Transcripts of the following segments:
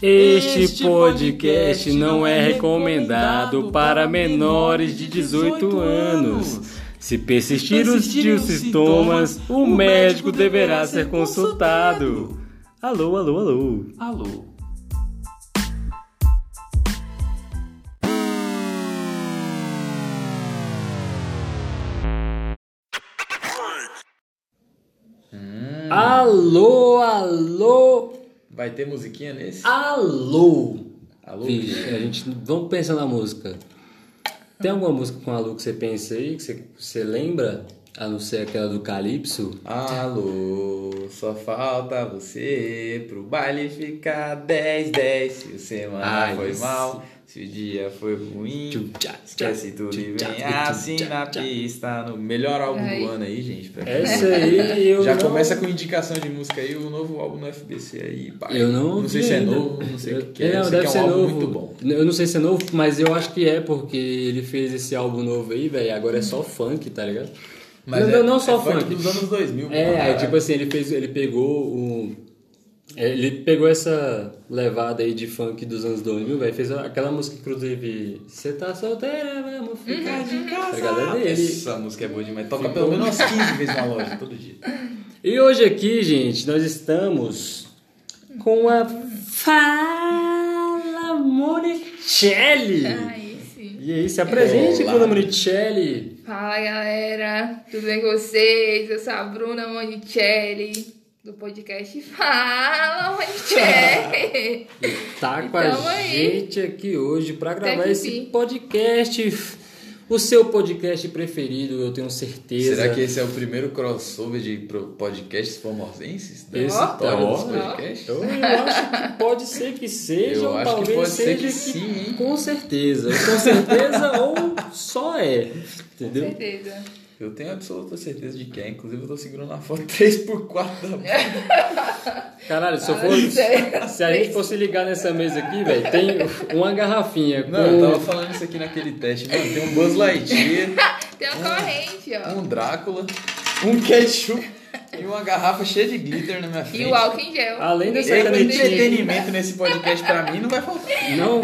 Este podcast não é recomendado para menores de 18 anos. Se persistir os sintomas, o médico deverá ser consultado. Alô, alô, alô. Alô. Alô, alô, Vai ter musiquinha nesse? alô. Alô? Vixe, a gente vamos pensar na música. Tem alguma música com alô que você pensa aí, que você, você lembra? A não ser aquela do Calypso? Alô, só falta você pro baile ficar 10, 10. Se o semana Ai, foi sim. mal, se o dia foi ruim, esquece tudo e vem assim na pista. No melhor álbum Ai. do ano aí, gente. pra quem Essa não- aí eu Já não- começa com indicação de música aí, o novo álbum no FBC aí. pai. Eu não Não sei vi se é ainda. novo, não sei o que, é. É, eu sei deve que é um ser álbum novo. muito bom. Eu não sei se é novo, mas eu acho que é, porque ele fez esse álbum novo aí, velho. Agora é só funk, tá ligado? não, é- não, não só é funk. dos anos 2000. É, aí, tipo assim, ele fez, ele pegou o é, ele pegou essa levada aí de funk dos anos 2000, velho, fez aquela música inclusive, você tá solteira, vamos ficar de casa. Ligado? É dele. Essa música é boa demais. Toca pelo menos umas 15 vezes na loja, todo dia. E hoje aqui, gente, nós estamos com a Fala Monicelli. Aí sim. E aí, se apresente. Bruna Monicelli. Fala galera, tudo bem com vocês? Eu sou a Bruna Monicelli, do podcast Fala Monicelli. Tá com Então a aí. gente aqui hoje para gravar esse podcast. O seu podcast preferido, eu tenho certeza. Será que esse é o primeiro crossover de podcasts formosenses? Da Esse história tá, dos podcasts? Eu, acho que pode ser que seja, Eu ou acho que talvez pode ser seja que que sim, hein? com certeza. Com certeza ou só é. Com Entendeu? certeza. Eu tenho absoluta certeza de que é. Inclusive, eu tô segurando a foto 3x4 da Bruna. Caralho, se eu Ah, fosse. sério? Se a gente fosse ligar nessa mesa aqui, velho, tem uma garrafinha com. Não, eu tava falando isso aqui naquele teste. Mano, tem um Buzz Lightyear, Tem uma corrente, ó. um Drácula, um ketchup e uma garrafa cheia de glitter na minha frente. E o álcool em gel. Além dessa Tem canetinha. entretenimento nesse podcast pra mim não vai faltar. Não,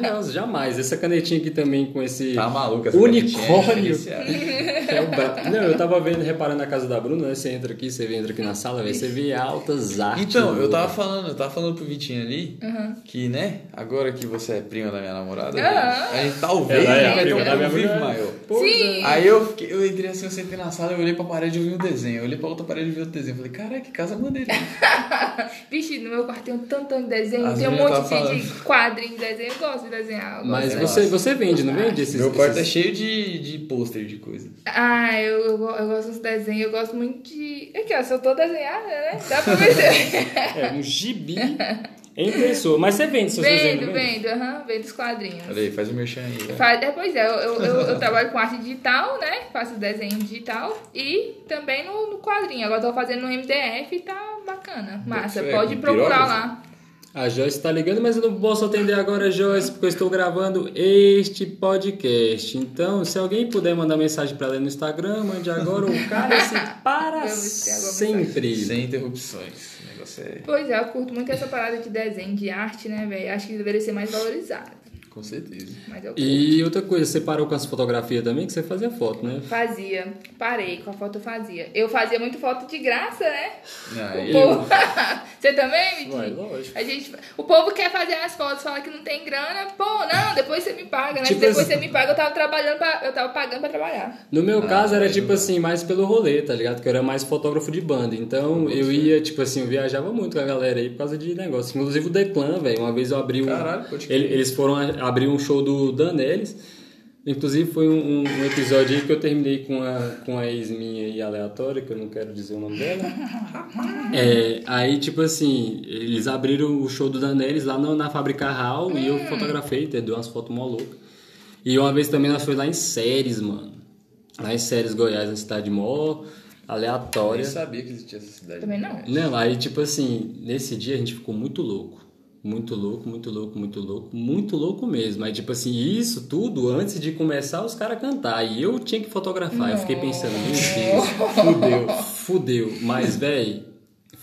não, jamais. Essa canetinha aqui também com esse. Tá maluco essa Unicórnio. é diferenciada. É o bra... Não, eu tava vendo, reparando na casa da Bruna, né? Você entra aqui, você entra aqui na sala, você vê altas artes. Então, eu tava falando, eu tava falando pro Vitinho ali que, né, agora que você é prima da minha namorada, Aham. a gente talvez Ela é a vai ter um convívio maior. Sim. Aí eu, fiquei, eu entrei assim, eu sentei na sala, eu olhei pra parede e vi um desenho. Eu olhei pra outra parede e vi outro desenho. Eu falei, caralho, que casa maneira. Vixe, no meu quarto tem um tantão de desenho, As tem um monte tavam de, de quadrinho de desenho. Eu gosto de desenhar. eu Mas gosto. você, você vende, não vende esses Meu quarto é esses- cheio de, de pôster de coisa. Ah, eu, eu, eu gosto dos desenhos, eu gosto muito de. Aqui, ó, se eu tô desenhada, né? Dá pra ver. É, um gibi em pessoa. Mas você vende seus desenhos, vendo, vende? vendo, aham, vendo os quadrinhos. Olha aí, faz o merchan aí. né? Faz- é, pois é, eu, eu, eu- eu trabalho com arte digital, né? Faço desenho digital e também no, no quadrinho. Agora eu tô fazendo no MDF e tá bacana. Massa, é pode procurar pirógrafo? lá. A Joyce tá ligando, mas eu não posso atender agora, Joyce, porque eu estou gravando este podcast. Então, se alguém puder mandar mensagem pra ela no Instagram, mande agora o cara se para sempre. Sem interrupções. O é. Pois é, eu curto muito essa parada de desenho, de arte, né, velho? Acho que deveria ser mais valorizado. Com certeza. Eu. E outra coisa, você parou com as fotografias também, que você fazia foto, né? Fazia, parei com a foto eu fazia. Eu fazia muito foto de graça, né? Aí, O povo... Você também, Vitinho? Ué, lógico. A gente, o povo quer fazer as fotos, fala que não tem grana. Pô, não, depois você me paga, né? Tipo depois assim- você me paga, eu tava trabalhando pra, eu tava pagando pra trabalhar. No meu Ah, caso era mas tipo não- assim, mais pelo rolê, tá ligado? Que eu era mais fotógrafo de banda. Então eu ia, tipo assim, eu viajava muito com a galera aí por causa de negócio. Inclusive o Declan, velho. Uma vez eu abri um. Caralho, pode Eles foram a- abrir um show do Danelis. Inclusive foi um, um episódio aí que eu terminei com a, com a ex minha aí aleatória, que eu não quero dizer o nome dela. É, aí, tipo assim, eles abriram o show do Danelis lá no- na Fábrica Hall e eu fotografei, deu umas fotos mó loucas. E uma vez também nós foi lá em Séries, mano. Lá em Séries, Goiás, uma cidade mó Eu aleatória. nem sabia que existia essa cidade. Também não. Não, aí tipo assim, nesse dia a gente ficou muito louco. Muito louco, muito louco, muito louco, muito louco mesmo. Aí, tipo assim, isso tudo antes de começar os caras cantar. E eu tinha que fotografar. Eu fiquei pensando, meu Deus, fudeu, fudeu. Mas, velho,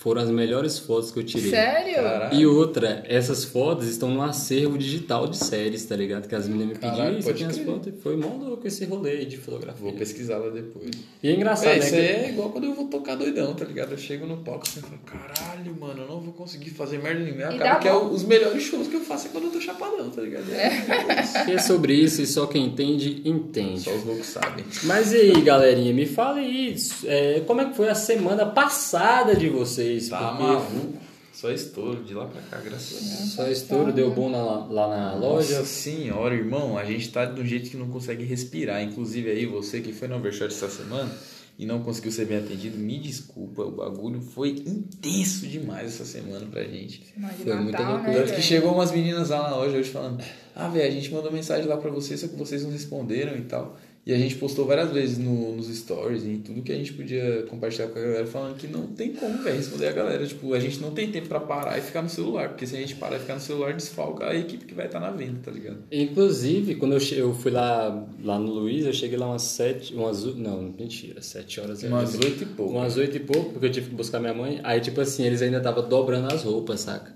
foram as melhores fotos que eu tirei. Sério? Caralho. E outra, essas fotos estão no acervo digital de séries, tá ligado? Que as meninas me pediram, Caralho, "Ih, você pode tem as fotos. Foi mó louco esse rolê de fotografia. Vou pesquisar lá depois. E é engraçado, É, né? isso que- é igual quando eu vou tocar doidão, tá ligado? Eu chego no palco assim e falo, caralho, mano, eu não vou conseguir fazer merda nenhuma. Acaba que é os melhores shows que eu faço é quando eu tô chapadão, tá ligado? É. E é sobre isso e só quem entende, entende. Só os loucos sabem. Mas e aí, galerinha, me fala aí, é, como é que foi a semana passada de vocês? Tá Porque maluco. Só estouro de lá pra cá, graças a Deus. Só estouro deu bom na- lá na loja. Nossa senhora, irmão, a gente tá de um jeito que não consegue respirar. Inclusive aí, você que foi no Overshot essa semana e não conseguiu ser bem atendido, me desculpa, o bagulho foi intenso demais essa semana pra gente. Foi muita loucura. né, que chegou umas meninas lá na loja hoje falando: Ah, velho, a gente mandou mensagem lá pra vocês, só que vocês não responderam e tal. E a gente postou várias vezes no- nos stories e tudo que a gente podia compartilhar com a galera, falando que não tem como, velho, responder a galera. Tipo, a gente não tem tempo pra parar e ficar no celular, porque se a gente parar e ficar no celular, desfalca a equipe que vai estar na venda, tá ligado? Inclusive, quando eu, che- eu fui lá, lá no Luiz, eu cheguei lá umas sete, umas, não, mentira, sete horas. Umas oito e pouco. Umas oito e pouco, porque eu tive que buscar minha mãe. Aí, tipo assim, eles ainda estavam dobrando as roupas, saca?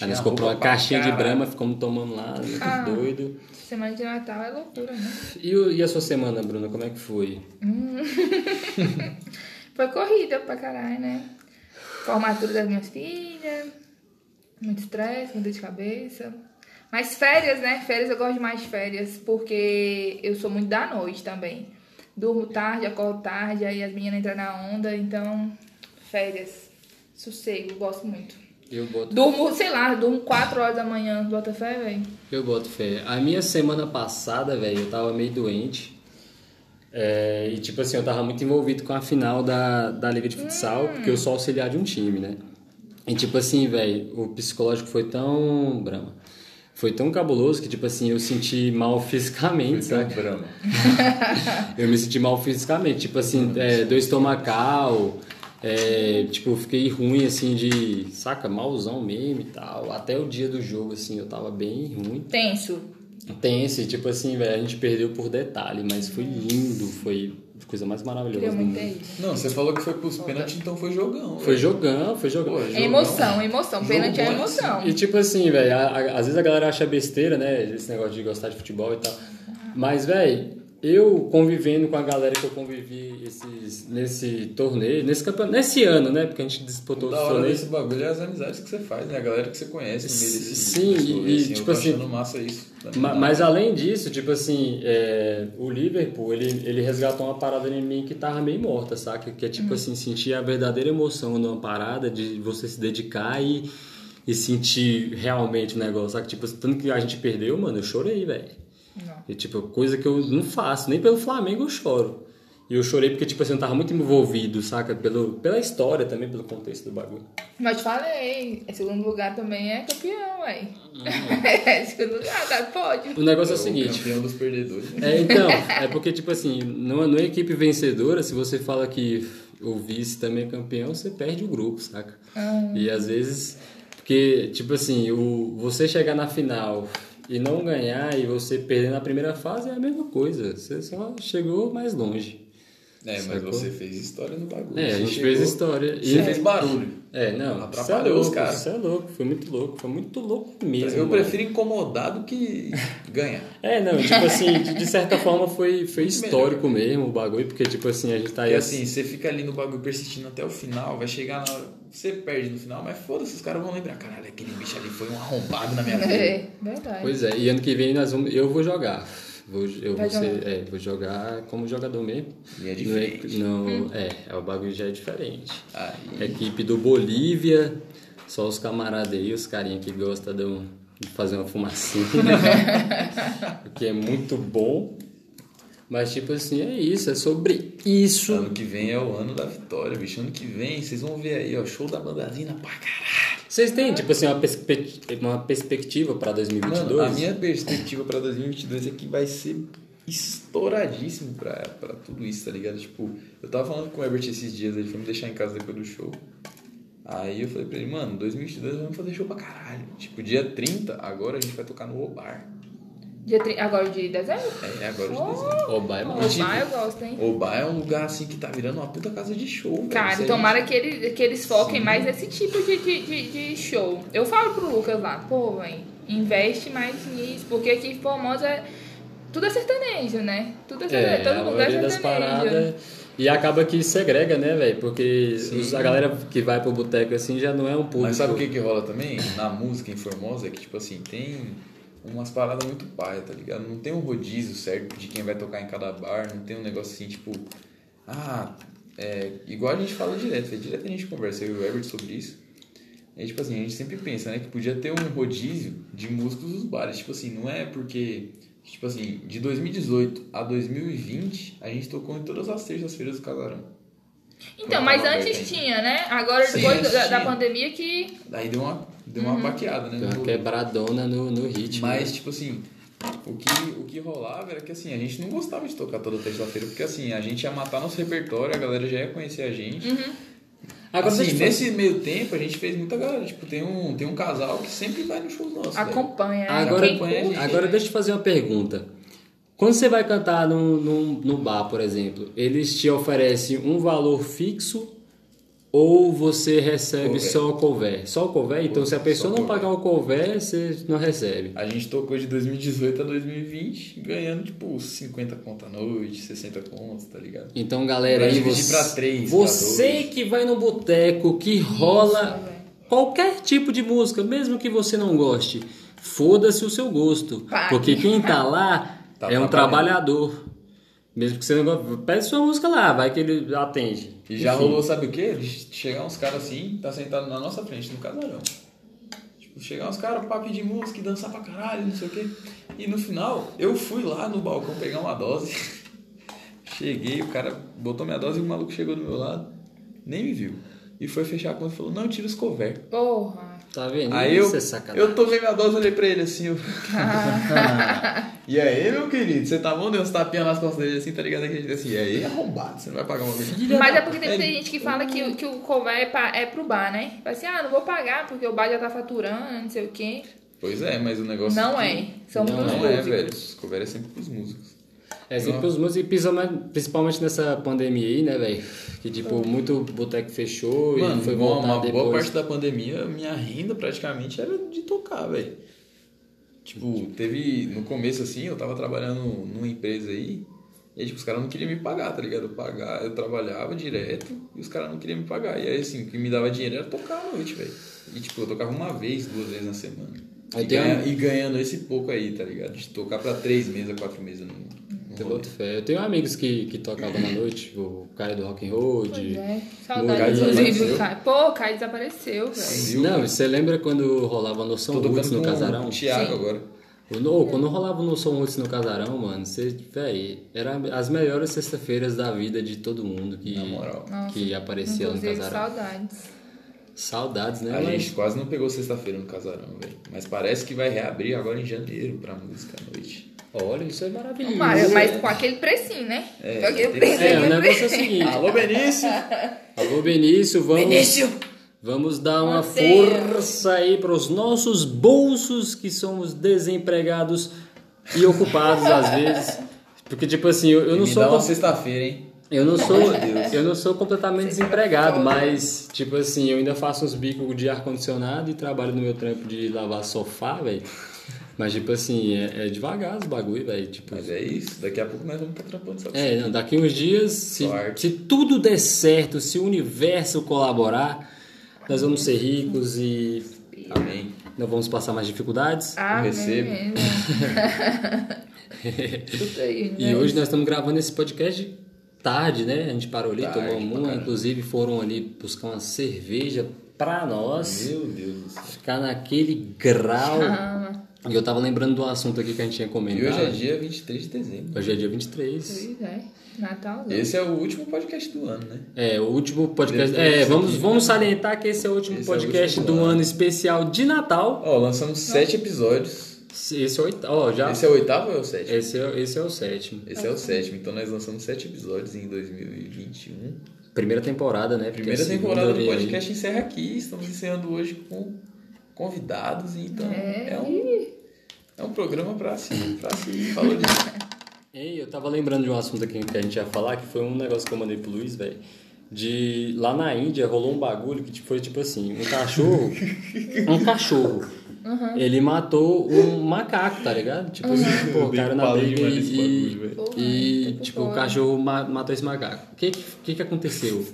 Aí nós compramos uma caixinha de brama, ficamos tomando lá, muito Ah. doido. Semana de Natal é loucura, né? E, o- e a sua semana, Bruna, como é que foi? Foi corrida pra caralho, né? Formatura das minhas filhas, muito estresse, muita de cabeça. Mas férias, né? Férias eu gosto mais de férias, porque eu sou muito da noite também. Durmo tarde, acordo tarde, aí as meninas entram na onda, então férias. Sossego, gosto muito. Eu boto, Durmo, sei lá, durmo 4 horas da manhã, bota fé, velho. eu boto fé. A minha semana passada, velho, eu tava meio doente. É, e tipo assim, eu tava muito envolvido com a final da, da Liga de Futsal, porque eu sou auxiliar de um time, né? E tipo assim, velho, o psicológico foi tão. Brama. Foi tão cabuloso que, tipo assim, eu senti mal fisicamente, Foi sabe? brama. Eu me senti mal fisicamente, tipo assim, é, dor estomacal, é, tipo, eu fiquei ruim, assim, de, saca, malzão mesmo e tal. Até o dia do jogo, assim, eu tava bem ruim. Tenso. Tenso, e, tipo assim, velho, a gente perdeu por detalhe, mas foi lindo, foi a coisa mais maravilhosa do mundo. isso. Não, você falou que foi pros pênaltis, então foi jogão. Foi jogão, foi jogão. Pô, É jogão. emoção, é emoção. Pênalti é emoção. E tipo assim, velho, às vezes a galera acha besteira, né? Esse negócio de gostar de futebol e tal. Mas, velho, eu convivendo com a galera que eu convivi esses, nesse torneio, nesse campeonato, nesse ano, né? Porque a gente disputou Da os hora torneios. desse bagulho é as amizades que você faz, né? A galera que você conhece no meio desse Sim, desse e- e, assim, tipo assim, massa isso. Ma- Mas além disso, tipo assim, é, o Liverpool, ele, ele resgatou uma parada em mim que tava meio morta, saca? Que é tipo assim, sentir a verdadeira emoção numa parada de você se dedicar e, e sentir realmente o negócio, saca? Tipo, tanto que a gente perdeu, mano, eu chorei, velho. Não. E, tipo, coisa que eu não faço, nem pelo Flamengo eu choro. E eu chorei porque, tipo assim, eu tava muito envolvido, saca? Pelo, pela história também, pelo contexto do bagulho. Mas te falei, em segundo lugar também é campeão, ué. Uhum. É, segundo lugar, tá, pode. O negócio é o o seguinte, campeão dos perdedores. É, então, é porque, tipo assim, numa, numa equipe vencedora, se você fala que o vice também é campeão, você perde o grupo, saca? E às vezes, porque, tipo assim, o, você chegar na final e não ganhar e você perder na primeira fase é a mesma coisa. Você só chegou mais longe. É, mas Sacou? você fez história no bagulho. É, a gente chegou- fez história. Você E- fez barulho. É, não, Atrapalhou isso é louco, os caras. Isso é louco, foi muito louco, foi muito louco mesmo. Eu mano. prefiro incomodar do que ganhar. É, não, tipo assim, de, de certa forma foi, foi histórico mesmo o bagulho, porque, tipo assim, a gente tá aí. Porque assim, você fica ali no bagulho persistindo até o final, vai chegar na hora. Você perde no final, mas foda-se, os caras vão lembrar. Caralho, aquele bicho ali foi um arrombado na minha vida. É, verdade. Pois é, e ano que vem nós vamos, eu vou jogar. Vou, eu Vai vou, ser, jogar. é, vou jogar como jogador mesmo. E é Não é- diferente. Não, é, é, o bagulho já é diferente. Aí, Equipe do Bolívia, só os camaradas aí, os carinha que gostam de, um- de fazer uma fumacinha. o que é muito bom. Mas, tipo assim, é isso, é sobre isso. ano que vem é o ano da vitória, bicho. Ano que vem, vocês vão ver aí, ó, show da bandazina pra caralho. Vocês têm, tipo assim, uma, perspe- uma perspectiva pra 2022? Mano, a minha perspectiva pra 2022 é que vai ser estouradíssimo pra, pra tudo isso, tá ligado? Tipo, eu tava falando com o Herbert esses dias, ele foi me deixar em casa depois do show. Aí eu falei pra ele, mano, 2022 vamos fazer show pra caralho. Tipo, dia 30, agora a gente vai tocar no Obar. Dia tri- Agora de dezembro? É, agora de Oh. dezembro. Oba é O massa. tipo, bar eu gosto, hein? Oba é um lugar assim que tá virando uma puta casa de show. velho. Cara, Se a tomara gente- que, ele, que eles foquem Sim. mais nesse tipo de, de, de, de show. Eu falo pro Lucas lá, pô, velho, investe mais nisso, porque aqui em Formosa é- tudo é sertanejo, né? Tudo é sertanejo, É, todo mundo é das sertanejo. paradas. E acaba que segrega, né, velho? Porque Sim. os- a galera que vai pro boteco assim já não é um público. Mas sabe o que que rola também? Na música em Formosa, é que, tipo assim, tem umas paradas muito paia, tá ligado? Não tem um rodízio certo de quem vai tocar em cada bar, não tem um negócio assim, tipo... Ah, é... Igual a gente fala direto, velho. Direto a gente conversa, eu e o Herbert sobre isso. E, tipo assim, a gente sempre pensa, né? Que podia ter um rodízio de músicos dos bares. Tipo assim, não é porque... Tipo assim, de 2018 a 2020, a gente tocou em todas as terças-feiras do Casarão. Então, mas antes tinha, né? Agora, Sim, depois da, da pandemia que... Daí deu uma, deu uma baqueada, né? Tem no uma quebradona no, no ritmo. Mas, tipo assim, o que, o que rolava era que assim, a gente não gostava de tocar toda terça-feira, porque assim, a gente ia matar nosso repertório, a galera já ia conhecer a gente. Agora, assim, nesse meio tempo, a gente fez muita galera. Tipo, tem um, tem um casal que sempre vai nos shows nossos. velho. acompanha, né? Agora, acompanha gente. agora deixa eu te fazer uma pergunta. Quando você vai cantar num, num, num bar, por exemplo, eles te oferecem um valor fixo ou você recebe Cover. só o cover? Só o cover? Então, se a pessoa não pagar o cover, você não recebe. A gente tocou de 2018 a 2020, ganhando, tipo, 50 conto à noite, 60 contos, tá ligado? Então, galera, aí você, pra três, pra você dois. que vai no boteco, que rola velho. qualquer tipo de música, mesmo que você não goste, foda-se o seu gosto. Pague. Porque quem tá lá Tá é um trabalhador. Mesmo que você não goste, pede sua música lá, vai que ele atende. E já Enfim. rolou, sabe o quê? De chegar uns caras assim, tá sentado na nossa frente, no casarão. Tipo, chegar uns caras pra pedir música e dançar pra caralho, não sei o quê. E no final, eu fui lá no balcão pegar uma dose. Cheguei, o cara botou minha dose e o maluco chegou do meu lado, nem me viu. E foi fechar a conta e falou, não, tira os cover. Porra. Tá vendo? Aí eu, é eu tomei minha dose e olhei pra ele assim. Eu... e aí, meu querido, você tá bom? Deu uns tapinhas nas costas dele assim, tá ligado? Aquele assim, e aí, arrombado, você não vai pagar uma coisa. Mas é porque tem É. muita gente que fala que, o- que o cover é, pra, é pro bar, né? Fala assim, ah, não vou pagar porque o bar já tá faturando, não sei o quê. Pois é, mas o negócio Não que- é. São Não pros Não é, músicos. velho. Os cover é sempre pros músicos. É sempre os músicos, e principalmente, principalmente nessa pandemia aí, né, velho? Que tipo, muito boteco fechou Mano, e foi voltar uma depois. boa parte da pandemia, minha renda praticamente era de tocar, velho. Tipo, teve. No começo assim, eu tava trabalhando numa empresa aí. E aí, tipo, os caras não queriam me pagar, tá ligado? Eu, pagar, eu trabalhava direto e os caras não queriam me pagar. E aí, assim, o que me dava dinheiro era tocar à noite, velho. E, tipo, eu tocava uma vez, duas vezes na semana. E, ganha- um- e ganhando esse pouco aí, tá ligado? De tocar pra três meses, quatro meses no, no Eu boto fé. Eu tenho amigos que, que tocavam na noite, o cara do rock and roll, de... é. O Saudade, Caio inclusive, Caio. Pô, o Caio desapareceu, velho. Não, você lembra quando rolava Noção Tô Roots no casarão? o Thiago Sim. agora. No- Quando rolava o Noção Roots no casarão, mano, você, véi, era as melhores sexta-feiras da vida de todo mundo que, Na moral. Nossa, que aparecia no casarão. saudades. Saudades, né? A mas- gente quase não pegou sexta-feira no casarão, velho. Mas parece que vai reabrir agora em janeiro pra música à noite. Olha, isso é maravilhoso. Mas, mas com aquele precinho, né? É, com aquele precinho. É, o negócio é o seguinte. Alô, Benício! Alô, Benício, vamos... Benício! Vamos dar uma força aí para os nossos bolsos que somos desempregados e ocupados às vezes. Porque, tipo assim, eu, eu não Me sou. dá uma sexta-feira, hein? Eu não sou, eu não sou completamente desempregado, mas, tipo assim, eu ainda faço uns bicos de ar-condicionado e trabalho no meu trampo de lavar sofá, velho. Mas, tipo assim, é, é devagar os bagulho, velho. Tipo, Mas é isso, daqui a pouco nós vamos estar trampando essa é, não, daqui uns dias, se, Sorte. se tudo der certo, se o universo colaborar, nós vamos ser ricos e Amém. não vamos passar mais dificuldades. Ah, recebo. mesmo. Tudo aí, né? E hoje nós estamos gravando esse podcast tarde, né? A gente parou ali, Tarde pra uma, inclusive foram ali buscar uma cerveja pra nós, Meu Deus do céu. ficar naquele grau. E eu tava lembrando do assunto aqui que a gente tinha E comentado. hoje é dia 23 de dezembro. Hoje é dia 23. pois é. Natal. Esse é o último podcast do ano, né? É, o último podcast. Depois É, vamos, aqui, vamos né? salientar que esse é o último Esse é o podcast último do ano ano. especial de Natal. Ó, lançamos sete episódios. Esse é o oitavo. Ó, já. Esse é o oitavo ou é o sétimo? Esse é, esse é o sétimo. Esse é o sétimo. Então nós lançamos sete episódios em 2021. Primeira temporada, né? Porque Primeira temporada do aí. podcast encerra aqui. Estamos encerrando hoje com convidados. Então É. é, um, É um programa pra se, pra se valorizar. Ei, eu tava lembrando de um assunto aqui que a gente ia falar, que foi um negócio que eu mandei pro Luiz, velho. De lá na Índia rolou um bagulho que tipo, foi tipo assim, um cachorro. um cachorro. Ele matou um macaco, tá ligado? Tipo pô, o cara na briga e, bagulho. Porra, e, tá tipo, o cachorro ma- matou esse macaco. O que, que, que aconteceu?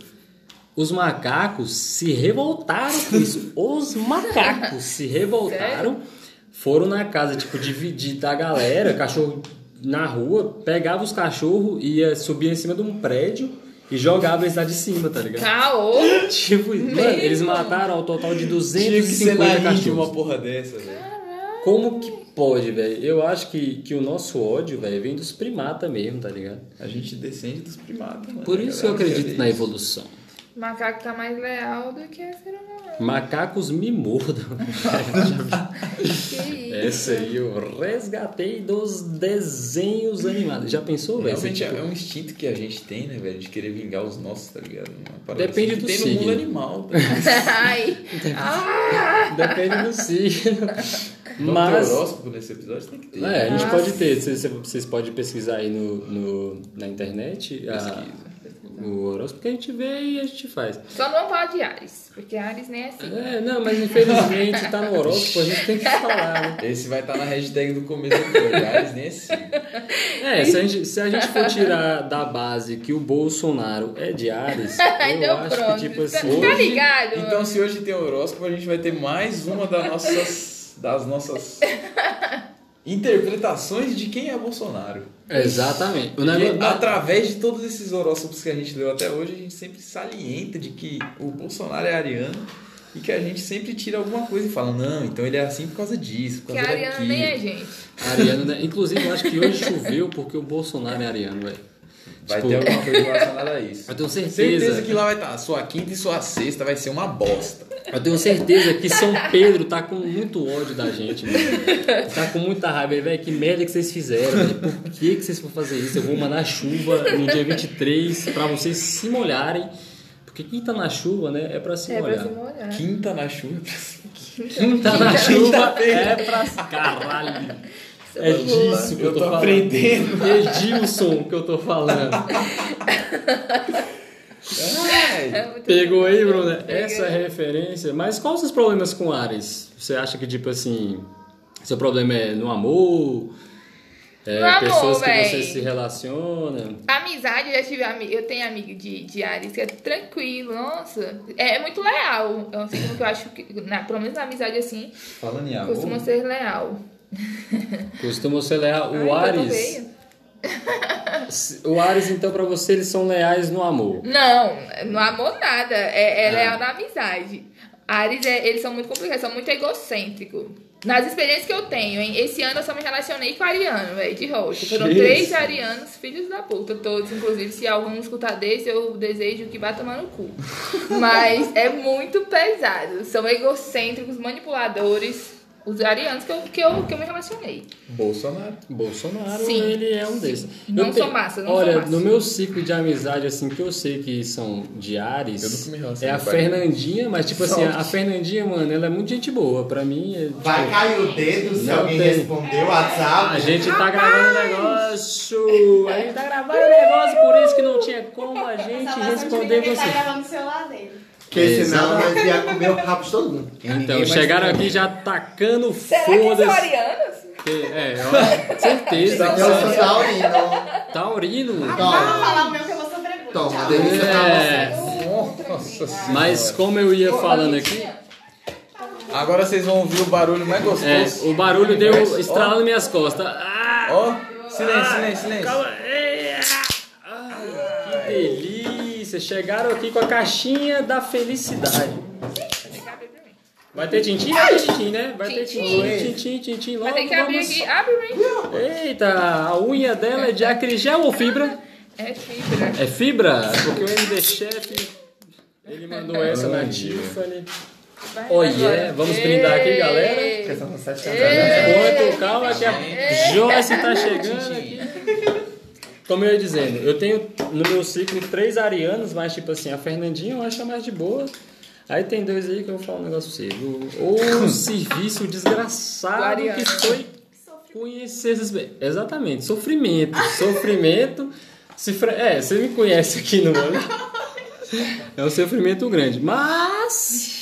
Os macacos se revoltaram com isso. Os macacos se revoltaram, foram na casa, tipo, dividir da galera, cachorro na rua, pegava os cachorros, ia subir em cima de um prédio e jogava eles lá de cima, tá ligado? Caô! Tipo, mano, eles mataram ao total de Tinha que ser 250 na Índia cachorros. uma porra dessa, velho. Como que pode, velho? Eu acho que, que o nosso ódio, velho, vem dos primatas mesmo, tá ligado? A gente descende dos primatas, mano. Por A isso que eu acredito quer na evolução. O macaco tá mais leal do que ser humano. Macacos me mordam. Que isso? Essa aí eu resgatei dos desenhos animados. Já pensou, velho? Você, Realmente tipo, é um instinto que a gente tem, né, velho? De querer vingar os nossos, tá ligado? Uma parada Depende assim que do tem signo. no mundo animal. Tá? Ai. Depende do signo. Vamos Mas. ter horóscopo nesse episódio? Tem que ter. É, a gente Ah, pode ter. Vocês, vocês podem pesquisar aí no, no, na internet a- Pesquisa. O horóscopo que a gente vê e a gente faz. Só não falar de Ares, porque Ares nem é assim. É, não, mas infelizmente tá no horóscopo, a gente tem que falar, né? Esse vai estar na hashtag do começo do episódio. Ares nem assim. É, se a, gente, se a gente for tirar da base que o Bolsonaro é de Ares, eu Então acho pronto. que, tipo assim. Tá Hoje- ligado? Então, se hoje tem horóscopo, a gente vai ter mais uma das nossas, das nossas interpretações de quem é Bolsonaro. Exatamente. Negócio. através de todos esses horóscopos que a gente leu até hoje, a gente sempre salienta de que o Bolsonaro é ariano e que a gente sempre tira alguma coisa e fala, não, então ele é assim por causa disso, por Que a causa Ariana daquilo. nem é gente. Ariano, né? Inclusive, eu acho que hoje choveu porque o Bolsonaro é ariano, velho. Vai Tipo, ter alguma coisa relacionada a isso. Eu tenho certeza. Certeza que lá vai estar. Sua quinta e sua sexta vai ser uma bosta. Eu tenho certeza que São Pedro tá com muito ódio da gente, mano. Tá com muita raiva. Ele, velho, que merda que vocês fizeram, velho. Por que, que vocês foram fazer isso? Eu vou mandar chuva no dia 23 pra vocês se molharem. Porque quem tá na chuva, né, é pra se É pra molhar. se molhar. Quinta na chuva. Quem tá na chuva é pra. Caralho! É disso que eu, Eu tô, tô falando. aprendendo. Edilson que eu tô falando. É muito Pegou aí. Bruna? Essa é a referência. Mas quais os seus problemas com Ares? Você acha que, tipo assim, seu problema é no amor? É, No amor, pessoas que véi. você se relaciona? Amizade, eu já tive amigo, eu tenho amigo de, de Ares que é tranquilo, nossa. É, é muito leal. É um signo que eu acho que, na, pelo menos na amizade assim, falando em amor. costuma ser leal. Costuma ser leal. O Ai, Ares. O Ares, então, pra você, eles são leais no amor. Não, no amor nada. É, é Ah. leal na amizade. Ares, é, eles são muito complicados, são muito egocêntricos. Nas experiências que eu tenho, hein? Esse ano eu só me relacionei com ariano, velho, de rosto. Foram Jesus. três arianos, filhos da puta, todos. Inclusive, se algum escutar desse, eu desejo que vá tomar no cu. Mas é muito pesado. São egocêntricos, manipuladores. Os arianos que eu, que eu, que eu me relacionei. Bolsonaro. Bolsonaro, Sim. ele é um desses. Não Eu sou te- massa, não Olha, sou massa. no meu ciclo de amizade, assim, que eu sei que são de Ares, Eu nunca me relacionei é a. Fernandinha, mas, tipo assim, a Fernandinha, mano, ela é muito gente boa. Pra mim, é, tipo, Vai cair o dedo se Não alguém tem. responder o WhatsApp. A gente tá gravando um negócio. A gente tá gravando negócio, por isso que não tinha como a gente responder ele tá você. gravando o celular dele. Porque senão nós ia comer o rabo de todo mundo. Então, chegaram aqui já tacando Será que são foda-se. arianos? Que- É, ó, certeza. Eu que sou você- taurino. Taurino. Vamos Toma. falar o meu que eu vou muito. Toma, Tchau. delícia pra É, Nossa senhora. mas como eu ia falando aqui, Agora vocês vão ouvir o barulho mais é, gostoso. o barulho deu estralando minhas costas. Ah, Ó, silêncio, silêncio, silêncio. calma. Ei, ah, ai, que delícia. Chegaram aqui com a caixinha da felicidade. Vai ter tintim? Vai ter tintim, né? Vai ter Tintim. tintim, tintim, tintim. Vai Logo ter que abrir vamos... aqui. Abre. Eita, a unha dela é de acrigel ou fibra? É fibra. É fibra? Porque o MD Chef, ele mandou essa na Olha. Tiffany. Oh, yeah. Vamos brindar aqui, galera. Enquanto, calma que a Joyce tá chegando aqui. Como eu ia dizendo, eu tenho no meu ciclo três arianos, mas tipo assim, a Fernandinha eu acho a mais de boa. Aí tem dois aí que eu vou falar um negócio pra você. O, o serviço desgraçado que foi Conhecer essas... pe- Exatamente, sofrimento. Sofrimento. Se fre- É, você me conhece aqui no olho. É um sofrimento grande. Mas.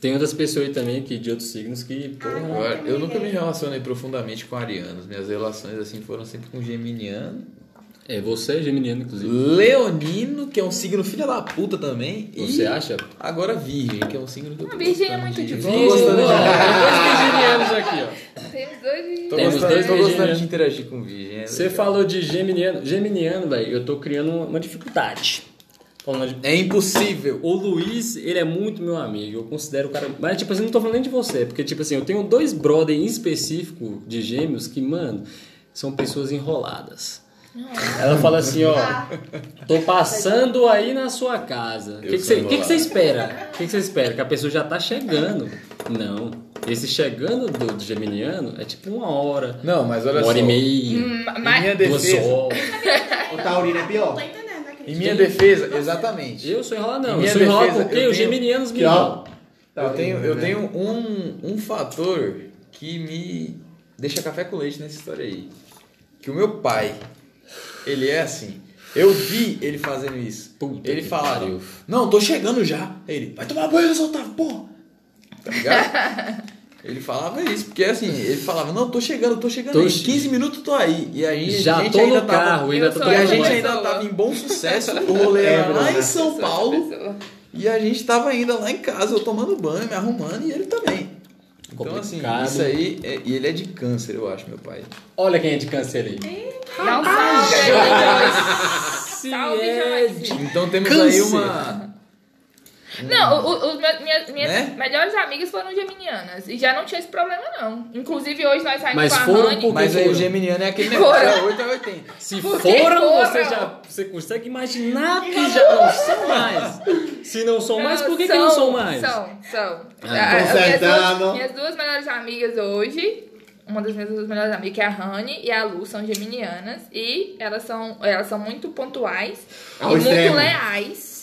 Tem outras pessoas aí também que, de outros signos que. Porra, Agora, eu nunca me relacionei profundamente com arianos. Minhas relações assim foram sempre com geminiano. É, você é geminiano, inclusive. Leonino, que é um signo filha da puta também. Você e acha? agora Virgem, que é um signo que eu tô Virgem é muito de Tô boa. de- dois virginianos aqui, ó. Temos dois Tô Temos gostando, dois tô gostando virginianos. de interagir com Virgem. é Você falou de geminiano. Geminiano, velho, eu tô criando uma, dificuldade. É impossível. O Luiz, ele é muito meu amigo. Eu considero o cara. Mas, tipo assim, não tô falando nem de você. Porque, tipo assim, eu tenho dois brother em específico de gêmeos que, mano, são pessoas enroladas. Ela fala assim, ó. Tô passando aí na sua casa. O que, que, você, que, que você espera? O que, que você espera? Que a pessoa já tá chegando. Não. Esse chegando do, do geminiano é tipo uma hora. Não, mas olha uma só. hora e meia. Hum, mas- minha defesa. O taurino é Não pior. tô entendendo aqui. Em minha defesa, exatamente. Eu sou enrolado, Em não. Eu minha sou enrolado defesa, porque eu os tenho- geminianos me enrolam. Eu tenho, eu né? tenho um, um fator que me deixa café com leite nessa história aí. Que o meu pai, ele é assim. Eu vi ele fazendo isso. Puta ele falava, não, tô chegando já. Ele, vai tomar banho, seu Otávio, porra. Tá ligado? ele falava isso, porque assim, ele falava, não, tô chegando, tô chegando Tô aí. che- 15 minutos tô aí. E aí Já a gente tô ainda no tava, carro, ainda tô E a gente pessoa. ainda tava em bom sucesso, o rolê era lá em São Paulo. E a gente tava ainda lá em casa, eu tomando banho, me arrumando e ele também. Então, assim, isso aí. é- e ele é de câncer, eu acho, meu pai. Olha quem é de câncer aí. Não salve, é Então temos Câncer. aí uma. Não, o- o- os meus- minhas, minhas Né? melhores amigas foram geminianas. E já não tinha esse problema, não. Inclusive, hoje nós saímos Mas com a foram Rani. Mas aí o Geminiano é aquele negócio, Foram. é 8 a 80. Se foram, foram? você já você consegue imaginar que já não são mais. Se não são mais, por que, que não são mais? São, são. Ah, Ah, minhas, consertando. duas, minhas duas melhores amigas hoje, uma das minhas duas melhores amigas, que é a Rani e a Lu, são geminianas. E elas são, elas são muito pontuais Ao e muito extremo. leais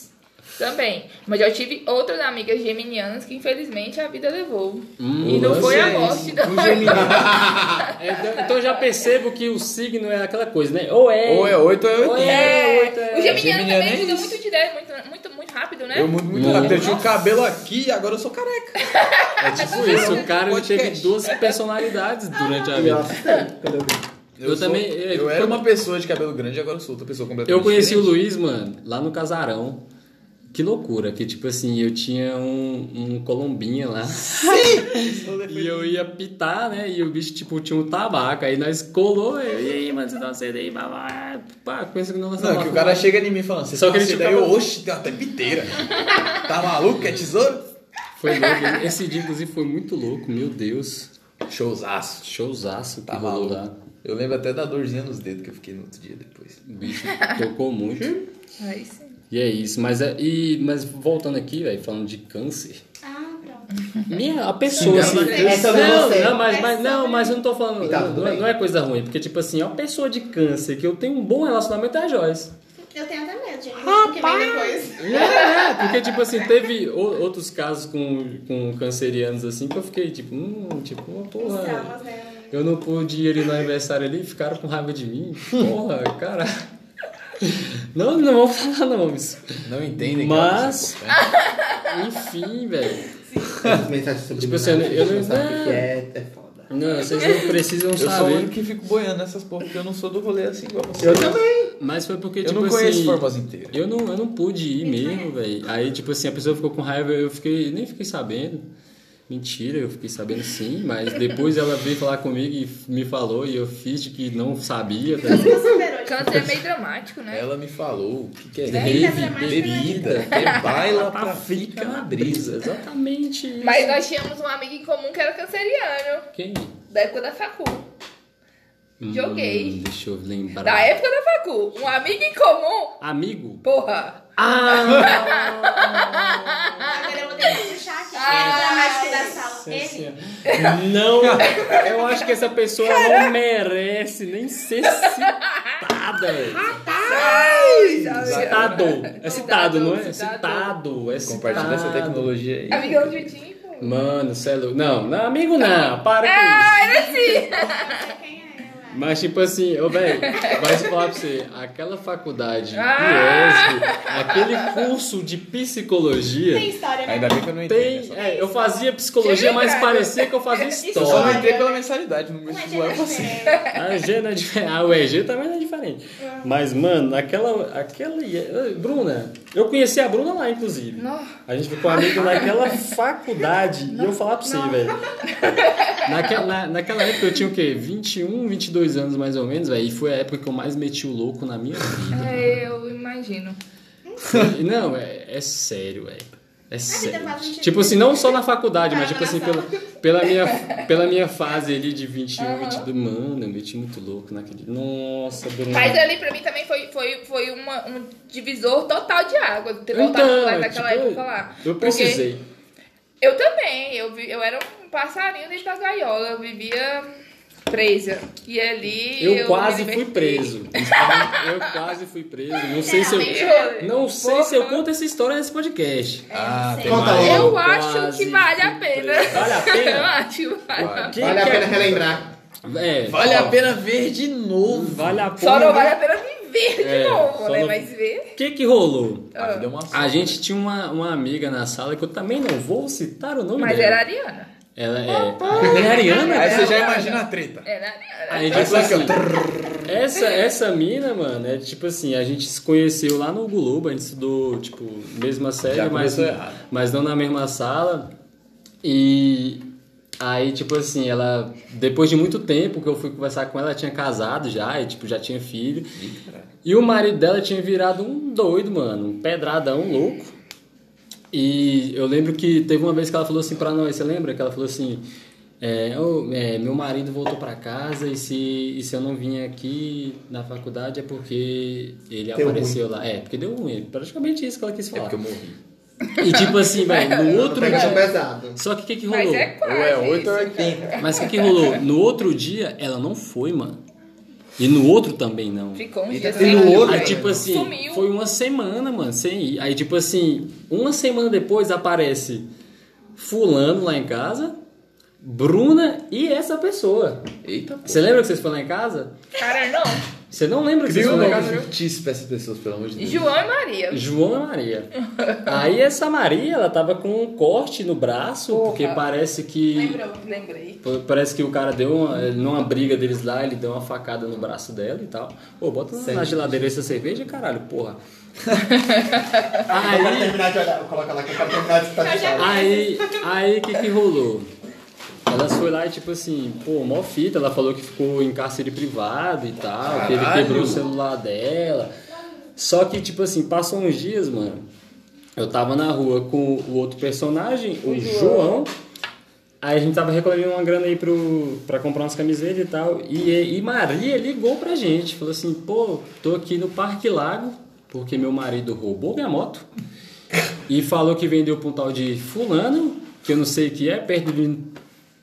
também. Mas eu tive outras amigas geminianas que infelizmente a vida levou. Hum, e não o foi a é morte. O Geminiano É, então- então eu já percebo que o signo é aquela coisa, né? Ou é. ou é 8 ou é Ou 80. é, oito é. O geminiano Geminiano também é muda isso. muito de ideia, muito, muito, muito rápido, né? Eu mudo muito Muito. rápido. Eu tinha o cabelo aqui e agora eu sou careca. É tipo isso, o cara ele teve duas personalidades durante a vida. eu eu sou- também- Eu eu- era uma pessoa de cabelo grande e agora eu sou outra pessoa completamente Eu conheci o diferente. Luiz, mano, lá no casarão. Que loucura, que tipo assim, eu tinha um, um colombinha lá. e eu ia pitar, né? E o bicho, tipo, tinha um tabaco. Aí nós colou, eu, e aí, mano, você dá uma CD aí, babá. Pá, pensa que não Não, que o cara chega em mim falando, você Só Só que ele daí tinha eu, oxe, tem até piteira. tá maluco? Quer tesouro? Foi louco. Esse dia, inclusive, foi muito louco, meu Deus. Showzaço. Showzaço Tá maluco. lá. Eu lembro até da dorzinha nos dedos que eu fiquei no outro dia depois. O bicho tocou muito. Aí sim. E é isso. Mas, é, e, mas voltando aqui, velho, falando de câncer. Ah, pronto. Minha, a pessoa, Sim, assim. é sobre não, você. não, mas, É mas, não, mas eu não tô falando. Tá não, não é- não é coisa ruim, porque, tipo assim, uma pessoa de câncer que eu tenho um bom relacionamento é a Joyce. Eu tenho até medo, gente. O que vem depois. É, porque, tipo assim, teve o- outros casos com, com cancerianos assim que eu fiquei, tipo, hum, tipo, uma porra. traumas, né? Eu não pude ir no aniversário ali, ficaram com raiva de mim. Porra, cara. Não, não vou falar nomes. Não entendem. Mas- cara, Enfim, velho. Essas mensagens sobre Tipo assim, eu não- eu não- sabe o que é, é foda. Não, vocês não precisam Eu sou o saber. único que fico boiando nessas porra, porque eu não sou do rolê assim igual você. Eu também. Mas foi porque, Eu tipo não conheço assim. Formosa inteira. Eu não, eu não pude ir mesmo, velho. Aí, tipo assim, a pessoa ficou com raiva, eu fiquei, nem fiquei sabendo. Mentira, eu fiquei sabendo sim, mas depois ela veio falar comigo e me falou e eu fiz de que não sabia. Tá? Câncer é meio dramático, né? Ela me falou o que, que é rave, dramática, bebida, é baila pra fica na brisa. Exatamente. isso. Mas nós tínhamos um amigo em comum que era canceriano, Quem? da época da facu. Joguei. Hum, deixa eu lembrar. Da época da facu. Um amigo em comum? Amigo? Porra! Ah! Agora eu vou ter que puxar aqui. Ah, da sala. Ele. Não, eu acho que essa pessoa não merece nem ser citada. velho. Citado. É citado, não é? Citado. É citado. Compartilha essa tecnologia aí. Amigão de Tim, pô. Mano, cê é louco. Não, não, amigo não, para com isso. Ah, era assim. É? Mas tipo assim, ô velho, vai falar pra você, aquela faculdade Ah! IESB, aquele curso de psicologia, Tem história, né? Ainda bem que eu não entrei. tem. É, eu fazia psicologia, mas parecia que eu fazia Eu só não história. entrei pela mensalidade, no Mas vestibular eu passei. A G não é diferente. Ah, o EG também não é diferente. Mas, mano, aquela. aquela Bruna, eu conheci a Bruna lá, inclusive. Não. A gente ficou amigo naquela faculdade. E eu falar pra você, velho. Naquela, na- naquela época eu tinha o quê? 21, 22 anos mais ou menos, velho. E foi a época que eu mais meti o louco na minha vida. É, eu imagino. Não, é, é sério, velho. É sério. Tipo assim, não só na faculdade, mas tipo assim, pela, pela, minha, pela minha fase ali de 21, 22. Mano, eu meti muito louco naquele. Nossa, Bruno. Mas ali pra mim também foi, foi, foi uma, um divisor total de água. Ter voltado lá naquela tipo, época lá. Eu Porque precisei. Eu também. Eu, vi, eu era um passarinho dentro da gaiola. Eu vivia presa. E ali. Eu, quase me fui preso. Eu quase fui preso. Não sei se eu. Não sei se eu conto essa história nesse podcast. Ah, tem mais. logo. Eu quase acho que vale a pena. preso. Vale a Eu pena? acho que vale. Vale. Que- Vale a pena relembrar. É, Vale a pena ver de novo. vale a pena. Só não vale a pena viver de É, novo, só né? não- Mas ver. O que que rolou? É uma só. A gente tinha uma, uma amiga na sala que eu também não vou citar o nome Mas dela. era a Ariana. Ela é. Ela é Ariana? Aí você já imagina a treta. A Ariana. Aí, tipo sai aqui, assim, essa, essa mina, mano, é tipo assim, a gente se conheceu lá no Globo, a gente estudou, tipo, mesma série, mas, errado. mas não na mesma sala. E aí, tipo assim, ela, depois de muito tempo que eu fui conversar com ela, ela tinha casado já, e tipo, já tinha filho. E o marido dela tinha virado um doido, mano, um pedradão louco. E eu lembro que teve uma vez que ela falou assim pra nós, você lembra? Que ela falou assim, é, "Ô, é, meu marido voltou pra casa e se, e se eu não vim aqui na faculdade é porque ele Deu apareceu lá. É, porque deu ruim. Praticamente isso que ela quis É falar. porque eu morri. E tipo assim, velho, no outro dia... pesado. Só que o que que Mas rolou? é quase. Ou é 8 ou isso, é cara. 80. Mas o que que rolou? No outro dia, ela não foi, mano. E no outro também não. Ficou uns E dias no outro, Aí, tipo assim, Sumiu. foi uma semana, mano, sem ir. Aí, tipo assim, uma semana depois aparece Fulano lá em casa, Bruna e essa pessoa. Eita, pô. Você lembra que vocês foram lá em casa? Cara, não. Você não lembra que vocês Cria um nome fictício pra essas pessoas, pelo amor de Deus. João e Maria. João e Maria. Aí essa Maria, ela tava com um corte no braço, Porra. porque parece que. Lembrou? Lembrei. Parece que o cara deu uma. Numa briga deles lá, ele deu uma facada no braço dela e tal. Pô, bota na- na geladeira essa cerveja, caralho, porra. Eu quero terminar de olhar. Coloca lá que eu quero terminar de. Aí, aí o que que rolou? Ela foi lá e tipo assim, pô, mó fita, ela falou que ficou em cárcere privado e tal, que ele Caralho! quebrou o celular dela. Só que, tipo assim, passou uns dias, mano. Eu tava na rua com o outro personagem, o João. Aí a gente tava recolhendo uma grana aí pro, pra comprar umas camisetas e tal. E, e Maria ligou pra gente, falou assim, pô, tô aqui no Parque Lago, porque meu marido roubou minha moto. E falou que vendeu pra um tal de fulano, que eu não sei o que é, perto de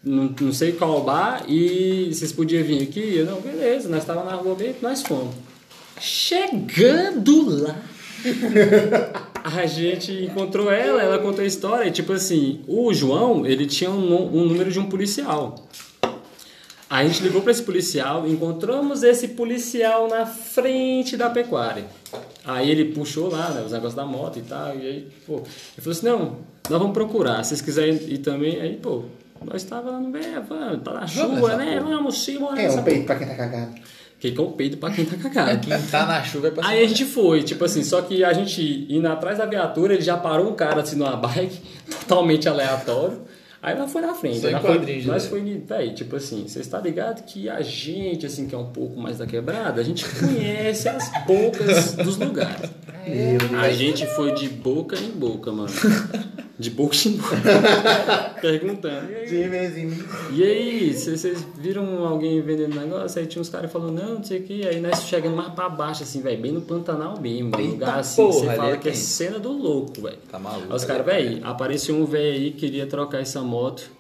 não, não sei qual bar, e vocês podiam vir aqui? Eu, não, beleza, nós estávamos na rua bem, nós fomos. Chegando lá, a gente encontrou ela, ela contou a história, e tipo assim, o João, ele tinha um, um número de um policial. A gente ligou para esse policial, encontramos esse policial na frente da pecuária. Aí ele puxou lá, né, os negócios da moto e tal, e aí, pô, ele falou assim, não, nós vamos procurar, se vocês quiserem ir também, aí, pô, nós estava lá no meio, vamos, tá na chuva, né, porra. vamos sim, bora É um peito pra quem tá cagado. que que é o peito pra quem tá cagado. Quem tá na chuva é pra Aí a gente foi, tipo assim, só que a gente indo atrás da viatura, ele já parou um cara assim numa bike, totalmente aleatório. Aí nós foi na frente. Nós foi, quadrinhos, nós né? foi, véi, tipo assim, você está ligado que a gente, assim, que é um pouco mais da quebrada, a gente conhece as bocas dos lugares. A gente foi de boca em boca, mano. De boca em boca. Perguntando. E aí, De vez em e aí, vocês viram alguém vendendo negócio? Aí tinha uns caras falando, não, não sei o que. Aí nós chegando mais pra baixo, assim, velho, bem no Pantanal mesmo. Um lugar assim, que porra, você fala é que é cena do louco, velho. Tá maluco. Aí os caras, velho, apareceu um velho aí que queria trocar essa moto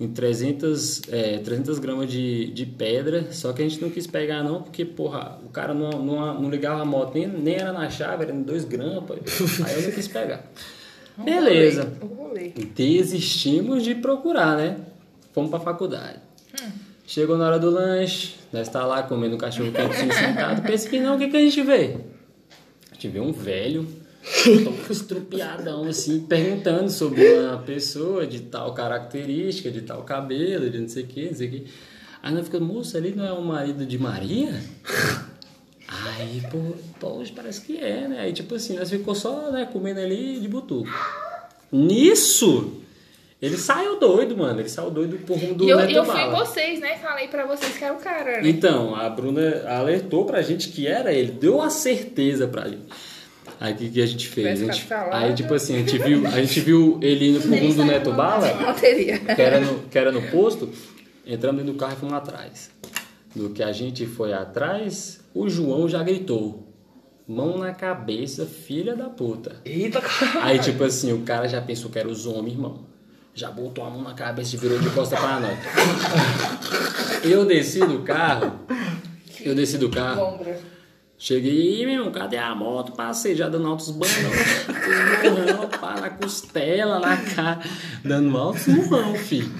em 300, é, 300 gramas de, de pedra, só que a gente não quis pegar não, porque, porra, o cara não, não, não ligava a moto, nem, nem era na chave, era em 2 gramas, aí eu não quis pegar. Beleza. Desistimos de procurar, né? Fomos pra faculdade. Chegou na hora do lanche, nós tá lá comendo um cachorro quentinho sentado. Pensa que não, o que, que a gente vê? A gente vê um velho, todo estrupiadão, assim, perguntando sobre uma pessoa de tal característica, de tal cabelo, de não sei o que, não sei o que. Aí nós ficamos, moça, ali não é o marido de Maria? Aí, pô, poxa, parece que é, né? Aí, tipo assim, nós ficou só, né, comendo ali de butuco. Nisso, ele saiu doido, mano. Ele saiu doido por rumo do E eu, Neto eu fui Bala. vocês, né? Falei pra vocês que era o cara, né? Então, a Bruna alertou pra gente que era ele, deu a certeza pra gente. Aí o que, que a gente fez? A gente, aí, tipo assim, a gente viu, a gente viu ele indo pro rumo do Neto Bala, que era, no, que era no posto, entramos dentro do carro e fomos atrás. Do que a gente foi atrás, o João já gritou. Mão na cabeça, filha da puta. Eita, cara. Aí, tipo assim, o cara já pensou que era os homens, irmão. Já botou a mão na cabeça e virou de costa pra nós. Eu desci do carro. Eu desci do carro. Cheguei, "Ih, meu irmão, cadê a moto? Passei já dando altos banhos. Murrão, pá, na costela, na cara. Dando altos murrão, filho.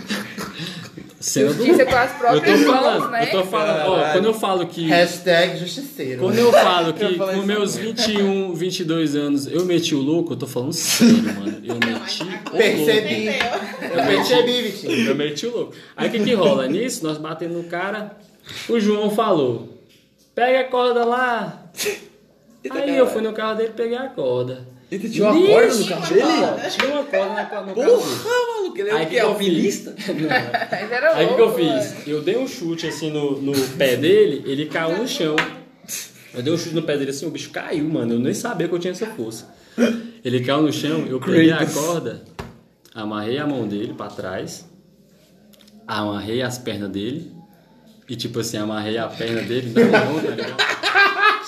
Justiça com as Eu próprias tô mãos, falando, né? eu tô falando, ó, quando eu falo que... Hashtag justiceiro. Quando eu falo que Eu com meus 21, 22 anos eu meti o louco, eu tô falando sério, mano. Eu meti o louco. Percebi. Eu percebi, Vitinho. Eu meti o louco. Aí o que que rola? Nisso, nós batendo no cara, o João falou, pega a corda lá. Aí eu fui no carro dele, peguei a corda. Eita, tinha uma corda no carro dele? Tinha uma corda na, no carro dele. Porra, maluco, ele é Aí o que eu Alpinista? Era Aí o que, eu fiz? Eu dei um chute assim no, no pé dele, ele caiu no chão. Eu dei um chute no pé dele assim, o bicho caiu, mano. Eu nem sabia que eu tinha essa força. Ele caiu no chão, eu peguei a corda, amarrei a mão dele pra trás, amarrei as pernas dele e tipo assim, amarrei a perna dele na mão, tá ligado?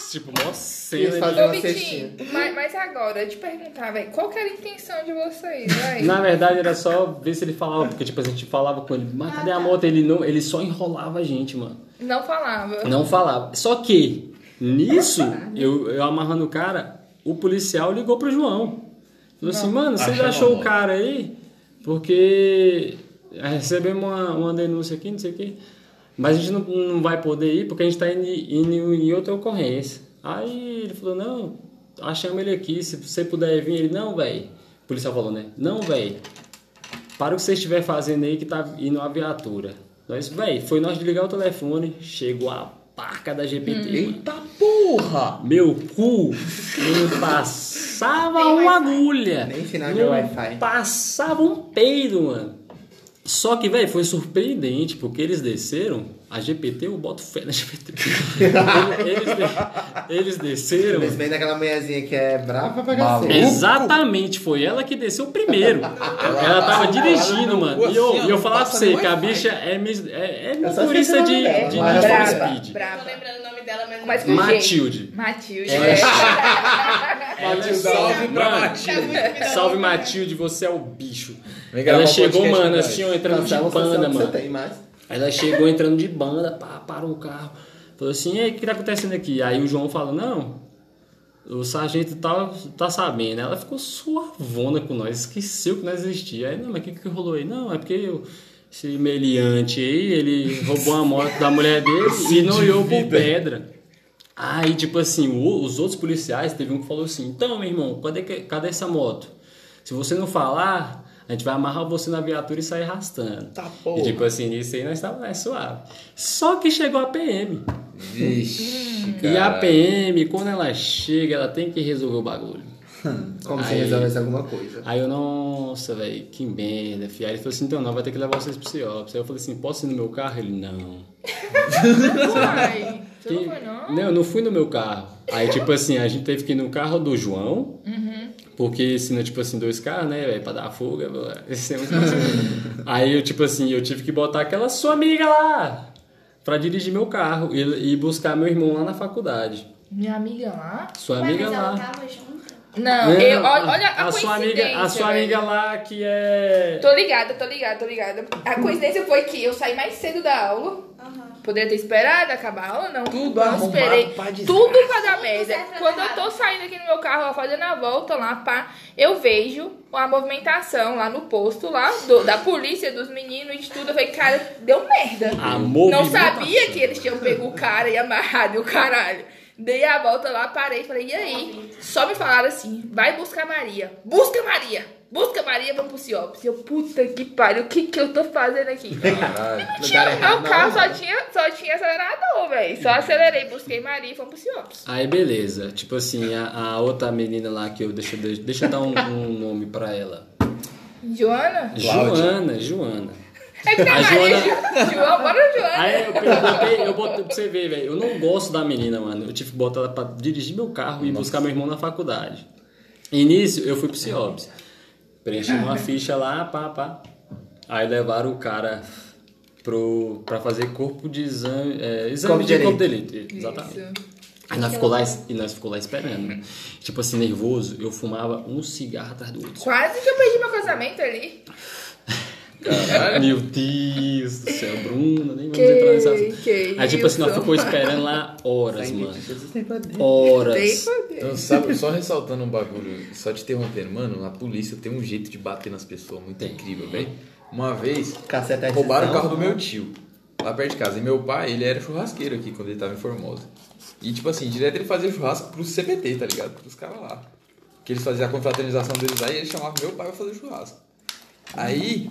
Tipo, mó cena Quis de- fazer Ô, uma Vitinho, cestinha. mas, mas agora, eu te perguntar, velho, qual que era a intenção de vocês, velho? Na verdade era só ver se ele falava, porque tipo, a gente falava com ele, mas cadê a moto? Ele, não, ele só enrolava a gente, mano. Não falava. Não falava. Só que, nisso, eu, eu amarrando o cara, o policial ligou pro João. Falou assim, mano, você já Achava achou o cara aí? Porque recebemos uma, uma denúncia aqui, não sei o quê. Mas a gente não, não vai poder ir porque a gente tá indo, indo em outra ocorrência. Aí ele falou, não, achamos ele aqui, se você puder vir. Ele, não, velho. O policial falou, né? Não, velho. Para o que você estiver fazendo aí que tá indo a viatura. Nós, véi, foi nós desligar o telefone, chegou a parca da GPT. mano. Eita porra! Meu cu não passava uma agulha. Nem sinal de Wi-Fi. Passava um peido, mano. Só que, velho, foi surpreendente, porque eles desceram, a GPT, eu boto fé na GPT. eles, de- eles desceram. Mas bem daquela mulherzinha que é brava pra cacete. Exatamente, foi ela que desceu primeiro. Ela tava dirigindo, mano. E eu, e eu falava pra você que a bicha é, é, é motorista de, de Need for brava, Speed. Tô lembrando o nome dela, mas Mas não. Matilde. Matilde. É. Ela é Salve pra Matilde. Salve Matilde, você é o bicho. Ela chegou, mano, assim, ó, entrando de Cancela banda, mano. tem, mas... Ela chegou entrando de banda, pá, parou o carro. Falou assim, e aí, o que tá acontecendo aqui? Aí o João falou, não, o sargento tal tá sabendo. Ela ficou suavona com nós, esqueceu que nós existia. Aí, não, mas o que, que rolou aí? Não, é porque eu- esse meliante aí, ele roubou a moto da mulher dele e noiou por pedra. Aí, tipo assim, o- os outros policiais, teve um que falou assim, então, meu irmão, cadê, que- cadê essa moto? Se você não falar, a gente vai amarrar você na viatura e sair arrastando. Tá E porra. tipo assim, isso aí nós estávamos mais suave. Só que chegou a PM. Vixe, E a cara. PM, quando ela chega, ela tem que resolver o bagulho. Como se Aí- resolvesse alguma coisa. Aí eu, nossa, velho, que merda, fi. Aí ele falou assim, então não, vai ter que levar vocês pro CIOPS. Aí eu falei assim, posso ir no meu carro? Ele, não. Uai, Você não Que- foi, não? Não, eu não fui no meu carro. Aí, tipo assim, a gente teve que ir no carro do João, porque senão, tipo assim, dois carros, né, velho, pra dar fuga, esse é muito. Aí, eu, tipo assim, eu tive que botar aquela sua amiga lá pra dirigir meu carro e, e buscar meu irmão lá na faculdade. Minha amiga lá. Sua Ué, amiga mas ela lá. tava junto. Não, eu, olha, a, a sua amiga, a sua velho. amiga lá que é. Tô ligada, tô ligada, tô ligada. A coincidência foi que eu saí mais cedo da aula. Poderia ter esperado acabar a aula, não. Tudo não arrumado esperei. pra. Tudo pra dar merda. Quando eu tô saindo aqui no meu carro, ó, fazendo a volta lá, pá, eu vejo a movimentação lá no posto lá, do- da polícia, dos meninos e de tudo. Eu falei, cara, deu merda. A Não sabia que eles tinham pego o cara e amarrado e o caralho. Dei a volta lá, parei, falei, e aí? Só me falaram assim, vai buscar Maria. Busca Maria! Busca Maria, vamos pro Ciops. Eu, puta que pariu, o que que eu tô fazendo aqui? Caralho. Tinha, meu carro só tinha, só tinha acelerador, velho. Só acelerei, busquei Maria e fomos pro Ciops. Aí beleza, tipo assim, a, a outra menina lá que eu. Deixa, deixa eu dar um, um nome pra ela. Joana? Joana, Joana. É que tem A. Joana- João, bora Joana. Aí eu, botei, eu botei pra você ver, velho. Eu não gosto da menina, mano. Eu tive que botar ela pra dirigir meu carro e buscar meu irmão na faculdade. Início, eu fui pro Ciops. Preenchi uma ficha lá, pá, pá. Aí levaram o cara pro, pra fazer corpo de exame. É, exame Corpo de de corpo de delito. Exatamente. Isso. Aí nós ficou lá, e nós ficou lá esperando, né? Tipo assim, nervoso, eu fumava um cigarro atrás do outro. Quase que eu perdi meu casamento ali. Caralho. Meu Deus do céu, Bruna, nem vamos Que- entrar nessa que Aí tipo assim, nós isso? ficou esperando lá horas, Sangue mano. de tem. Tem Horas. poder. Então, sabe, só ressaltando um bagulho, só te interrompendo, mano, a polícia tem um jeito de bater nas pessoas muito incrível, velho. Uma vez, Caceta é roubaram o carro do meu tio, lá perto de casa. E meu pai, ele era churrasqueiro aqui quando ele tava em Formosa. E, tipo assim, direto ele fazia churrasco pros CPT, tá ligado? Pros caras lá. Que eles faziam a confraternização deles lá e ele chamava meu pai pra fazer churrasco. Aí,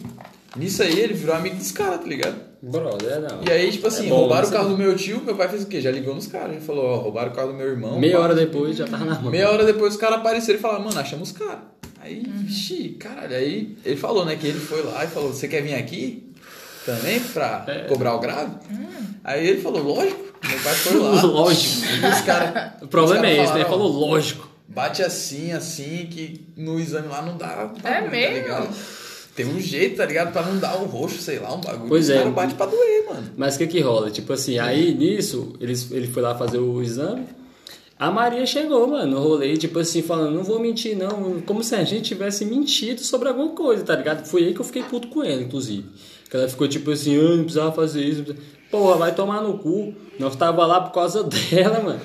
nisso aí, ele virou amigo dos caras, tá ligado? Brother, é não. E aí, tipo assim, É bom, roubaram o carro é do meu tio, meu pai fez o quê? Já ligou nos caras, já falou, ó, roubaram o carro do meu irmão. Meia hora depois já tava na mão. Meia hora depois os caras apareceram e falaram, mano, achamos os caras. Aí, Uhum. vixi, caralho, aí ele falou, né, que ele foi lá e falou, você quer vir aqui também pra É. cobrar o grave? Hum. Aí ele falou, lógico, meu pai foi lá. Lógico. Os caras... O problema os é caras esse, né? Ele falou lógico. Bate assim, assim, que no exame lá não dá É tá mesmo? ligado? Tem um jeito, tá ligado? Pra não dar o roxo, sei lá, um bagulho. Pois é. caras batem pra doer, mano. Mas o que que rola? Tipo assim, aí nisso, eles, ele foi lá fazer o exame. A Maria chegou, mano, no rolê, tipo assim, falando, não vou mentir, não. Como se a gente tivesse mentido sobre alguma coisa, tá ligado? Foi aí que eu fiquei puto com ela, inclusive. Que ela ficou tipo assim, ah, não precisava fazer isso. não precisava- Porra, vai tomar no cu. Nós tava lá por causa dela, mano.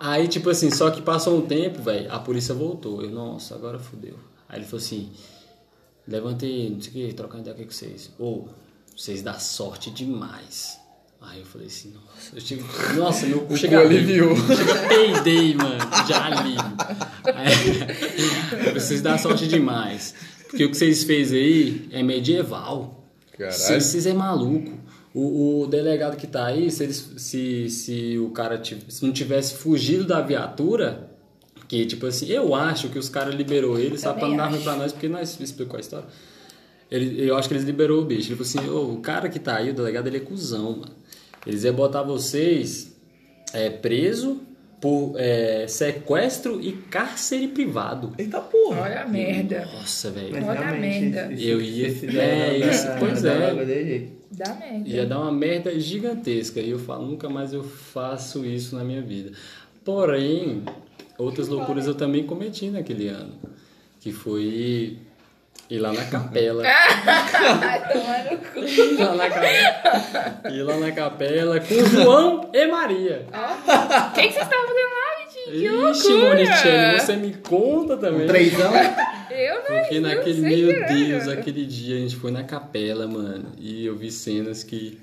Aí, tipo assim, só que passou um tempo, velho, a polícia voltou. Eu, nossa, agora fodeu. Aí ele falou assim, levantei, não sei o que, trocando ideia com vocês. Ô, vocês dão sorte demais. Aí eu falei assim, nossa, eu tive, nossa, meu cu chega aliviou. Chega, peidei, mano, de alívio. Aí, vocês dão sorte demais. Porque o que vocês fez aí é medieval. Caralho. Vocês, vocês é maluco. O, o delegado que tá aí, se, eles, se, se o cara se não tivesse fugido da viatura, que tipo assim, eu acho que os caras liberou ele, sabe, pra não dar ruim pra nós, porque nós explicou a história. Ele, eu acho que eles liberou o bicho. Ele falou assim, "Ô, o cara que tá aí, o delegado, ele é cuzão, mano. Eles iam botar vocês é, preso por é, sequestro e cárcere privado. Eita porra. Olha a merda. Nossa, velho. Olha a merda. esse- Eu ia- esse é, dá- pois dá é. Dá merda. Ia dar uma merda gigantesca. E eu falo, nunca mais eu faço isso na minha vida. Porém, outras loucuras eu também cometi naquele ano. Que foi ir lá na capela. Ai, tomar no cu. ir, lá na capela ir lá na capela com João e Maria. O que, que vocês estavam fazendo lá, Vitinho? Que Ixi, loucura! Monicelli, você me conta também. Um treizão. Eu não Porque naquele, meu. Deus, aquele dia a gente foi na capela, mano. E eu vi cenas que.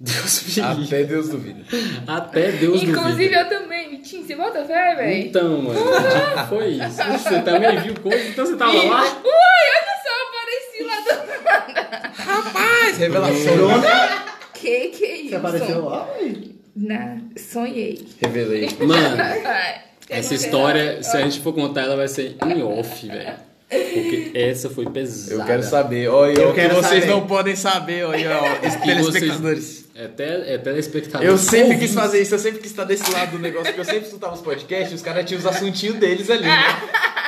Deus me livre. Até Deus duvida. Até Deus Inclusive duvida. eu também, Vitinho. Você bota fé, velho? Então, mano, foi isso. Você também viu coisa? Então você tava lá? Ui, olha só, apareci lá do... Rapaz, revelação. Que que é isso? Você apareceu lá, ué? Na... Sonhei. Revelei. Mano, essa história, se a gente for contar, ela vai ser em off, velho. Porque essa foi pesada. Eu quero saber. Olha, Eu o que quero vocês saber. não podem saber, olha, E telespectadores. É, tele, é telespectador. Eu sempre quis fazer isso, eu sempre quis estar desse lado do negócio, porque eu sempre escutava os podcasts e os caras tinham os assuntinhos deles ali. né?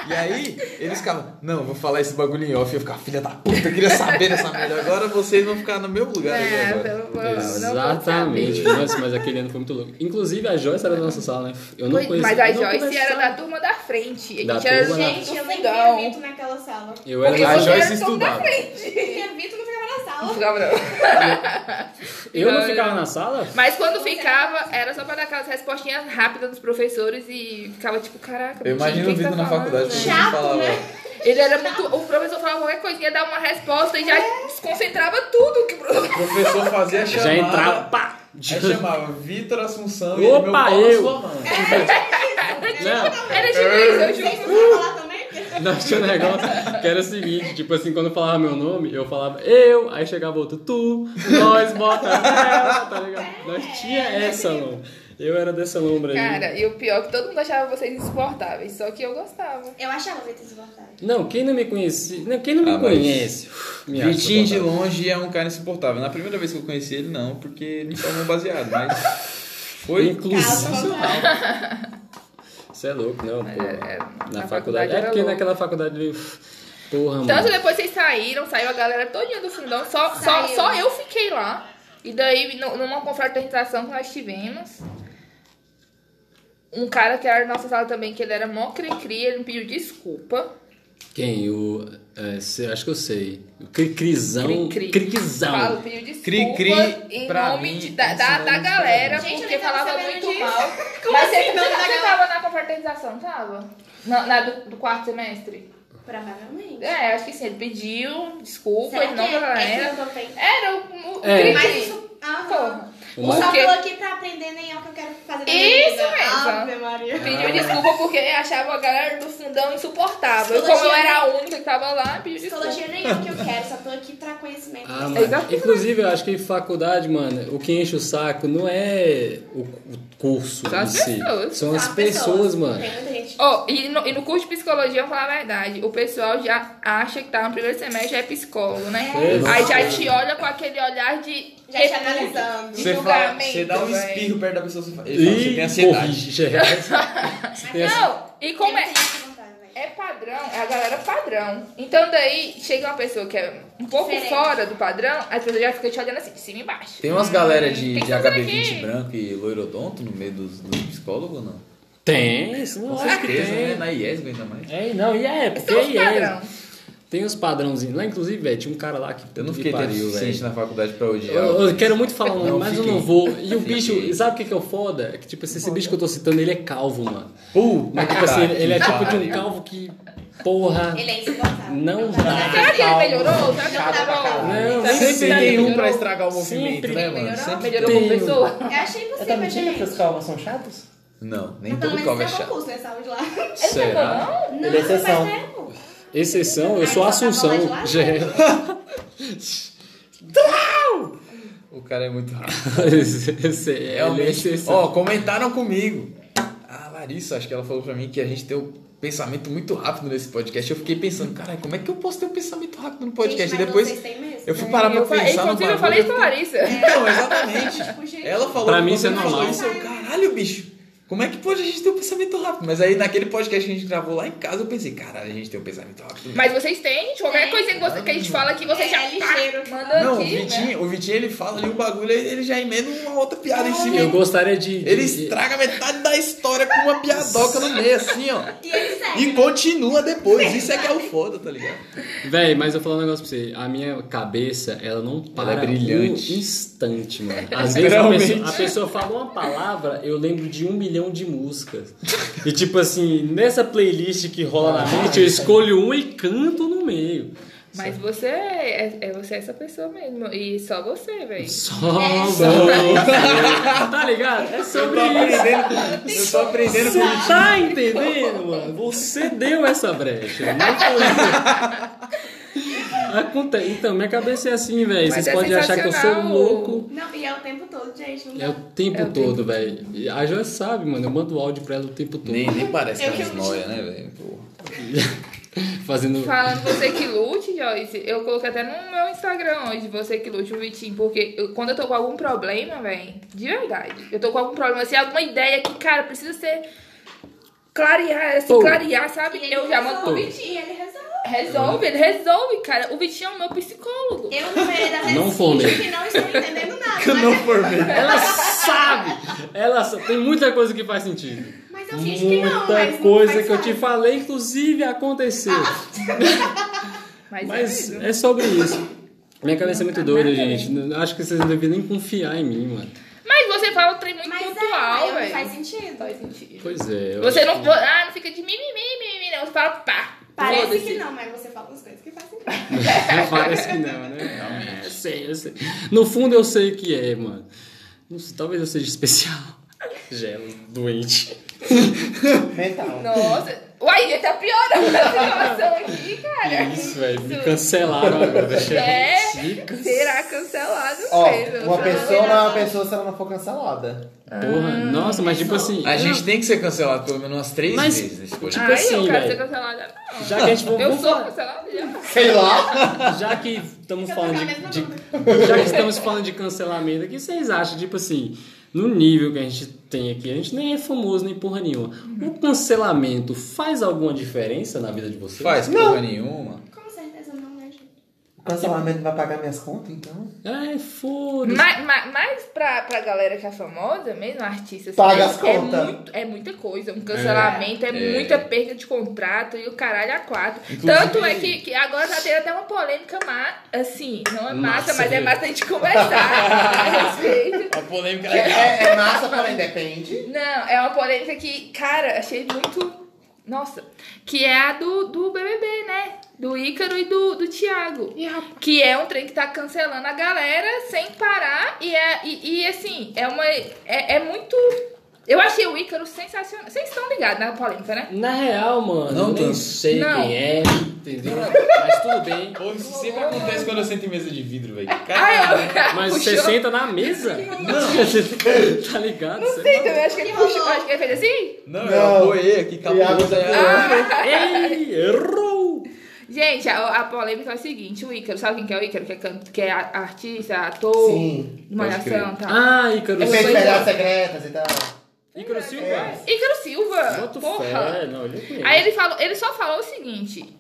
E aí, eles ficavam, não, vou falar esse bagulho em off. Eu ficava, filha da puta, eu queria saber dessa merda. Agora vocês vão ficar no meu lugar É, eu não vou Exatamente. Nossa, mas aquele ano foi muito louco. Inclusive, a Joyce era da nossa sala, né? Eu não conhecia. Mas a eu não Joyce era conversava. da turma da frente. A Da gente era turma da- do Gente, eu Vitor naquela sala. Eu era Porque Joyce era da turma da estudava. não ficava na Não sala. ficava, não. Eu não Não, ficava na sala? Mas quando ficava, era só pra dar aquelas respostinhas rápidas dos professores e ficava tipo, caraca, Eu imagino o Vitor tá na falando, faculdade, né? Chato, ele falava. né? Ele era muito. O professor falava qualquer coisa, ia dar uma resposta e já desconcentrava tudo que o professor. O professor fazia chamada. Já entrava, pá! Aí chamava Vitor Assunção e Opa, meu pau eu. na sua mão. Não, Era tipo isso, eu Vocês juro. não falar também? nós tinha um negócio que era o seguinte, tipo assim, quando eu falava meu nome, eu falava eu, aí chegava outro tu, nós, bota ela, tá ligado? Nós tinha essa, não. Eu era dessa lombra aí. Cara, e o pior é que todo mundo achava vocês insuportáveis, só que eu gostava. Eu achava o Vitor insuportável. Não, quem não me conhecia, não, quem não me Ah, conhece, me acha Vitinho de longe é um cara insuportável. Na primeira vez que eu conheci ele, não, porque ele me formou baseado, mas foi Inclusive. Você é louco, não, pô. É, é, na, na faculdade. faculdade É porque louco. naquela faculdade. Porra, Tanto mano. depois vocês saíram, saiu a galera todinha do fundão, só, só, Saiu. só eu fiquei lá. E daí, nu- numa confraternização que nós tivemos, um cara que era da nossa sala também, que ele era mó cri-cri, ele me pediu desculpa. Quem? O. é, cê- acho que eu sei. O Cricrizão. Cri-cri. Cricrizão. Falo, pediu desculpa Cri-cri, em pra nome mim, de- da, da, da não galera, Gente, porque falava muito disso. mal. Como Mas assim, você, não você, legal? tava na confraternização, tava? Na, na do, do quarto semestre? Provavelmente. É, acho que sim. Ele pediu desculpa Será nome da é eu não tenho? Era o, o É. cri-cri. Mas isso... Aham. Porra. Uma- Só Porque- tô aqui pra aprender nem é o que eu quero fazer na Isso vida. mesmo. Ave Maria. Pediu desculpa porque achava a galera do fundão insuportável. E Psicologia como eu era a única que tava lá, pediu desculpa. Psicologia nem é o que eu quero, só tô aqui pra conhecimento. Ah. Inclusive, eu acho que faculdade, mano, o que enche o saco não é o, o curso São as si. pessoas. São as São pessoas, mano. Tem muita gente. Oh, e, no, e no curso de psicologia, eu vou falar a verdade, o pessoal já acha que tá no primeiro semestre já é psicólogo, né? É. Aí já te olha com aquele olhar de Já te analisando. de Você, fala, você dá um espirro perto da pessoa, você fala, ele fala, você tem ansiedade. corrige. é. Você tem Não, e como é, é padrão, é a galera padrão. Então daí chega uma pessoa que é um pouco Diferente. fora do padrão, as pessoas já ficam te olhando assim, de cima e embaixo. Tem umas galera de, de fazer HB20 aqui. branco e loirodonto no meio dos, dos psicólogos ou não? Tem, isso Com não acho que certeza, né? tem. Na IESB ainda mais. É, não, e é, porque é. padrão. Tem uns padrãozinhos. Lá, inclusive, velho, tinha um cara lá que. Eu não que fiquei pariu, velho. na faculdade pra odiar. Eu, eu quero muito falar o nome, Não, mas eu fiquei. não vou. E o bicho, Fiquei. sabe o que, que é o foda? É que, tipo assim, esse bicho que eu tô citando, ele é calvo, mano. Puta Mas, tipo assim, ele é tipo de um calvo que. Porra. Ele é insuportável. Não dá. Será que ele melhorou? Será que ele Chato pra melhorou? Não, que sempre tem um pra estragar o movimento, Sempre né, mano? melhorou? Sempre Melhorou como pessoa? Eu achei Eu impossível, tô mentindo que os calvos são chatos? Não, nem todo calvo é tem chato. concurso nessa aula de lá. Será? Não, Ele é exceção. Exceção, eu sou Assunção. é. O cara é muito rápido. Esse- é. Ó, comentaram comigo. A Larissa, acho que ela falou pra mim que a gente tem um pensamento muito rápido nesse podcast. Eu fiquei pensando, caralho, como é que eu posso ter um pensamento rápido no podcast? Gente, e depois vocês têm mesmo? eu fui parar pra Eu fa- pensar Inclusive, eu falei isso a Larissa. Não, exatamente. Tipo, gente, Ela falou Pra mim é ela falou. Isso, eu, caralho, bicho. Como é que pode a gente ter um pensamento rápido? Mas aí naquele podcast que a gente gravou lá em casa, eu pensei, caralho, a gente tem um pensamento rápido. Mas vocês têm, gente, qualquer Tem. coisinha que, você, que a gente fala aqui, vocês É, já é ligeiro. pá, manda Não, o aqui, Vitinho, né? o Vitinho ele fala ali um bagulho, ele ele já emenda uma outra piada em cima. Eu gostaria de. de- Ele estraga metade da história com uma piadoca no meio, assim, ó. E ele segue. E continua depois. Isso é que é o foda, tá ligado? Véi, mas eu vou falar um negócio pra você. A minha cabeça, ela não para é brilhante. um instante, mano. Às vezes a pessoa, a pessoa fala uma palavra, eu lembro de um milhão de músicas. E tipo assim, nessa playlist que rola na mente, eu escolho uma e canto no meio. Mas você é, é você é essa pessoa mesmo. E só você, velho. Só É, você. Tá ligado? É sobre isso. Eu tô aprendendo Você com o Vitinho. tá entendendo, mano? Você deu essa brecha. Não foi. Acontece. Então, minha cabeça é assim, velho. Vocês é podem achar que eu sou louco. Não, e é o tempo todo, gente. Não É o tempo É todo, velho. A Joia sabe, mano. Eu mando áudio pra ela o tempo todo. Nem, nem parece que Eu é que- uns noia, né, velho? Porra. Fazendo. Falando você que lute, Joyce, eu coloquei até no meu Instagram hoje, você que lute, o Vitinho, porque eu- quando eu tô com algum problema, velho, de verdade, eu tô com algum problema, assim, alguma ideia que, cara, precisa ser clarear, se Pô. clarear, sabe? E Eu já mando pro Vitinho. Ele resolve. Resolve, ele resolve, cara. O Vitinho é o meu psicólogo. Eu, Não Recife, formei. que não estou entendendo nada. Eu mas, não formei. Ela sabe! Ela sa- tem muita coisa que faz sentido. mas eu finge que não, Muita mas não coisa faz que eu te falei, inclusive, aconteceu. Mas, é Mas isso. é sobre isso. Minha cabeça é muito tá doida, gente. Acho que vocês não deviam nem confiar em mim, mano. Mas você fala um trem muito Mas é, pontual, aí velho. faz sentido. Faz sentido. Pois é. Você não, que- ah, não fica de mimimi, mimimi, não. Você fala pá. Parece que não, mas você fala umas coisas que faz sentido. Parece que não, né? É, eu sei, eu sei. No fundo eu sei que é, mano. Não sei, talvez eu seja especial. Gelo, doente. Mental. Nossa. Uai, ele tá piorando a situação aqui, cara. Isso, velho. Me cancelaram agora. É, será cancelado Ó, mesmo. uma Não pessoa não é uma pessoa se ela não for cancelada. Porra, nossa, mas tipo assim. A gente tem que ser cancelado pelo menos umas três Mas- vezes nesse podcast. Ai, assim, eu quero velho. ser cancelada. Não. Já que a gente vamos, Eu sou cancelada já. Sei lá. Já que estamos falando tá de, de- Já que estamos falando de cancelamento aqui, vocês acham, tipo assim, no nível que a gente tem aqui, a gente nem é famoso nem porra nenhuma. O cancelamento faz alguma diferença na vida de vocês? Faz porra nenhuma. Com certeza não, né, gente? O cancelamento vai pagar minhas contas, então? Ai, foda-se. Mas, mas, mas pra, pra galera que é famosa, mesmo artista, assim, Paga é, as é, contas. muito, é muita coisa. Um cancelamento, é, É. muita perda de contrato e o caralho a quatro. Inclusive- Tanto é que, que agora tá tendo até uma polêmica má, assim, não é massa, Massa, mas é viu? massa a gente conversar a respeito. A polêmica É, é, é massa, porém depende. Não, é uma polêmica que, cara, achei muito. Nossa, que é a do, do BBB, né? Do Ícaro e do, do Thiago. Que é um trem que tá cancelando a galera sem parar. E, é, e, e, assim, é uma. É, é muito. Eu achei o Ícaro sensacional. Vocês estão ligados na polêmica, né? Na real, mano, Não eu nem tanto. sei Não. quem é, entendeu? Mas tudo bem. Pô, isso sempre acontece quando eu sento em mesa de vidro, velho. Caralho. Mas puxou. você senta na mesa? Não. tá ligado? Não sei também, acho que ele puxou. Acho que ele fez assim. Não, Não. eu apoiei aqui, tá aí. Ah, Ei, errou! Gente, a, a polêmica é o seguinte: o Ícaro, sabe quem que é o Ícaro? Que é, can- que é artista, ator, Sim. malhação e tal. Ah, Ícaro Efeitos Silva. melhores secretas e tal. Ícaro Silva? É. Ícaro Silva. Boto porra. fé. Não, ele conhece. Aí ele falou, ele só falou o seguinte.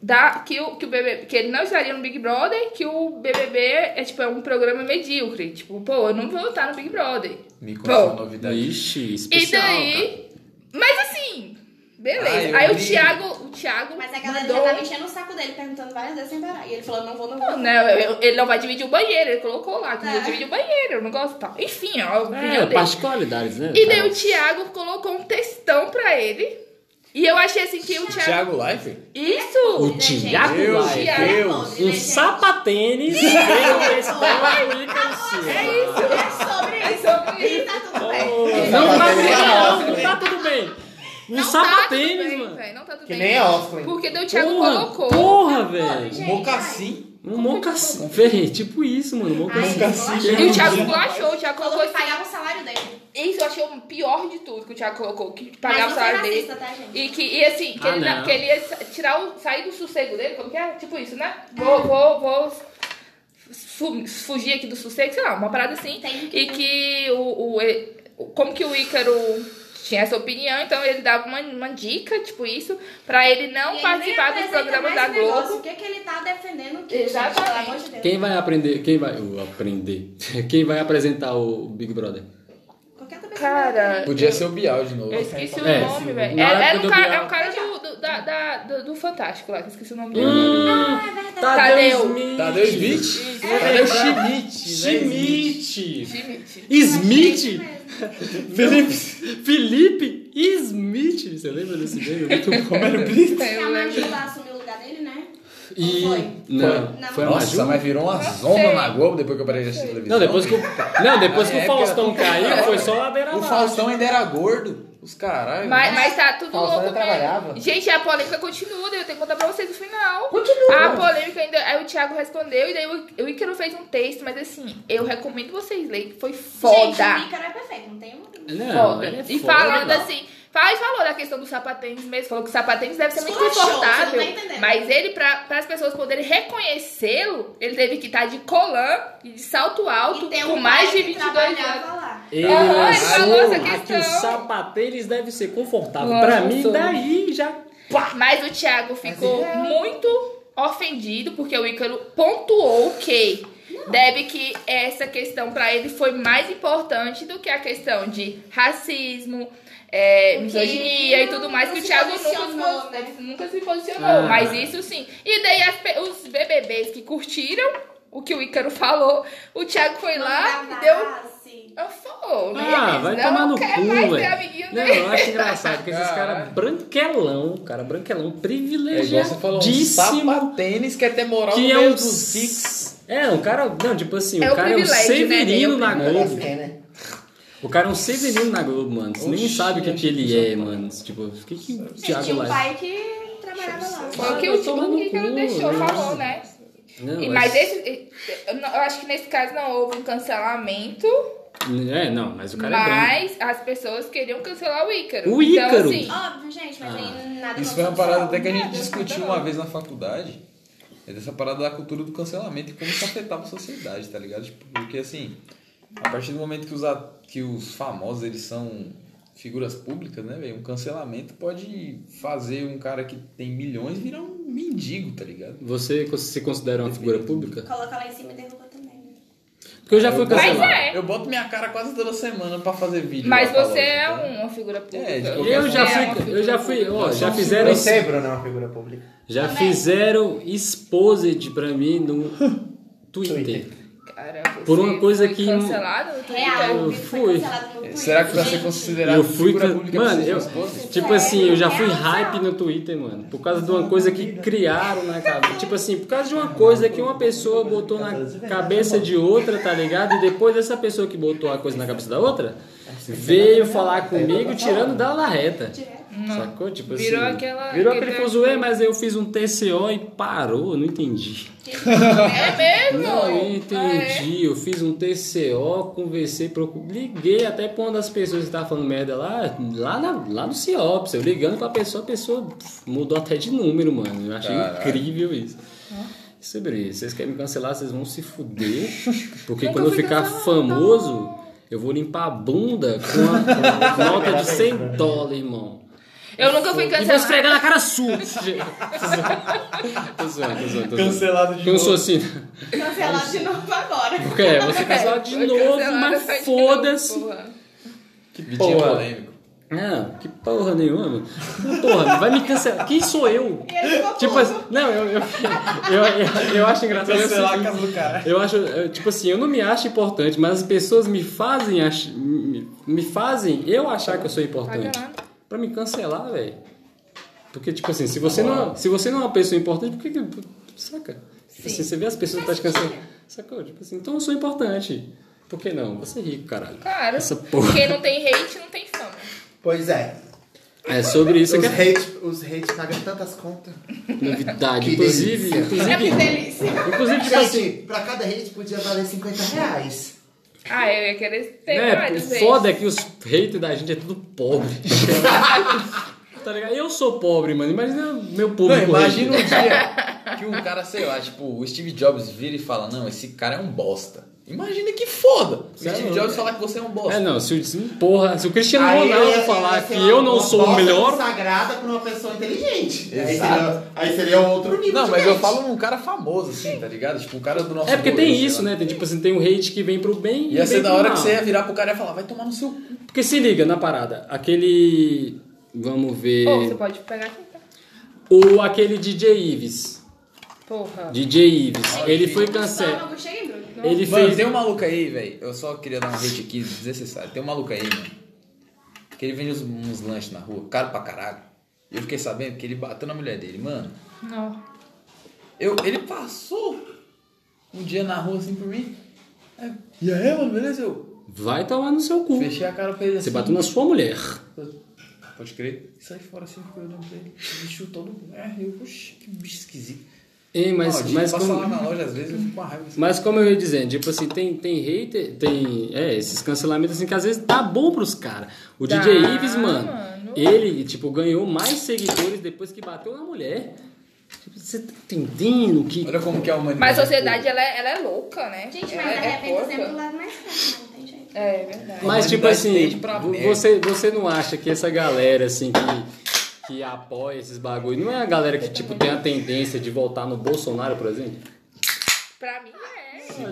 Da, que, o, que, o BBB, que ele não estaria no Big Brother, que o BBB é tipo é um programa medíocre. Tipo, pô, eu não vou estar no Big Brother. Me conta uma novidade. Ixi, E especial, cara. daí. Mas assim, beleza. Eu Aí o vi. Thiago, o Thiago. Mas a galera mandou- já tava enchendo o saco dele, perguntando várias vezes sem parar. E ele falou, não vou, não vou. Não, eu- eu- ele não vai dividir o banheiro. Ele colocou lá que não ia Tá. dividir o banheiro. Eu não gosto e tal. Enfim, ó, É, particularidades, né? E daí o Thiago colocou um textão pra ele. E eu achei assim que o Thiago. Thiago Leifert? Isso! O Né, gente? Thiago. Thiago. Deus. Um sapatênis questão do Ícaro Silva. É isso! É sobre É isso. sobre E isso. tá tudo bem. Não tá tudo bem, Sapatênis. não, não tá tudo bem. Um Não tá sapatênis, tudo bem, mano. velho, Não tá tudo Que bem. nem a Osklin. Porque daí o Thiago Porra, colocou. porra, velho. Mocassim. Um mocassim. Véi, tipo isso, mano. Um mocassim. E o Thiago flashou, o Thiago colocou que assim. pagava o salário dele. Isso eu achei o pior de tudo que o Thiago colocou, que Mas pagava o não salário dele. racista, tá, gente? E que, e assim, que, Ah, ele, não. que ele ia tirar o. sair do sossego dele, como que é? Tipo isso, né? Vou, vou, vou fu- fugir aqui do sossego, sei lá, uma parada assim. Tem que- E que o, o, como que o Ícaro tinha essa opinião, então ele dava uma, uma dica, tipo isso, pra ele não ele participar dos programas da negócio. Globo. O que, que ele tá defendendo? Que, Exatamente. Gente, de Deus. Quem vai aprender? Quem vai uh, aprender? Quem vai apresentar o Big Brother? Cara, Podia ser o Bial de novo. eu esqueci o É, nome, velho. É, é, do cara, é um cara do, do, da, da- do, do Fantástico lá, que eu esqueci o nome dele. Hum, é verdade. Tadeu. Smith. Tadeu Smith? Tadeu Schmidt. né? Schmidt. Schmidt. Smith. Mesmo. Felipe. Felipe Smith. Você lembra desse meme? Muito bom. Que Eu a lembro. Maju lá assumiu o lugar dele, né? E... Foi. Não, Não. foi Nossa, Maju? mas virou uma zona na Globo depois que eu parei de assistir televisão. Não, depois que o, não, depois que o época Faustão caiu, foi só ladeira O abaixo. Faustão ainda era gordo. Os caralho. Mas, mas tá tudo Faustão louco trabalhava. mesmo. Gente, a polêmica continua, daí eu tenho que contar pra vocês no final. Continua. A polêmica ainda. Aí o Thiago respondeu, e daí o, o Ícaro fez um texto, mas assim, eu recomendo vocês lerem, que foi Gente, o foda. Ícaro é perfeito, não tem um... Não, foda. ele é e foda, falando assim, Faz falou da questão do sapatênis mesmo, falou que o sapatênis deve ser muito Esculachou, confortável. tá mas ele, para as pessoas poderem reconhecê-lo, ele teve que estar de colã e de salto alto E um mais de que 22 trabalhava anos. lá. Ele Aham, ele falou que os questão. sapatênis devem ser confortáveis. Lançou. Pra mim, daí já. Pá! Mas o Thiago ficou é. muito ofendido porque o Ícaro pontuou que deve que essa questão pra ele foi mais importante do que a questão de racismo, é, misoginia e tudo mais que o Thiago nunca, se posicionou, pos- né? nunca se posicionou, Ah. mas isso sim. E daí as os BBBs que curtiram o que o Ícaro falou, o Thiago foi lá e deu eu falou, né? Ah, vai não tomar no quer cu, mais ser velho. amiguinho Não, eu acho engraçado, porque esses caras branquelão, cara, branquelão, É privilegiadíssimo. você falou, um sapatênis quer ter moral que no é meio um dos ricos. É, um cara. Não, tipo assim, É o o cara é um privilégio, né, Severino é o na. Globo. É, né? O cara é um Severino na Globo, mano. Você nem sabe o que, que ele é, só- mano. Tipo, o que, que o Ele Thiago tinha um lá? pai que trabalhava lá. Foi o que o Thiago Ícaro cu, deixou, né? falou, né? Não, E- Mas esse, eu acho que nesse caso não houve um cancelamento, É, não, mas o cara é branco. mas as pessoas queriam cancelar o Ícaro. O Então, Ícaro? assim, Óbvio, gente, mas Ah. tem nada Isso foi uma o parada até que a gente Nada, discutiu uma vez na faculdade. É dessa parada da cultura do cancelamento e como isso afetava a sociedade, tá ligado? Tipo, porque assim, a partir do momento que os, que os famosos eles são figuras públicas, né, velho? Um cancelamento pode fazer um cara que tem milhões virar um mendigo, tá ligado? Você se considera uma figura pública? Coloca lá em cima e derruba também. né? Porque eu já fui cancelado. é. Eu boto minha cara quase toda semana pra fazer vídeo. mas você loja, é tá? uma figura pública. É, de qualquer Eu já é fui, figura eu já fui, ó, já fizeram, Você, é, Bruno, é uma figura pública. já Também. fizeram exposed pra mim no Twitter. Twitter. Cara, você Por uma coisa foi que- cancelado no? Real, Eu vídeo foi fui. Twitter. Será que pra ser considerado Eu fui, figura pública mano, eu, tipo assim, eu já fui hype no Twitter, mano, por causa de uma coisa que criaram na cabeça, tipo assim, por causa de uma coisa que uma pessoa botou na cabeça de outra, tá ligado? E depois essa pessoa que botou a coisa na cabeça da outra veio falar comigo tirando da reta. Sacou? Tipo assim. Virou aquela- Virou aquele fuzuê, mas eu fiz um TCO e parou, eu não entendi. É mesmo? Não, eu Ah, é? entendi. Eu fiz um TCO, conversei, procu- liguei até pra uma das pessoas que tava falando merda lá, lá, na- lá no Ciops. Eu ligando pra pessoa, a pessoa pff, mudou até de número, mano. Eu achei Caralho. incrível isso. Sobre isso, vocês querem me cancelar, vocês vão se fuder. Porque Nunca quando eu ficar cancelado. famoso, eu vou limpar a bunda com a, com a nota de 100 dólares, irmão. Eu nunca fui E vou esfregar na cara sua. tô zoando, tô zoando, tô zoando. Cancelado de novo. sou assim. Cancelado de novo agora. Porque é, você cancelado de novo, mas foda-se. Que vidinho Porra. polêmico. Não, que porra nenhuma. meu. Porra, vai me cancelar. Quem sou eu? Tipo assim, não, eu, eu, eu, eu, eu acho engraçado. é Cancelar a seguinte, casa do cara. Eu acho, tipo assim, eu não me acho importante, mas as pessoas me fazem, ach, me, me fazem eu achar que eu sou importante. Paga Pra me cancelar, velho. Porque, tipo assim, se você, não, se você não é uma pessoa importante, por que que. Saca? Tipo assim, você vê as pessoas que estão te cancelando. Sacou? Tipo assim, então eu sou importante. Por que não? Você é rico, caralho. Claro. Essa porra. Quem não tem hate não tem fama. Pois é. É sobre isso Os que é hate, os hate pagam tantas contas. novidade. Inclusive, delícia. É que inclusive, delícia. inclusive, tipo assim. Pra cada hate podia valer 50 reais. Ah, eu ia querer ter É, o vários foda é que os haters da gente é tudo pobre. tá ligado? Eu sou pobre, mano. Imagina meu Não, público. imagina um dia que um cara, sei lá, tipo, o Steve Jobs vira e fala, não, esse cara é um bosta. Imagina que foda. O Você é Steve. Jobs falar que você é um bosta. É, não, se, o- se, porra, se o Cristiano Aí Ronaldo ia- falar ia que uma- eu não uma sou o bosta melhor, consagrada por uma pessoa inteligente. Aí Exato. seria, aí seria outro nível Não, de mas eu hate. falo num cara famoso, assim, tá ligado? Tipo, um cara do nosso É porque tem isso, né? Tem tipo assim, tem um hate que vem pro bem e Ia vem ser da pro hora mal. que você ia virar pro cara e falar, vai tomar no seu cu. Porque se liga na parada, aquele. Vamos ver. Você pode pegar aqui, tá? Ou aquele DJ Ives. Porra. DJ Ives. Ele foi cancelado. Ele Mano, fez. tem um maluco aí, velho. Eu só queria dar um hate aqui desnecessário. Tem um maluco aí, mano. Que ele vende uns, uns lanches na rua, caro pra caralho. E eu fiquei sabendo que ele bateu na mulher dele, mano. Não. Eu, ele passou um dia na rua assim por mim. Aí, e aí, mano, beleza? Eu Vai tomar no seu cu. fechei a cara pra ele assim. Você bateu na sua mulher. Pode crer. E saí fora assim, ficou olhando pra ele. O bicho todo. É, eu, oxi, que bicho esquisito. Ei, mas, Não, mas, como, lá na loja, às vezes eu fico com uma raiva. assim. mas como eu ia dizendo, tipo assim, tem, tem hater, tem é, esses cancelamentos assim que às vezes dá bom pros caras. O DJ Dá, Ives, mano, mano. Ele, tipo, ganhou mais seguidores depois que bateu na mulher. Tipo, você tá entendendo que. Olha como que é a humanidade. Mas a sociedade, ela, é- ela é louca, né? Gente, ela mas é de repente porca. sempre do lado mais fraco, não tem jeito. É verdade. Mas, tipo assim, merda. você, você não acha que essa galera, assim, que, que apoia esses bagulho, não é a galera que, tipo, tem a tendência de votar no Bolsonaro, por exemplo? Pra mim é.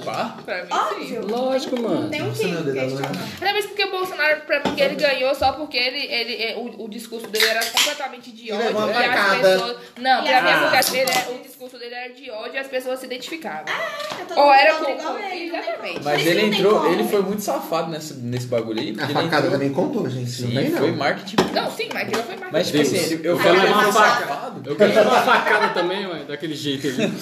Pá? Pra mim sim. Óbvio. Lógico, mano. Não tem é que questionar. Até mesmo porque o Bolsonaro, pra mim, ele ganhou só porque ele, ele, é, o, o discurso dele era completamente de E ódio. levou uma e as facada. pessoas. Não, pra mim, Ah. porque ele é- o discurso dele era de ódio e as pessoas se identificavam. Eu tô Ou era com. igual com- ele, não tem Exatamente. como. Mas Isso ele não tem entrou, como. ele foi muito safado nesse, nesse bagulho aí. A porque ele facada entrou- também contou, gente. Sim, não tem, não. foi marketing. Não, sim, mas aquilo foi mais. Mas tipo Deus. assim, ele- eu quero que ele levar uma faca. safado. Eu quero uma facada também, mano, daquele jeito ali.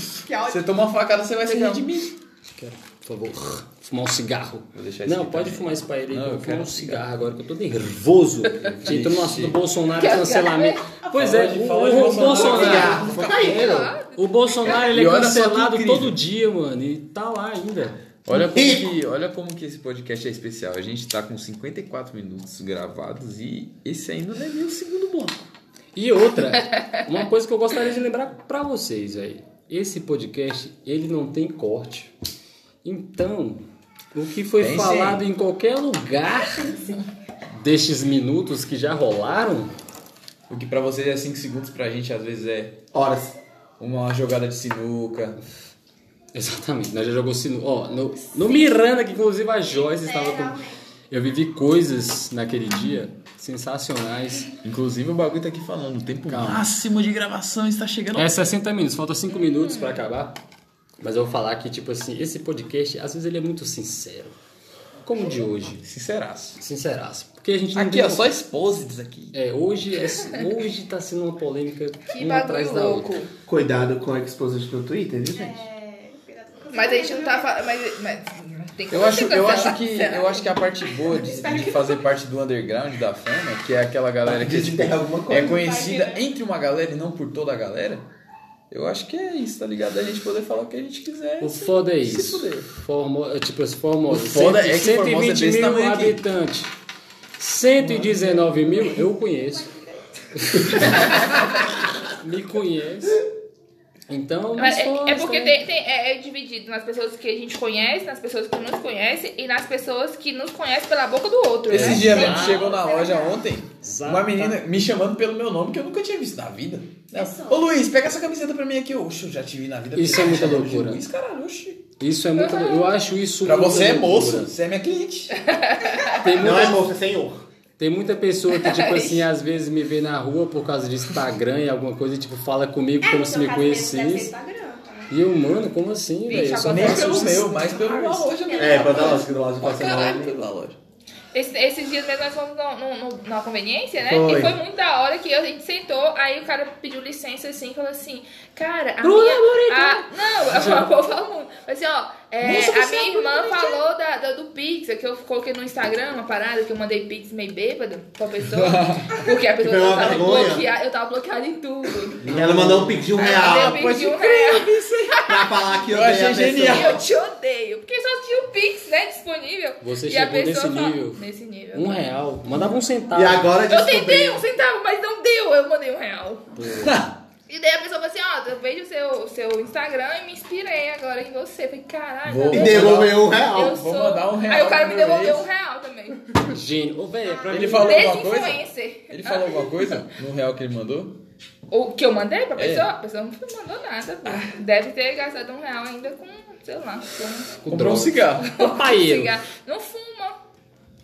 Você toma uma facada, você vai se redimir. Quero, por favor, fumar um cigarro. Vou deixar isso Não, pode também. fumar esse ele aí. Não, eu vou quero fumar um cigarro agora, que eu tô nervoso. Gente, no assunto do Bolsonaro, cancelamento. Pois é, o, de o Bolsonaro. Caindo. O Bolsonaro ele é cancelado todo dia, mano. E tá lá ainda. Olha como, que, olha como que esse podcast é especial. A gente tá com 54 minutos gravados e esse ainda não é nem o segundo bloco. E outra, uma coisa que eu gostaria de lembrar pra vocês aí. Esse podcast, ele não tem corte. Então, o que foi Tem falado sim. em qualquer lugar destes minutos que já rolaram, O que pra vocês é 5 segundos, pra gente às vezes é Horas. uma jogada de sinuca. Exatamente, nós já jogou sinuca. Ó, no, no Miranda, que inclusive a Joyce estava com. Eu vivi coisas naquele dia sensacionais. Inclusive o bagulho tá aqui falando, o tempo Calma. máximo de gravação está chegando. É 60 minutos, falta 5 minutos pra acabar. Mas eu vou falar que, tipo assim, esse podcast, às vezes ele é muito sincero. Como o de hoje. Sinceraço. Sinceraço. Porque a gente não Aqui, ó, só exposits aqui. É, hoje, é, hoje tá sendo uma polêmica Que uma atrás da louco. outra. Cuidado com a exposição no Twitter, viu, gente? É, cuidado com Mas a gente não tá falando. Mas, mas tem como Eu acho, eu acho que eu acho que a parte boa de, de fazer parte do underground da fama, que é aquela galera que alguma é coisa. conhecida entre uma galera e não por toda a galera. Eu acho que é isso, tá ligado? A gente poder falar o que a gente quiser. O foda é se isso. Formo, tipo assim, Formosa. O foda é que 120 Formosa é mil tamanho aqui. habitantes. 119 mil, eu conheço. Me conhece. Então, mas é, é porque né? tem, tem- é, é dividido nas pessoas que a gente conhece, nas pessoas que nos conhecem e nas pessoas que nos conhecem pela boca do outro. Esse né? dia mesmo chegou na loja ontem, Exato. uma menina me chamando pelo meu nome que eu nunca tinha visto na vida. Pessoa. Ô Luiz, pega essa camiseta pra mim aqui. Oxe, eu já te vi na vida. Isso é muita loucura. Luiz, caralho, oxi. Isso é muito. Eu acho isso. Pra muito você é loucura. moço, você é minha cliente. Tem Não é muita, moça, é senhor. Tem muita pessoa que, tipo assim, às vezes me vê na rua por causa de Instagram e alguma coisa, e, tipo, fala comigo É, como se me conhecesse. Tá? E eu, mano, como assim, velho? Nem pelo meu, mas pelo da loja mesmo. É, pra dar loja, que da loja Pra passa caralho, mal. pelo da loja. Esse- esses dias mesmo nós fomos no, no, no- na conveniência, né? Foi. E foi muito da hora que a gente sentou, aí o cara pediu licença assim, falou assim, cara, a Bruna minha. A, não, o povo fala muito. Assim, ó, é, a você é minha irmã falou da, da- do Pix, que eu coloquei no Instagram, uma parada que eu mandei Pix meio bêbado pra pessoa. Porque a pessoa tava, vergonha? bloqueada, eu tava bloqueada em tudo. Ela mandou um pix de um real eu um Pix de um real. pra falar que eu, Eu dei achei a pessoa. genial. Eu te odeio, porque só tinha o Pix, né, disponível. Você e a chegou nesse fala- nível. Nesse nível. Um real. Mandava um centavo. E agora Eu tentei um centavo, mas não deu. Eu mandei um real. E daí a pessoa falou assim, ó, eu vejo o seu, seu Instagram e me inspirei agora em você. Eu falei, caralho, Vou- tá E bom? devolveu um eu real. Vou sou... mandar um real Aí o cara me devolveu um real também. Gênio. Ô, velho, pra Ele mim. falou alguma coisa? Ele falou alguma coisa no real que ele mandou? O que eu mandei pra É. pessoa? A pessoa não mandou nada. pô. Deve ter gastado um real ainda com, sei lá, com Com Comprou um cigarro. Papaieiro. cigarro. Não fuma.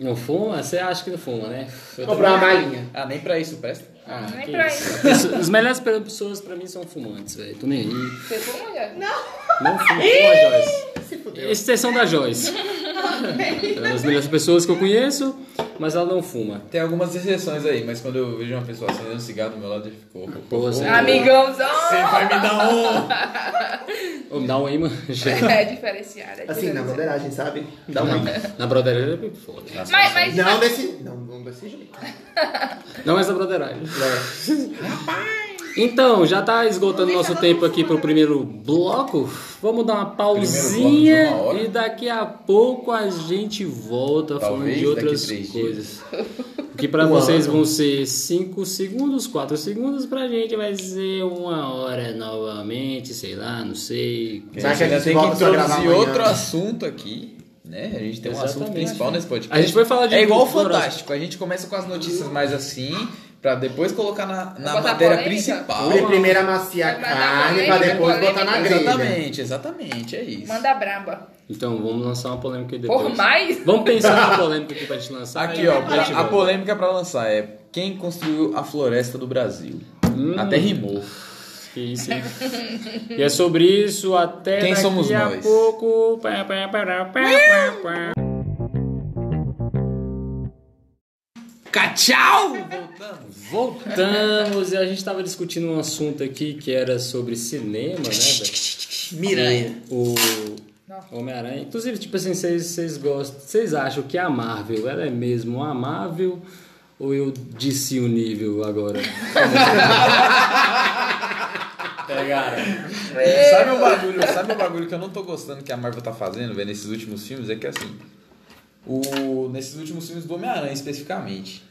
Não fuma? Você acha que não fuma, né? Eu Comprar uma malinha. Ah, nem pra isso presta. Ah, Nem que pra isso. As melhores pessoas pra mim são fumantes, velho. Tô nem aí. Você fuma, já? Não fuma. Fuma, Joyce. Exceção da Joyce. É uma das melhores pessoas que eu conheço, mas ela não fuma. Tem algumas exceções aí, mas quando eu vejo uma pessoa acendendo um cigarro do meu lado, ele ficou. Pô, você- Amigãozão. Você vai me dar um! Me dá um aí, mano. É diferenciada. é Assim, na broderagem, sabe? Dá um Na, oi. na broderagem é foda. Mas, mas, Não desse, não, não desse jeito. Não é essa broderagem. Então, já tá esgotando nosso tempo aqui pro primeiro bloco. Vamos dar uma pausinha de uma e daqui a pouco a gente volta falando Talvez de daqui outras coisas. Que pra Um vocês ano. vão ser 5 segundos, 4 segundos, pra gente vai ser uma hora novamente, sei lá, não sei. A Será gente que a ainda gente tem que introduzir outro assunto aqui, né? A gente tem um assunto Exatamente. principal nesse podcast. A gente vai falar de É igual o. Fantástico, a gente começa com as notícias mais assim, pra depois colocar na, na Botar matéria polêmica? principal. Pri- Primeiro amaciar a carne pra depois polêmica. botar na grelha. Exatamente, exatamente, é isso. Manda braba. Então, vamos lançar uma polêmica aí depois. Por mais? Vamos pensar na polêmica aqui pra gente lançar. Aqui, ó, a a polêmica pra lançar é quem construiu a floresta do Brasil. Hum. Até rimou. Que isso, hein? e é sobre isso até Quem daqui somos a nós? pouco. Pá, pá, pá, Tchau! Voltamos e a gente estava discutindo um assunto aqui que era sobre cinema, né? Miranha. O Homem-Aranha. Inclusive, tipo assim, vocês vocês gostam. Vocês acham que a Marvel ela é mesmo amável ou eu disse o nível agora? Pegaram. Sabe o bagulho, sabe o bagulho que eu não tô gostando que a Marvel tá fazendo, velho, nesses últimos filmes? É que assim, o, nesses últimos filmes do Homem-Aranha especificamente,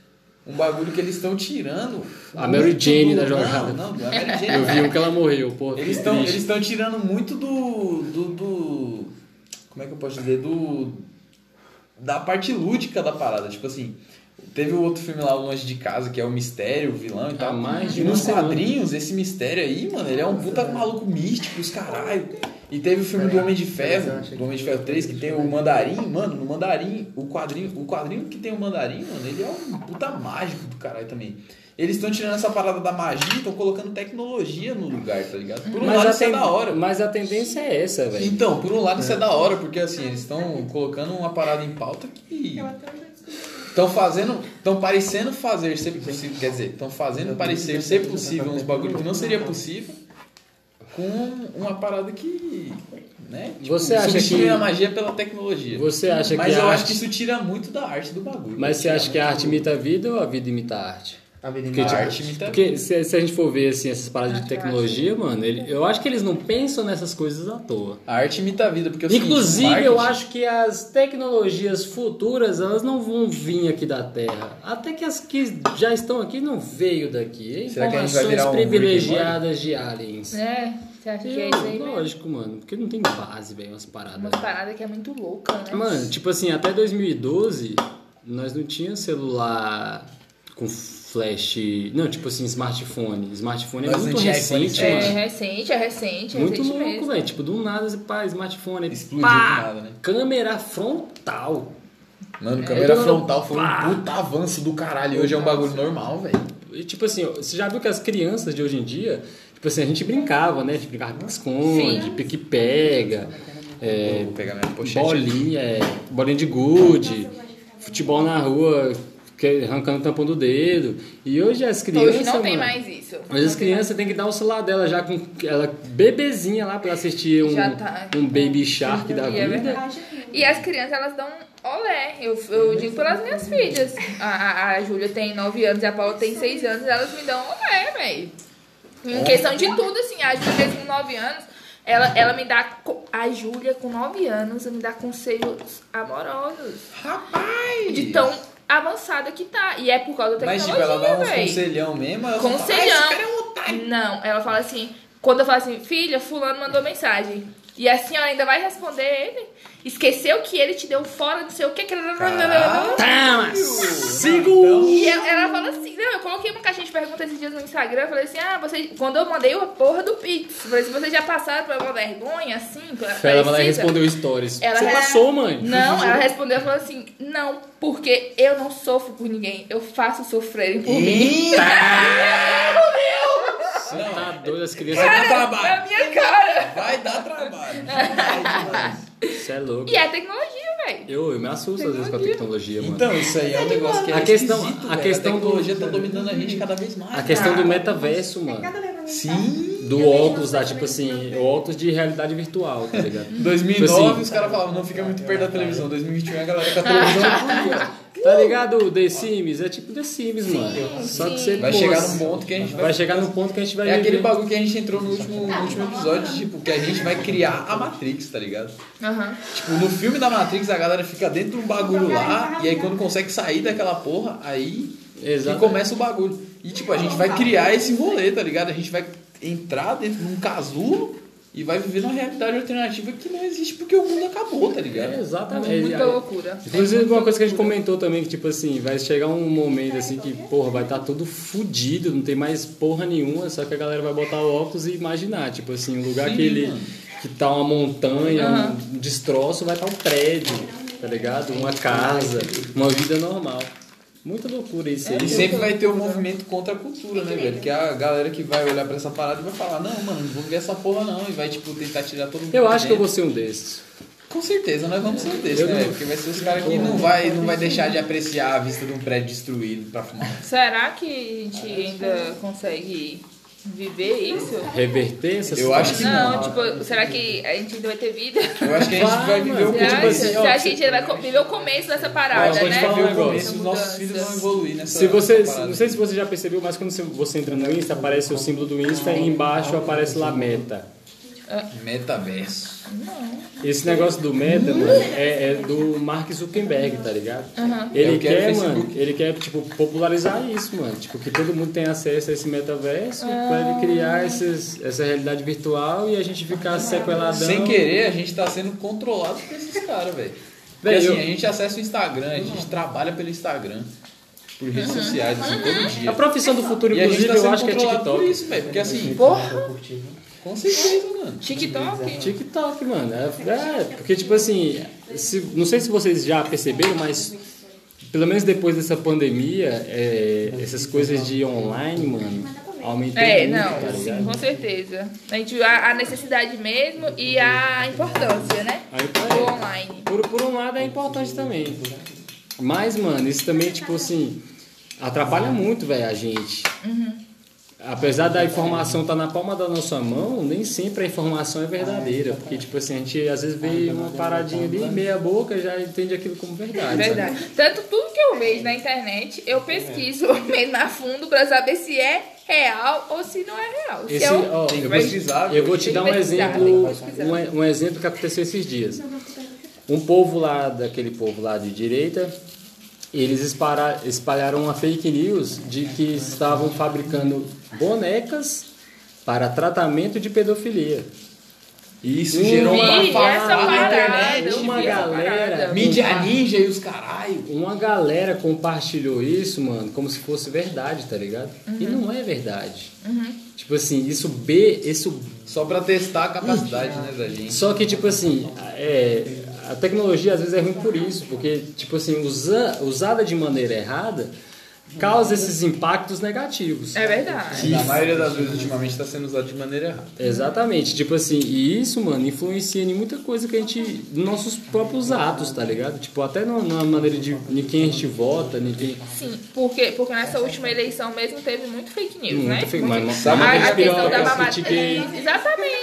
um bagulho que eles estão tirando. A Mary Jane do- da jogada. Não, não, é Mary Jane. Eu vi um que ela morreu, pô. Eles estão tirando muito do, do, do. Como é que eu posso dizer? Do. Da parte lúdica da parada. Tipo assim, teve o outro filme lá, O Longe de Casa, que é o mistério, o vilão e tal. Há mais de e nos semana. quadrinhos, esse mistério aí, mano, ele é um puta maluco místico, os caralho. E teve o filme do Homem de Ferro, do Homem de Ferro 3, que tem o Mandarim, mano, no Mandarim, o quadrinho, o quadrinho que tem o Mandarim, mano, ele é um puta mágico do caralho também. Eles estão tirando essa parada da magia e estão colocando tecnologia no lugar, tá ligado? Por um lado a isso é da hora. mas a tendência é essa, velho. Então, por um lado isso é da hora, porque assim, eles estão colocando uma parada em pauta que estão fazendo, estão parecendo fazer ser possível, quer dizer, estão fazendo parecer ser possível uns bagulho que não seria possível com uma parada que, né? Tipo, Você acha que- a magia pela tecnologia. Você acha Mas que eu a acho arte... que isso tira muito da arte do bagulho. Mas você acha que a arte imita a vida ou a vida imita a arte? A vida Porque, tipo, arte imita a porque se, se a gente for ver assim, essas paradas de tecnologia, mano, ele, eu acho que eles não pensam nessas coisas à toa. A arte imita a vida, porque é seguinte, Inclusive, o eu marketing- acho que as tecnologias futuras, elas não vão vir aqui da Terra. Até que as que já estão aqui não veio daqui. É Será Informações um privilegiadas de aliens. É, você acha que é Eu- isso aí mesmo? lógico, mano. Porque não tem base, velho, umas paradas. Umas paradas que é muito louca, né? Mano, tipo assim, até 2012, nós não tinha celular com flash. Não, tipo assim, smartphone. Smartphone é não muito recente, é mano. recente, é recente, é Muito recente louco, velho. Tipo, do nada, você, pá, smartphone. Explodiu pá, do nada, né? Câmera frontal. Mano, câmera Eu tô- frontal foi Pá. um puta avanço do caralho. E hoje é um bagulho normal, velho. E, tipo assim, você já viu que as crianças de hoje em dia, tipo assim, a gente brincava, né? A gente brincava de esconde, Sim. pique-pega, é, bolinha, é, bolinha de gude, futebol na rua, arrancando o tampão do dedo. E hoje as crianças. Hoje não tem mano, mais isso. Hoje as tem crianças têm que dar o celular dela já com ela bebezinha lá pra assistir um, tá. um Baby Shark da é vida. verdade. E as crianças, elas dão olé. Eu, eu digo pelas minhas filhas. A, a, a Júlia tem 9 anos e a Paula tem 6 anos. Elas me dão olé, velho. Em questão de tudo, assim. A Júlia com 9 anos, ela, ela me dá... A Júlia com 9 anos me dá conselhos amorosos. Rapaz! De tão avançada que tá. E é por causa da Mas, tecnologia, tipo, ela dá uns véi. conselhão mesmo. ela só fala, "Ah, Conselhão. é um otário." Não, ela fala assim, quando eu falo assim, filha, fulano mandou mensagem. E assim ela ainda vai responder ele. Esqueceu que ele te deu fora, não sei o que. que... Tá, sigo! Então, E ela, ela fala assim, não, eu coloquei uma caixinha de perguntas esses dias no Instagram, eu falei assim, ah, você, quando eu mandei a porra do Pix, eu falei assim, vocês já passaram por uma vergonha, assim, Ela vai lá e parecida?" respondeu stories. Ela Você re- passou, mãe? Não, ela respondeu e falou assim, não, porque eu não sofro por ninguém, eu faço sofrerem por mim. Você tá doido, as crianças. Vai dar É trabalho. a minha cara. Vai dar trabalho. Você é louco. E é tecnologia, velho. Eu, eu me assusto às vezes com a tecnologia, mano. Então, isso aí é um negócio que é A questão- a questão a do- tecnologia tá dominando a gente cada vez mais. A questão do metaverso, mano. Sim. Do óculos lá, tipo assim, o óculos de realidade virtual, tá ligado? Em 2009 Assim. os caras falavam, não fica muito perto da televisão. 2021 a galera com a televisão. Tá ligado? The Sims é tipo The Sims, mano. Só que você Vai chegar num ponto que a gente vai. vai chegar no ponto que a gente vai É aquele bagulho que a gente entrou no último, no último episódio, tipo, que a gente vai criar a Matrix, tá ligado? Aham. Tipo, no filme da Matrix a galera fica dentro de um bagulho lá, e aí quando consegue sair daquela porra, aí que Exato. começa o bagulho. E tipo, a gente vai criar esse rolê, tá ligado? A gente vai entrar dentro de um casulo e vai viver numa realidade alternativa que não existe porque o mundo acabou, tá ligado? É, exatamente. Muita É, loucura. Inclusive, uma coisa que a gente comentou também, que tipo assim, vai chegar um momento assim que, porra, vai estar tudo fudido, não tem mais porra nenhuma, só que a galera vai botar o óculos e imaginar, tipo assim, um lugar Sim, que ele mano. que tá uma montanha, um destroço, vai estar um prédio, tá ligado? Uma casa, uma vida normal. Muita loucura isso aí. E sempre vai ter o movimento contra a cultura, né, velho? Que a galera que vai olhar pra essa parada e vai falar, não, mano, não vou ver essa porra não. E vai, tipo, tentar tirar todo mundo. Eu acho que eu vou ser um desses. Com certeza, nós vamos ser um desses, Eu né, não-? Porque vai ser os caras que não vai, não vai deixar de apreciar a vista de um prédio destruído pra fumar. Será que a gente ainda consegue viver isso? Reverter essa Eu acho que Não, não. tipo, será que a gente ainda vai ter vida? Eu acho que a gente Vai, vai viver o mano. Você tipo assim, ó, acha que a gente ainda vai viver o começo dessa parada, Ó, vou te né? falar um ver o começo, os nossos filhos vão evoluir nessa Se você, não sei se você já percebeu, mas quando você- você entra no Insta, aparece o símbolo do Insta e embaixo aparece lá meta. Metaverso. Esse negócio do meta, mano, é, é do Mark Zuckerberg, tá ligado? É Ele quer, mano, ele quer, tipo, popularizar isso, mano. Tipo, que todo mundo tenha acesso a esse metaverso pra ele criar esses, essa realidade virtual e a gente ficar sequeladão. Sem querer, a gente tá sendo controlado por esses caras, velho. Porque Velho, assim, eu- a gente acessa o Instagram, a gente trabalha pelo Instagram, por redes sociais, assim, todo dia. A profissão do futuro, inclusive, tá eu acho que é controlado por TikTok. isso, velho. Porque assim, Porra! Com certeza, mano. TikTok? TikTok, mano. É, é, porque, tipo assim, se- não sei se vocês já perceberam, mas pelo menos depois dessa pandemia, é, essas coisas de online, mano, aumentou É, muito, não, tá sim, ligado? com certeza. A, gente, a, a necessidade mesmo e a importância, né? Aí, Do é, online. por, por um lado é importante também. Mas, mano, isso também, tipo assim, atrapalha muito, velho, a gente. Apesar da informação estar na palma da nossa mão, nem sempre a informação é verdadeira. Porque, tipo assim, a gente às vezes vê uma paradinha ali, meia boca, já entende aquilo como verdade. sabe? Verdade. Tanto tudo que eu vejo na internet, eu pesquiso mesmo a fundo pra saber se é real ou se não é real. Se Esse, é um- ó, Tem que eu, vou, pesquisar, eu vou te dar um exemplo, um, um exemplo que aconteceu esses dias. Um povo lá, daquele povo lá de direita, eles espalha- espalharam uma fake news de que estavam fabricando bonecas para tratamento de pedofilia. E isso gerou uma essa bafafá na internet. uma essa galera-. Mídia ninja e os caralho. Uma galera compartilhou isso, mano, como se fosse verdade, tá ligado? E não é verdade. Tipo assim, isso B, isso Só pra testar a capacidade, né, da gente. Só que, tipo assim, é, a tecnologia às vezes é ruim por isso, porque, tipo assim, usa, usada de maneira errada causa esses impactos negativos. É verdade. Na maioria das vezes, ultimamente, tá sendo usado de maneira errada. Exatamente, tipo assim, e isso, mano, influencia em muita coisa que a gente. nos nossos próprios atos, tá ligado? Tipo, até na, na maneira de, de quem a gente vota, de quem. Sim, porque, porque nessa última eleição mesmo teve muito fake news, Muito né? fake- mas- mas- Sabe a, a questão da mamadeira. critiquei.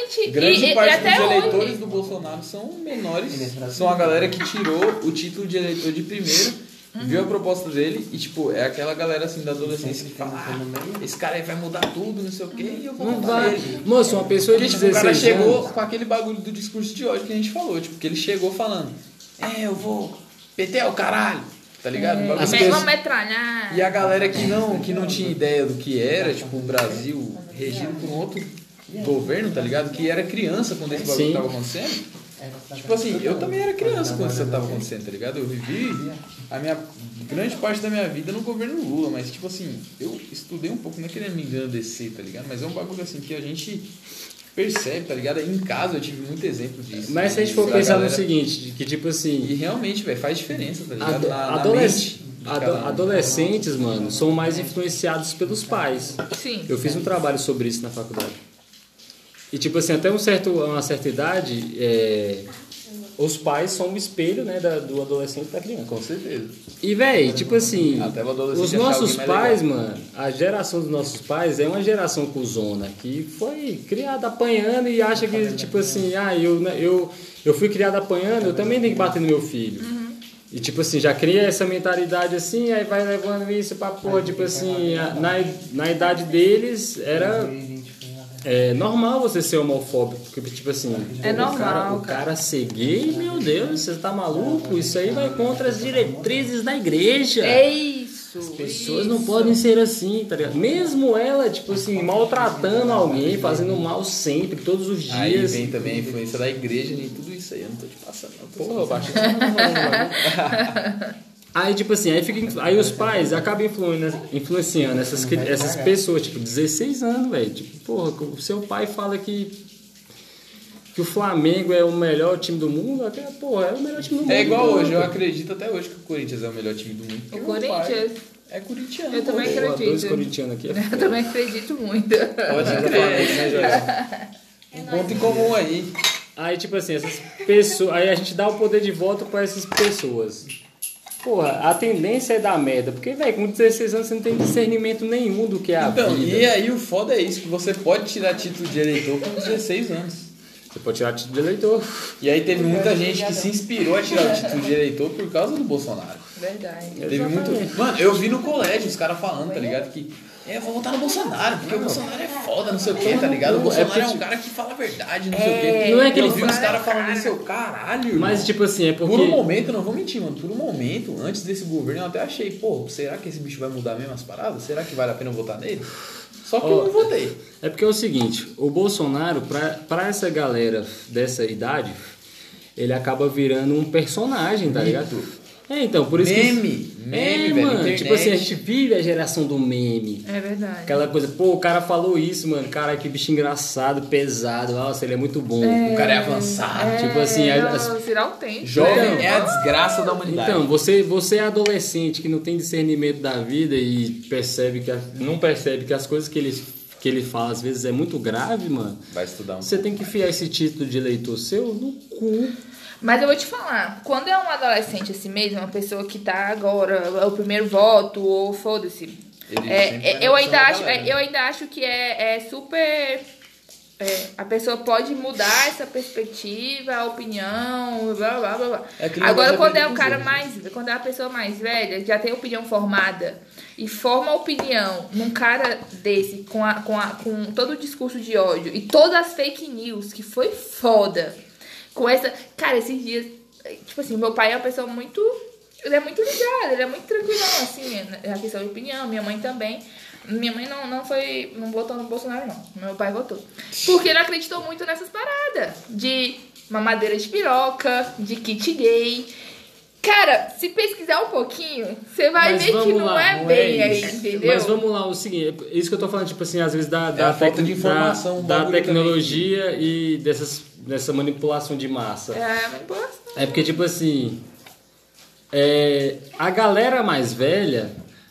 Exatamente. Grande e, parte e até dos hoje. eleitores do Bolsonaro são menores. São a galera que tirou o título de eleitor de primeiro, viu a proposta dele e, tipo, é aquela galera assim da adolescência que fala: ah, esse cara aí vai mudar tudo, não sei o quê, e eu vou Não vai. nele. Moço, uma pessoa de tipo, o cara 16 chegou anos. com aquele bagulho do discurso de ódio que a gente falou. Tipo, que ele chegou falando: É, eu vou. PT é o caralho. Tá ligado? Um bagulho As pessoas-. E a galera que não, que não tinha ideia do que era, tipo, o Brasil regido por um outro governo, tá ligado? Que era criança quando esse bagulho Sim. tava acontecendo. Tipo assim, eu também era criança quando isso tava acontecendo, tá ligado? Eu vivi a minha grande parte da minha vida no governo Lula, mas tipo assim, eu estudei um pouco, não é querendo me engrandecer, tá ligado? Mas é um bagulho assim que a gente percebe, tá ligado? Em casa eu tive muito exemplo disso. Mas se a gente for pensar no galera- seguinte, de que tipo assim. E realmente, velho, faz diferença, tá ligado? Ado- Na, na adolesc- ado- um. adolescentes, mano, são mais influenciados pelos pais. Sim. Eu fiz um trabalho sobre isso na faculdade. E tipo assim, até um certo, uma certa idade, é, os pais são o espelho, né, da- do adolescente da criança. Com certeza. E, véi, tipo assim, Até o adolescente os nossos pais, mano, a geração dos nossos pais é uma geração cuzona que foi criada apanhando e acha que, tipo assim, ah, eu, né, eu, eu fui criado apanhando, eu também tenho que bater no meu filho. E, tipo assim, já cria essa mentalidade assim, aí vai levando isso pra porra, tipo assim, a- na, na idade deles era é normal você ser homofóbico, porque, tipo assim, É o cara, normal, o cara ser gay, meu Deus, você tá maluco? Isso aí vai contra as diretrizes da igreja. É isso. As pessoas não podem ser assim, tá ligado? Mesmo ela, tipo assim, maltratando alguém, fazendo mal sempre, todos os Aí dias. vem também a influência da igreja em tudo isso aí. Eu não tô te passando. não, Porra, só- baixo. Aí, tipo assim, aí, fica, aí os pais acabam influen- influenciando essas, essas pessoas, tipo, 16 anos, velho. Tipo, porra, o seu pai fala que, que o Flamengo é o melhor time do mundo, até, porra, é o melhor time do mundo. É igual porra. hoje, eu acredito até hoje que o Corinthians é o melhor time do mundo. O Corinthians. É corintiano. Eu também Porra, acredito. dois corintianos aqui. é Eu também acredito muito. Pode crer. né, Um ponto em comum aí. Aí, tipo assim, essas pessoas. Aí a gente dá o poder de voto pra essas pessoas. Porra, a tendência é dar merda. Porque, velho, com 16 anos você não tem discernimento nenhum do que é a Então, vida. e aí o foda é isso, que você pode tirar título de eleitor com 16 anos. Você pode tirar título de eleitor. E aí teve muita gente que se inspirou a tirar o título de eleitor por causa do Bolsonaro. Verdade. Teve muito. Mano, eu vi no colégio os caras falando, tá ligado? Que é, eu vou votar no Bolsonaro, porque o Bolsonaro é foda, não sei o que, tá ligado? O Bolsonaro é um cara que fala a verdade, não sei o quê. Não é que eu ele vi os fala- caras falando isso, eu, caralho. irmão. Mas, tipo assim, é porque. Por um momento, não vou mentir, mano. Por um momento, antes desse governo, eu até achei, pô, será que esse bicho vai mudar mesmo as paradas? Será que vale a pena eu votar nele? Só que Ó, eu não votei. É porque é o seguinte, o Bolsonaro, pra, pra essa galera dessa idade, ele acaba virando um personagem, tá ligado? É, então, por isso Meme, que. meme, é, velho, mano. internet. Tipo assim, a gente vive a geração do meme. É verdade. Aquela coisa, pô, o cara falou isso, mano. Cara, que bicho engraçado, pesado. Nossa, ele é muito bom. O cara é avançado. Tipo assim, é, as- virar autêntico. Jovem né? é a desgraça da humanidade. Então, você, você é adolescente que não tem discernimento da vida e percebe que a- não percebe que as coisas que ele, que ele fala às vezes é muito grave, mano. Vai estudar um Você tem que enfiar esse título de eleitor seu no cu. Mas eu vou te falar, quando é um adolescente assim mesmo, uma pessoa que tá agora, é o primeiro voto, ou foda-se. É, é, eu, ainda acho, galera. é, eu ainda acho que é, é super. é, a pessoa pode mudar essa perspectiva, a opinião, blá blá blá blá. É Agora, quando é o cara mais. Quando é a pessoa mais velha, já tem opinião formada, e forma opinião num cara desse, com, a, com, a, com todo o discurso de ódio e todas as fake news, que foi foda. Com essa. Cara, esses dias. Tipo assim, meu pai é uma pessoa muito. Ele é muito ligado, ele é muito tranquilão, assim, na questão de opinião. Minha mãe também. Minha mãe não, não foi. Não votou no Bolsonaro, não. Meu pai votou. Porque ele acreditou muito nessas paradas. De mamadeira de piroca, de kit gay. Cara, se pesquisar um pouquinho, você vai Mas ver que não lá, é não bem é aí, entendeu? Mas vamos lá, o seguinte, é isso que eu tô falando, tipo assim, às vezes da, da, a falta de tec- informação, da, da tecnologia e dessas, dessa manipulação de massa. É, manipulação. É porque, tipo assim, é, a galera mais velha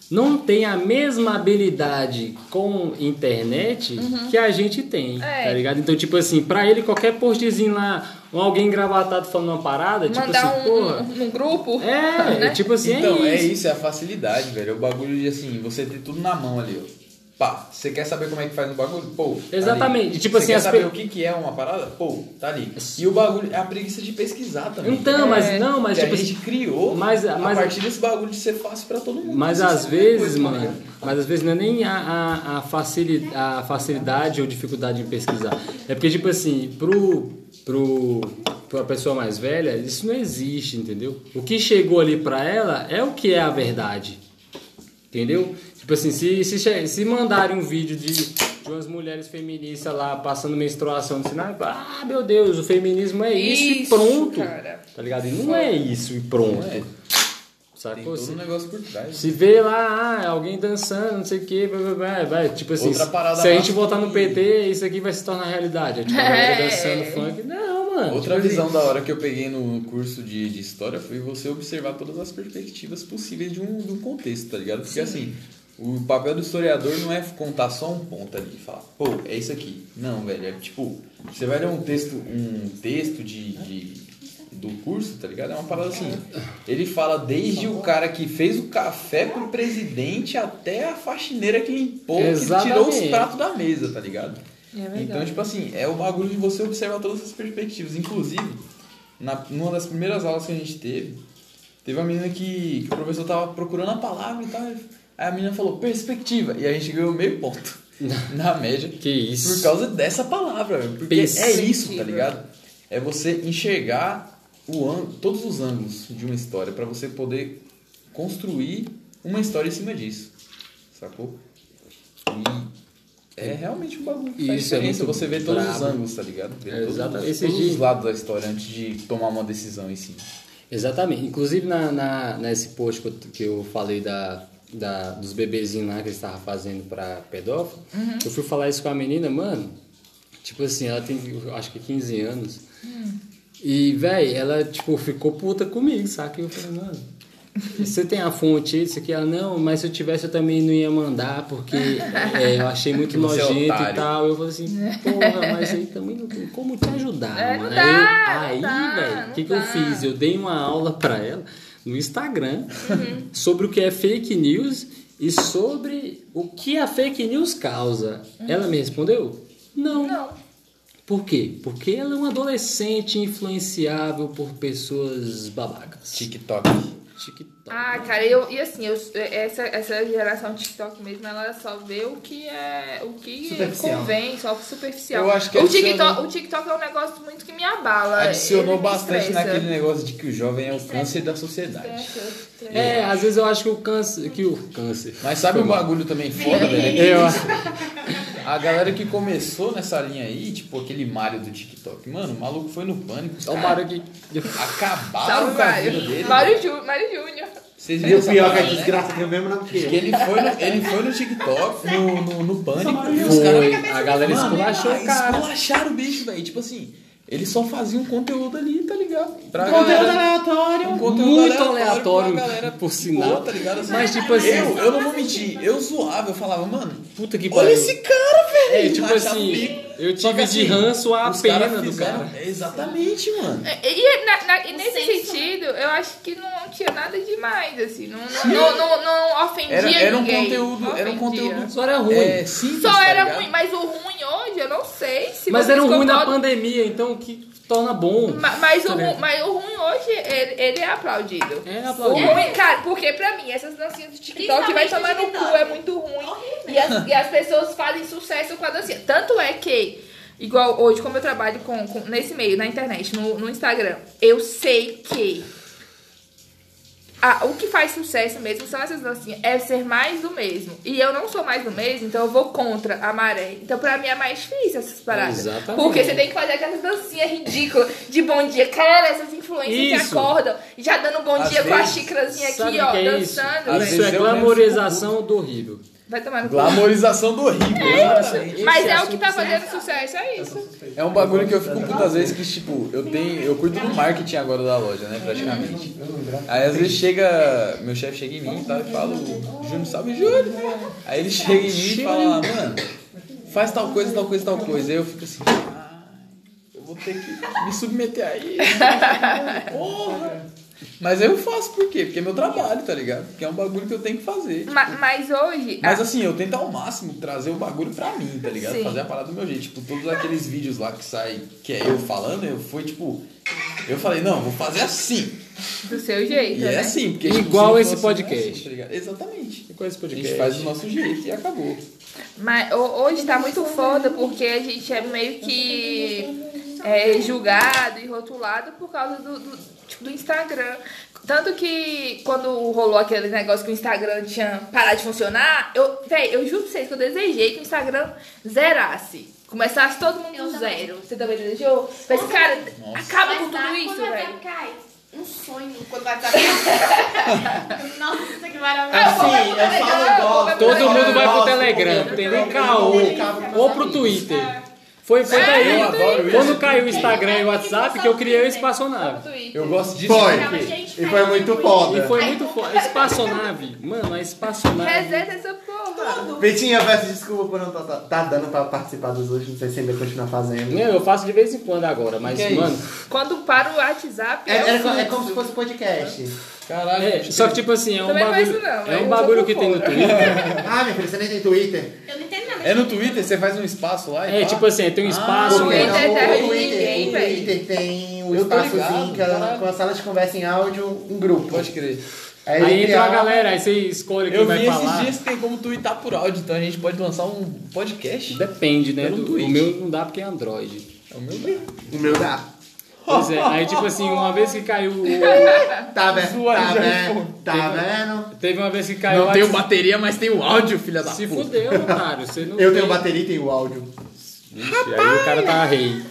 não tem a mesma habilidade com internet que a gente tem, É. tá ligado? Então, tipo assim, pra ele, qualquer postzinho lá, ou alguém gravatado falando uma parada, tipo Mandar assim, um, porra... um, num grupo. É, né? tipo assim, Então, é é isso. isso, é a facilidade, velho. É o bagulho de assim, você ter tudo na mão ali, ó. Pá, você quer saber como é que faz o bagulho? Pô. tá Exatamente. ali. Tipo você assim, quer as saber pe- o que, que é uma parada? Pô, tá ali. E o bagulho é a preguiça de pesquisar também. Então, mas É. não, mas tipo a gente assim, criou mas- a mas- partir desse bagulho de ser fácil pra todo mundo. Mas às sabe vezes, mano, ligado? mas às vezes não é nem a, a, a, facili, a facilidade ou dificuldade em pesquisar. É porque, tipo assim, pro, pro, pra pessoa mais velha, isso não existe, entendeu? O que chegou ali pra ela é o que é a verdade. Entendeu? Tipo assim, se, se, se mandarem um vídeo de, de umas mulheres feministas lá passando menstruação no sinal, ah, meu Deus, o feminismo é isso, e Isso, pronto. cara. Tá ligado? E não é isso e pronto. Não é. Tem Sacou? todo Se- um negócio por trás. se vê lá, ah, alguém dançando, não sei o que, vai, vai, tipo assim, se- a gente votar no PT, isso aqui vai se tornar realidade. É, tipo, a galera É. dançando funk. Não, mano. Outra tipo visão assim, da hora que eu peguei no curso de, de história foi você observar todas as perspectivas possíveis de um, de um contexto, tá ligado? Porque assim, o papel do historiador não é contar só um ponto ali e falar, pô, é isso aqui. Não, velho, é tipo, você vai ler um texto, um texto de, de do curso, tá ligado? É uma parada assim. Ele fala desde o cara que fez o café pro presidente até a faxineira que limpou, que tirou os Exatamente. pratos da mesa, tá ligado? É verdade. Então, tipo assim, é o bagulho de você observar todas essas perspectivas. Inclusive, na, numa das primeiras aulas que a gente teve, teve uma menina que, que o professor tava procurando a palavra e tal. Aí a menina falou perspectiva. E a gente ganhou meio ponto na média. Que isso. Por causa dessa palavra, velho. Porque é isso, tá ligado? É você enxergar o ângulo, todos os ângulos de uma história pra você poder construir uma história em cima disso. Sacou? E é realmente um bagulho que faz Isso é diferença. muito Você vê todos os brabo. ângulos, tá ligado? É, todos, exatamente. os- todos dia- os lados da história antes de tomar uma decisão em si. Exatamente. Inclusive na, na, nesse post que eu, que eu falei da, da, dos bebezinhos lá que eles estavam fazendo pra pedófilo, eu fui falar isso com a menina, mano. Tipo assim, ela tem eu acho que 15 anos. E, véi, ela, tipo, ficou puta comigo, saca? E eu falei, mano, você tem a fonte isso aqui? Ela, não, mas se eu tivesse eu também não ia mandar, porque é, eu achei muito é nojento e tal. Eu falei assim, porra, mas aí também não tem como te ajudar, É, não mano. dá, aí, velho, o que, que eu fiz? Eu dei uma aula pra ela no Instagram Uhum. sobre o que é fake news e sobre o que a fake news causa. Ela me respondeu? Não. Não. Por quê? Porque ela é uma adolescente influenciável por pessoas babacas. TikTok. TikTok. Ah, cara, eu, e assim, eu, essa, essa geração TikTok mesmo, ela só vê o que é o que convém, só superficial. Eu acho que o, adicionou- TikTok, o TikTok é um negócio muito que me abala. Adicionou me bastante estressa. naquele negócio de que o jovem é o câncer da sociedade. Estressa. É, às vezes eu acho que o câncer. Que o câncer. Mas sabe um bagulho também foda, velho? É que Eu, A galera que começou nessa linha aí, tipo aquele Mario do TikTok, mano, o maluco foi no pânico. Olha o Mário aqui. Acabaram com a vida dele. Mário, Jú, Mário Júnior. Vocês E viram o pior é que a né? desgraça tem o mesmo nome que Que ele foi no, ele foi no TikTok, no, no, no pânico, e os Foi. caras. A galera esculachou o cara. Esculacharam o bicho, velho. Tipo assim, eles só faziam conteúdo ali, tá ligado? Pra Conteúdo galera- aleatório. um conteúdo Muito aleatório, galera, por pô, sinal. tá ligado? Assim, Mas, tipo assim- Eu, eu não vou mentir, eu zoava, eu falava, mano, Puta que olha pariu. esse cara, velho. É, tipo assim, eu tive de assim, ranço a pena caras do cara. Exatamente, mano. E, e na- na- e nesse senso. sentido, eu acho que não tinha nada demais, assim. Não, não, não, não, não ofendia Era, era um ninguém. conteúdo, era um conteúdo Só era ruim. é, simples, Só tá era ligado? ruim, mas o ruim hoje, eu não sei se Mas era um ruim da concordam. pandemia, então o que torna bom. Ma- Mas o, Tá ligado? mas o ruim hoje, ele, ele é aplaudido. É O aplaudido. ruim, cara, porque pra mim, essas dancinhas do TikTok vai tomar no cu, é muito ruim. Horrível. E as, e as pessoas fazem sucesso com a dancinha. Tanto é que, igual hoje, como eu trabalho com, com- nesse meio, na internet, no, no Instagram, eu sei que a- o que faz sucesso mesmo são essas dancinhas, é ser mais do mesmo. E eu não sou mais do mesmo, então eu vou contra a maré. Então pra mim é mais difícil essas paradas. Exatamente. Porque você tem que fazer aquelas dancinhas ridículas de bom dia. Cara, essas influências Isso. que acordam, já dando bom Às dia com a vezes, xícarazinha aqui, ó, é isso? dançando. Isso vezes é mesmo glamorização do horrível. Vai tomar no cu. Glamorização do horrível. exatamente. Mas Esse é o que tá assunto fazendo sucesso, é isso. É um bagulho que eu fico putas vezes que, tipo, eu tenho. Eu cuido do marketing agora da loja, né? Praticamente. Aí às vezes chega. Meu chefe chega em mim e tal e fala, Júnior, salve Júnior. Aí ele chega em mim e fala, mano, faz tal coisa, tal coisa, tal coisa. Aí eu fico assim, ah, eu vou ter que me submeter a isso. Porra! Mas eu faço por quê? Porque é meu trabalho, tá ligado? Porque é um bagulho que eu tenho que fazer. Ma- Mas hoje. Mas assim, eu tento ao máximo trazer o bagulho pra mim, tá ligado? Sim. Fazer a parada do meu jeito. Tipo, todos aqueles vídeos lá que sai, que é eu falando, eu fui tipo. Eu falei, não, vou fazer assim. do seu jeito, E né? é assim, porque tipo, Igual se esse não fosse, não é podcast. assim, tá? Exatamente. Qual é esse A podcast? gente faz do nosso jeito e acabou. Mas ho- hoje tá muito foda porque a gente é meio que é, julgado e rotulado por causa do, do, tipo, do Instagram. Tanto que quando rolou aquele negócio que o Instagram tinha parado de funcionar, eu, véi, eu juro pra vocês que eu desejei que o Instagram zerasse. Começasse todo mundo Eu do também. zero. Você também desejou? Mas, cara, Nossa. acaba Mas com tudo isso, velho. Um sonho quando o WhatsApp cai. Nossa, que maravilha. Assim, eu falo igual. Todo mundo vai pro Nossa, Telegram, tem nem caô. Ou pro. Twitter. Foi, foi É, daí. eu adoro isso. Quando caiu o Instagram e o WhatsApp que eu criei o Espaçonave. Eu gosto disso Foi. porque. E foi muito foda. E foi muito foda. Espaçonave. Mano, a espaçonave. Reseta essa. Tudo. Vitinho, eu peço desculpa por não tá, tá, tá dando pra participar dos hoje. Não sei se ainda continua fazendo. Não, eu faço de vez em quando agora, mas, Que é mano. Quando para o WhatsApp, É, é, é, é como se fosse podcast. Caralho. É, só que tipo assim, é um Também bagulho. isso não, é eu um sou bagulho que tem no. Twitter. Ah, minha filha, você nem tem Twitter? Eu não entendo nada. É no Twitter? Você faz um espaço lá e É, pá? tipo assim, tem um espaço. Twitter né? é o Twitter, ninguém, o. Twitter tem tô espaçozinho que é caralho. com a sala de conversa em áudio em grupo. Pode crer. Aí, Aí entra a galera, aí você escolhe quem Eu vai vi falar. esses dias que tem como twittar por áudio, então a gente pode lançar um podcast. Depende, né? Do- o meu não dá porque é Android. É o meu O meu dá. Pois é, aí tipo assim, uma vez que caiu o. Tá vendo? Tá vendo? Tá vendo? Teve uma vez que caiu Não tenho o bateria, mas tem o áudio, filha da Se puta. fudeu, otário. Você não Eu tem- tenho bateria e tenho áudio. Ixi, aí o cara tá rei.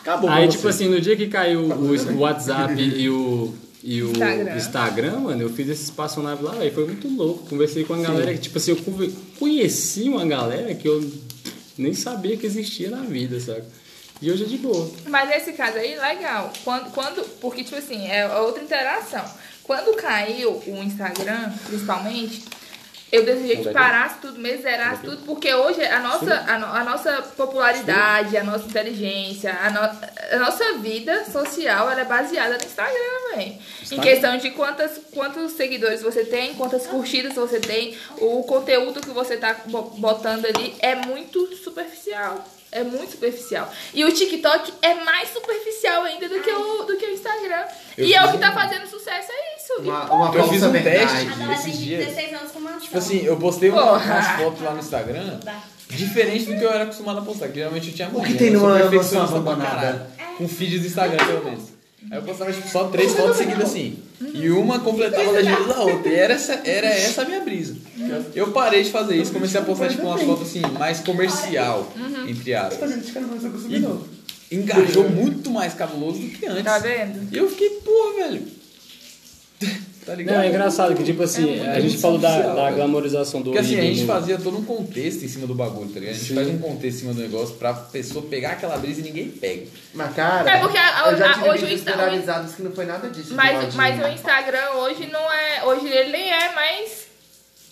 Acabou Aí, tipo assim, no dia que caiu o, o WhatsApp e o, e o Instagram. Instagram. mano, eu fiz esse espaçonave lá, velho. Foi muito louco. Conversei com a galera que, tipo assim, eu conheci uma galera que eu nem sabia que existia na vida, sabe? E hoje é de boa. Mas nesse caso aí, legal. Quando, quando, porque, tipo assim, é outra interação. Quando caiu o Instagram, principalmente, eu desejei que parasse tudo mesmo, zerasse tudo, porque hoje a nossa, a, no- a nossa popularidade, a nossa inteligência, a, no- a nossa vida social, ela é baseada no Instagram, velho. Em questão de quantas, quantos seguidores você tem, quantas curtidas você tem, o conteúdo que você tá bo- botando ali é muito superficial. É muito superficial. E o TikTok é mais superficial ainda do que o, do que o Instagram. Eu e é o que tá fazendo sucesso, é isso. E Uma, uma Eu fiz um verdade. teste. Esses dias. Tipo assim, eu postei uma- umas fotos lá no Instagram diferente do que eu era acostumado a postar. que Geralmente eu tinha O que tem eu sou numa perfeccionista pra abandonada? caralho. Com feeds do Instagram, pelo menos. Aí eu postava tipo, só três fotos seguidas assim. E uma completava a legenda da outra. E era essa, era essa a minha brisa. Eu parei de fazer isso, comecei a postar tipo, umas fotos assim, mais comercial, entre aspas. E engajou muito mais cabuloso do que antes. Tá vendo? E eu fiquei, porra, velho. Tá ligado? Não, é engraçado que, tipo assim, a gente falou da, da velho. glamorização do Porque assim, a gente fazia todo um contexto em cima do bagulho, tá ligado? A gente Sim. faz um contexto em cima do negócio pra pessoa pegar aquela brisa e ninguém pega. Mas, cara, É porque a- eu já a- tive hoje o vídeos Insta- viralizados que não foi nada disso. Mas, mas o Instagram hoje não é. Hoje ele nem é mais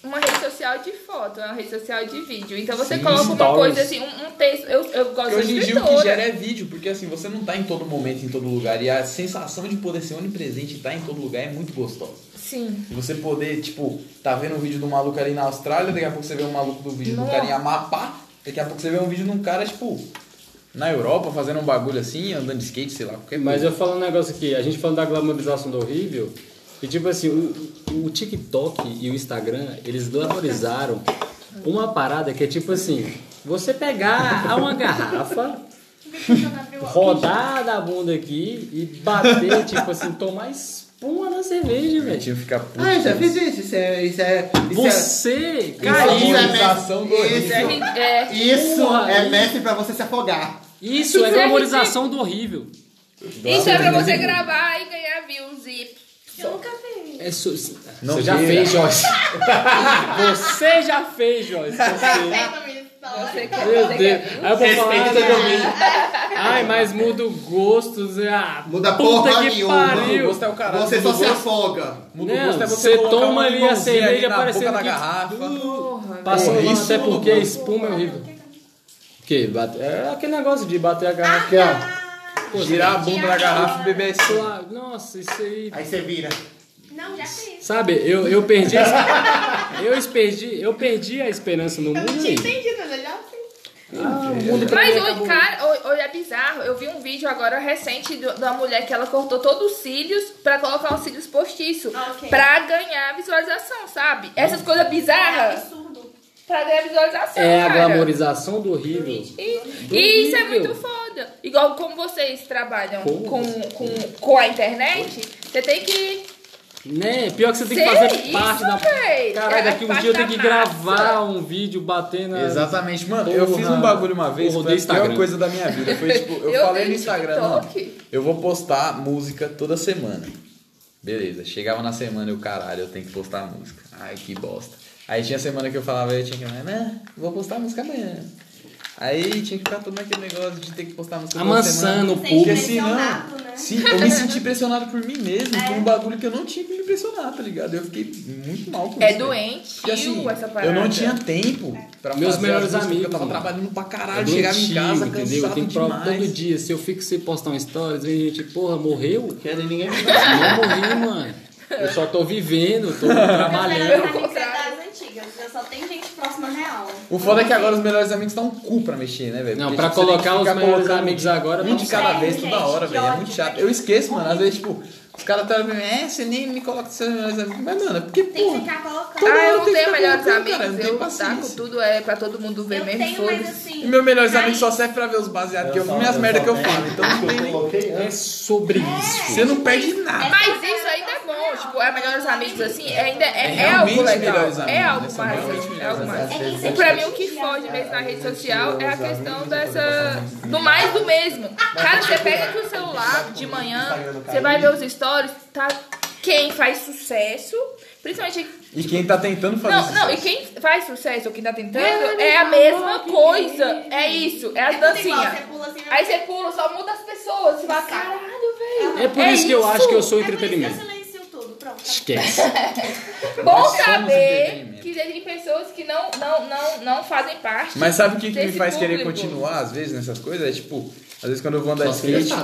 uma rede social de foto, é uma rede social de vídeo. Então você Sim, coloca uma stories. coisa assim, um, um texto. Eu, eu gosto Porque hoje de em dia o que gera é vídeo, porque assim, você não tá em todo momento, em todo lugar. E a sensação de poder ser onipresente e estar em todo lugar é muito gostosa. Sim. E você poder, tipo, tá vendo um vídeo do maluco ali na Austrália, daqui a pouco você vê um maluco do vídeo do Nossa. cara em Amapá, daqui a pouco você vê um vídeo de um cara, tipo, na Europa, fazendo um bagulho assim, andando de skate, sei lá, qualquer Mas coisa. eu falo um negócio aqui, a gente falando da glamorização do horrível, e tipo assim, o, o TikTok e o Instagram, eles glamorizaram uma parada que é tipo assim, você pegar uma garrafa, rodar da bunda aqui e bater, tipo assim, tomar espuma na cerveja, velho. tinha que ficar puto. Ah, eu já fiz isso. Isso é. Isso é, isso é- Você isso caiu. é mestre- Isso é, Isso, é, isso Porra, é mestre pra você se afogar. Isso é Isso é glamorização do horrível. isso é pra você gravar e ganhar views e. Eu nunca fiz. É su- Não você já queira. fez, Joyce. você já fez, Joyce. Você. Você quer, Meu você Deus. quer. Aí eu vou falar, domínio. Ai, mas muda o gosto. Zé. Ah, Muda puta porra que nenhuma. pariu. O gosto é o caralho. Você só o se afoga. Muda o Não, gosto é você você toma ali a cerveja ali na parecendo que- garrafa. Porra, Passou Porra, isso até porque a espuma é horrível. O quê? Bate- É aquele negócio de bater a garrafa. Aqui, ó. Girar a bunda da garrafa e beber espuma. Claro, Nossa, isso aí. Aí você vira. Não, já fiz. Sabe, eu, eu perdi. eu, perdi, eu perdi a esperança no Eu não mundo. tinha entendido, mas eu já fiz. Ah, mundo pra Mas hoje, cara, hoje- é bizarro. Eu vi um vídeo agora recente de uma mulher que ela cortou todos os cílios pra colocar os cílios postiços. Ah, ok. Pra ganhar visualização, sabe? Essas coisas É bizarras absurdo. Pra ganhar visualização. É a cara. glamorização do horrível. E, Do e isso é muito foda. Igual como vocês trabalham com, com, com a internet, você tem que. Né? Pior que você tem que fazer isso, parte da. véi. Caralho, É daqui um dia eu tenho que massa. gravar um vídeo batendo. na- Exatamente, mano. eu Porra. fiz um bagulho uma vez, Porra, foi a do pior Instagram. coisa da minha vida. Foi tipo, eu, Eu falei no Instagram, não. TikTok. Eu vou postar música toda semana. Beleza, chegava na semana e o caralho, eu tenho que postar música. Ai, que bosta. Aí tinha semana que eu falava, eu tinha que, né, vou postar música amanhã. Aí tinha que ficar todo naquele negócio de ter que postar música toda Amassando o semana. público. Porque senão, né? Sim, eu me senti pressionado por mim mesmo, É. por um bagulho que eu não tinha que me pressionar, tá ligado? Eu fiquei muito mal com É isso. velho. doente Porque assim, essa parada. eu não tinha tempo pra Meus fazer melhores amigos, Eu tava mano. trabalhando pra É caralho, chegava em casa entendeu? Eu cansado tenho prova demais. todo dia. Se eu fico sem postar um stories, vem gente, porra, morreu? Querem ninguém Não morri, mano. Eu só tô vivendo, tô trabalhando. Meus só tenho gente próxima real. O foda é que agora os melhores amigos dão um cu pra mexer, né, velho? Não, Porque, pra tipo, tem colocar os melhores amigos agora, Um de cada vez, toda hora, velho. É muito chato. Eu esqueço, mano. Às vezes, tipo, os caras estão mim, é, você nem me coloca seus melhores amigos. Mas, mano, é porque, Tem que ficar colocando. Ah, eu não tenho melhores amigos, cara, não eu taco tudo é pra todo mundo ver Eu mesmo, tenho, mas assim. E meus melhores amigos só servem pra ver os baseados que eu fumo e as merdas que eu falo. Então não tem nem. coloquei É sobre isso. Você não perde nada. Mas isso ainda é bom, tipo, é melhores amigos assim, ainda é, É é algo realmente legal. É algo né? Mais, é algo mais. amigos. E pra mim o que foge mesmo na rede social é a questão dessa. do mais do mesmo. Cara, você pega aqui o celular de manhã, você vai ver os stories, tá. Quem faz sucesso, principalmente E quem tá tentando fazer Não, isso? não, e quem faz sucesso ou quem tá tentando é a mesma coisa. É isso, é as igual, dancinhas. assim, Aí você pula, só muda as pessoas. Você fala, caralho, velho. É por isso que eu acho que eu sou É entretenimento. tudo. Pronto. Esquece. Bom saber que existem pessoas que não, não, não, não fazem parte. Mas sabe o que, que me faz querer público. continuar, às vezes, nessas coisas? É tipo, às vezes quando eu vou andar de skate,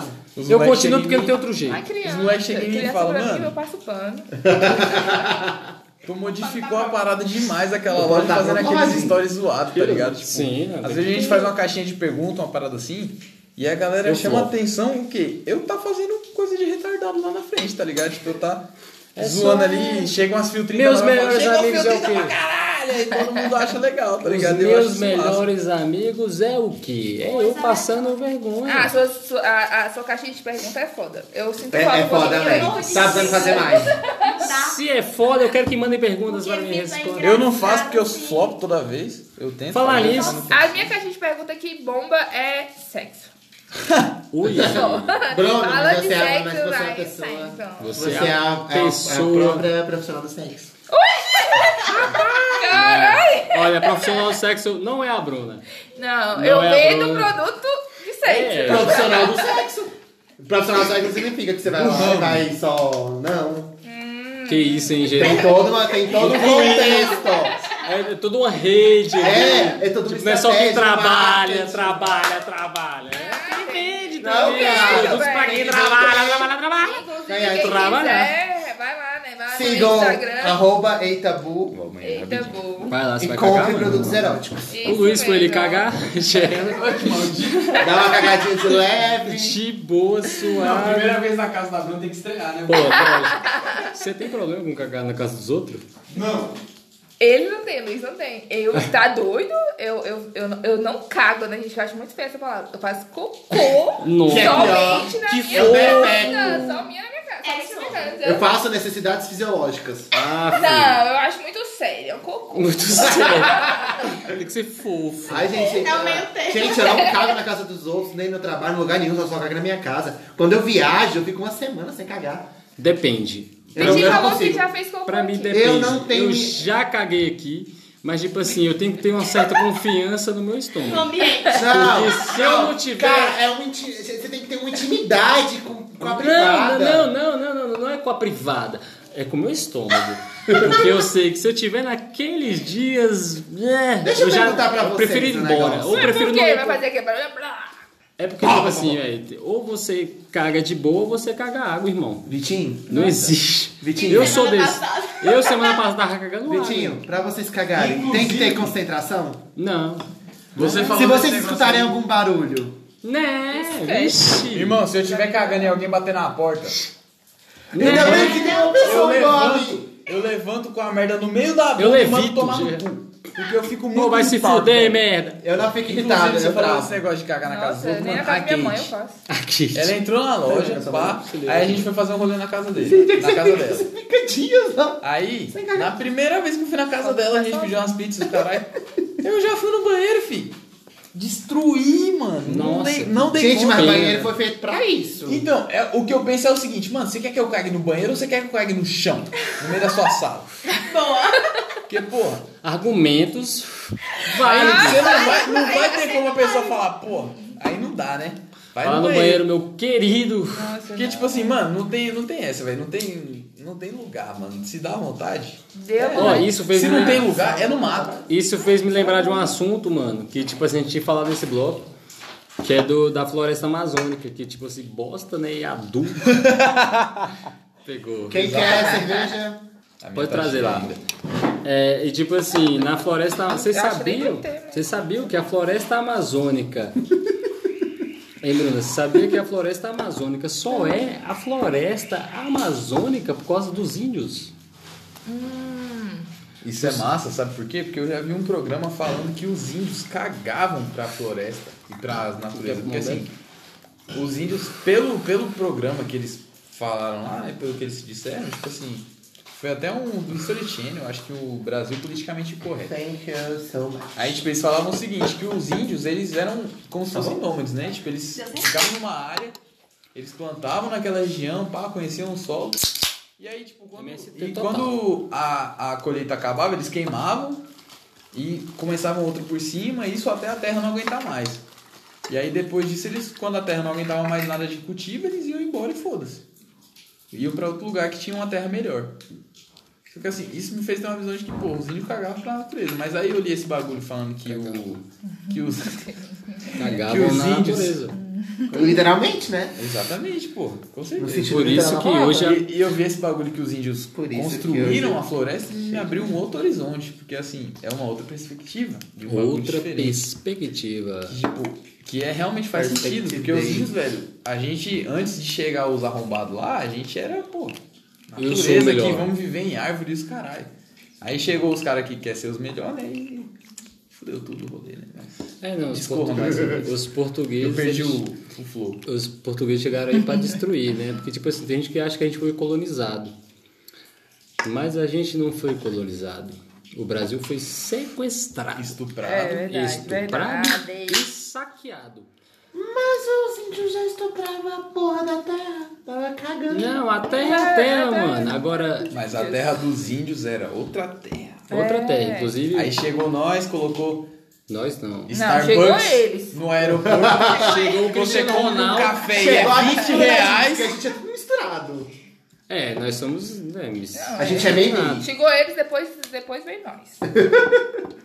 Eu continuo porque não tem outro jeito. Ai, criança. Os moleques chegam em mim e falam, mim, "Mano." eu passo pano. Tu modificou a parada demais aquela loja fazendo aqueles stories zoados, tá ligado? Tipo, Sim, né? Às vezes a gente faz uma caixinha de pergunta, uma parada assim, e a galera Eu chama flop. atenção o quê? Eu tá fazendo coisa de retardado lá na frente, tá ligado? Tipo, eu tá É zoando só- ali, chegam umas filtrinhas. Meus melhores "Chegou amigos é o quê? Caralho! Aí todo mundo acha legal, tá Os ligado? Eu acho meus isso massa. melhores amigos é o quê? É eu passando vergonha. Ah, a sua, sua- a, a sua caixinha de pergunta é foda. Eu sinto É, falta é foda, né? velho. Tá precisando fazer mais. Tá? Se é foda, eu quero que mandem perguntas Porque para mim responder. Eu não faço porque eu flop toda vez. Eu tento. Falar nisso- A minha caixinha de pergunta que bomba é sexo. Ui, Bruno, Fala você de é, sexo, você é vai, uma pessoa. então. você, Você é é a é a, pessoa. é a própria profissional do sexo. Caralho! Olha, profissional do sexo não é a Bruna. Não, Não eu é vendo Bruna. produto de sexo. É. Profissional do sexo. Profissional do sexo não significa que você vai lá e só. Não. Que isso, hein, Tem gente? todo, uma, tem todo um contexto. É toda uma rede. É, é tudo Tipo, uma não é só quem trabalha, marketing. trabalha, trabalha. É quem vende Não, também. cara. Os produtos pra quem trabalha, trabalha, trabalha. Inclusive, Vai lá, né? Vai lá Sigam no Instagram. arroba eitabu Eita, bom. Vai lá, você e vai compre cagar, mano? produtos eróticos. O Luiz foi ele cagar. Dá uma cagadinha de leve. De boa, Não, suave. primeira vez na casa da Bruna tem que estrear, né? Pô, lógico. Você tem problema com cagar na casa dos outros? Não. Ele não tem, Luiz não tem. Eu, tá doido? Eu, eu, eu, não- eu não cago, né, gente? Eu acho muito feia essa palavra. Eu faço cocô Nossa. Que é somente na Que minha casa. Só minha na minha casa. É minha casa. Eu faço necessidades fisiológicas. Ah, filho. Não, eu acho muito sério. É um cocô. Muito sério. Tem que ser fofo. Ai, gente, É o meio termo. gente, eu não cago na casa dos outros, nem no trabalho, em lugar nenhum, eu só cago na minha casa. Quando eu viajo, eu fico uma semana sem cagar. Depende. A Eu falou que consigo. já fez cocô Pra mim depende. Eu não tenho Eu já caguei aqui, mas tipo assim, eu tenho que ter uma certa confiança no meu No estômago. ambiente. Não, Porque se eu não tiver- Cara, é uma inti- você tem que ter uma intimidade com, com a Não, privada. não, não, não, não, não, não é com a privada. É com o meu estômago. Porque eu sei que se eu tiver naqueles dias. É, Deixa eu já perguntar pra eu vocês prefiro ir um embora. Ou prefiro por não quê? Vai fazer o quê? Blá, blá. É porque, tipo assim, velho, ou você caga de boa ou você caga água, irmão. Vitinho, Não existe. Vitinho. eu sou desse. passada. Eu semana passada tava cagando água. Vitinho, pra vocês cagarem, tem que ter concentração? Não. Você falou Se vocês escutarem algum barulho, Né? É. Vixe. Irmão, se eu estiver cagando e alguém bater na porta, ainda Né? bem que tem uma eu pessoa a levanto, eu levanto com a merda no meio da boca Eu e mando levito, tomar no cu. Porque eu fico muito Pô, vai se fuder, velho. merda. Eu não fico irritado, você eu falou esse negócio de cagar na casa dos outros, nem mano. na casa da a minha mãe eu faço. Aqui. Ela entrou na loja, pá, aí a gente foi fazer um rolê na casa dele, na casa dela. Você fica dias lá. Aí, na primeira vez que eu fui na casa dela, a gente pediu umas pizzas, caralho. Eu já fui no banheiro, fi. Destruí, mano. Não Nossa. dei, não dei Gente, conta. mas o banheiro foi feito pra isso. Então, é, o que eu penso é o seguinte, mano, você quer que eu cague no banheiro ou você quer que eu cague no chão? No meio da sua sala? Boa. Porque, porra, Argumentos. aí Vai. você não vai, não vai ter como a pessoa falar, porra, aí não dá, né? Vai lá no banheiro, meu querido. Nossa, Porque, não. tipo assim, mano, não tem, não tem essa, velho. Não tem, não tem lugar, mano. Se dá vontade. Deu, Ó, né? isso fez Se não tem lugar, é no mato. Isso fez me lembrar de um assunto, mano, que tipo assim, a gente tinha falado nesse bloco, que é do, da floresta amazônica, que tipo assim, bosta, né, e adulto. Pegou. Quem quer cerveja? A minha Pode tá trazer lá. É, e tipo assim, na floresta. Vocês sabiam? né? Vocês sabiam que a floresta amazônica. Hein, Bruna? Você sabia que a floresta amazônica só é a floresta amazônica por causa dos índios? Isso é massa, sabe por quê? Porque eu já vi um programa falando que os índios cagavam pra floresta e pra natureza. Porque assim, os índios, pelo, pelo programa que eles falaram lá, e pelo que eles disseram, tipo assim, foi até um do eu acho que o Brasil politicamente correto. Thank you so much. Aí, tipo, eles falavam o seguinte, que os índios, eles eram como se fossem nômades, né? Tipo, eles ficavam numa área, eles plantavam naquela região, pá, conheciam o solo. E aí, tipo, quando, e quando a, a colheita acabava, eles queimavam e começavam outro por cima, isso até a terra não aguentar mais. E aí, depois disso, eles, quando a terra não aguentava mais nada de cultivo, eles iam embora e foda-se. Iam pra outro lugar que tinha uma terra melhor. Só que assim, isso me fez ter uma visão de que, pô, os índios cagavam pra natureza. Mas aí eu li esse bagulho falando que o. Que os. Cagavam Que os na índios- natureza. Literalmente, né? Exatamente, pô, com certeza. Por isso que hoje a- E, e eu vi esse bagulho que os índios Por isso que construíram hoje- a floresta e me abriu um outro horizonte. Porque assim, é uma outra perspectiva. De um Outra perspectiva. Que, tipo, que é realmente faz sentido. Porque os índios, velho, a gente, antes de chegar aos arrombados lá, a gente era, pô, natureza aqui, melhor. vamos viver em árvore e os caralho. Aí chegou os caras que querem ser os melhores, né? E fudeu tudo o rolê, né? É, não, os, Discorra portu- mais sobre isso. os portugueses. eu perdi eles- o, o flow. Os portugueses chegaram aí pra destruir, né? Porque, tipo assim, tem gente que acha que a gente foi colonizado. Mas a gente não foi colonizado. O Brasil foi sequestrado, Estuprado. É verdade, estuprado verdade. e saqueado. Mas os índios já estupravam a porra da terra. Tava cagando. Não, a terra é a terra, mano. Agora, Mas a terra dos índios era outra terra. outra É. terra. Inclusive, Aí chegou nós, colocou nós não. Starbucks chegou eles. no aeroporto. chegou, você Cristiano compra um café e é 20 mistura, né, reais. Que a gente é tudo misturado. É, nós somos. Né, mis- A gente é meio meio. Chegou eles, depois, depois veio nós.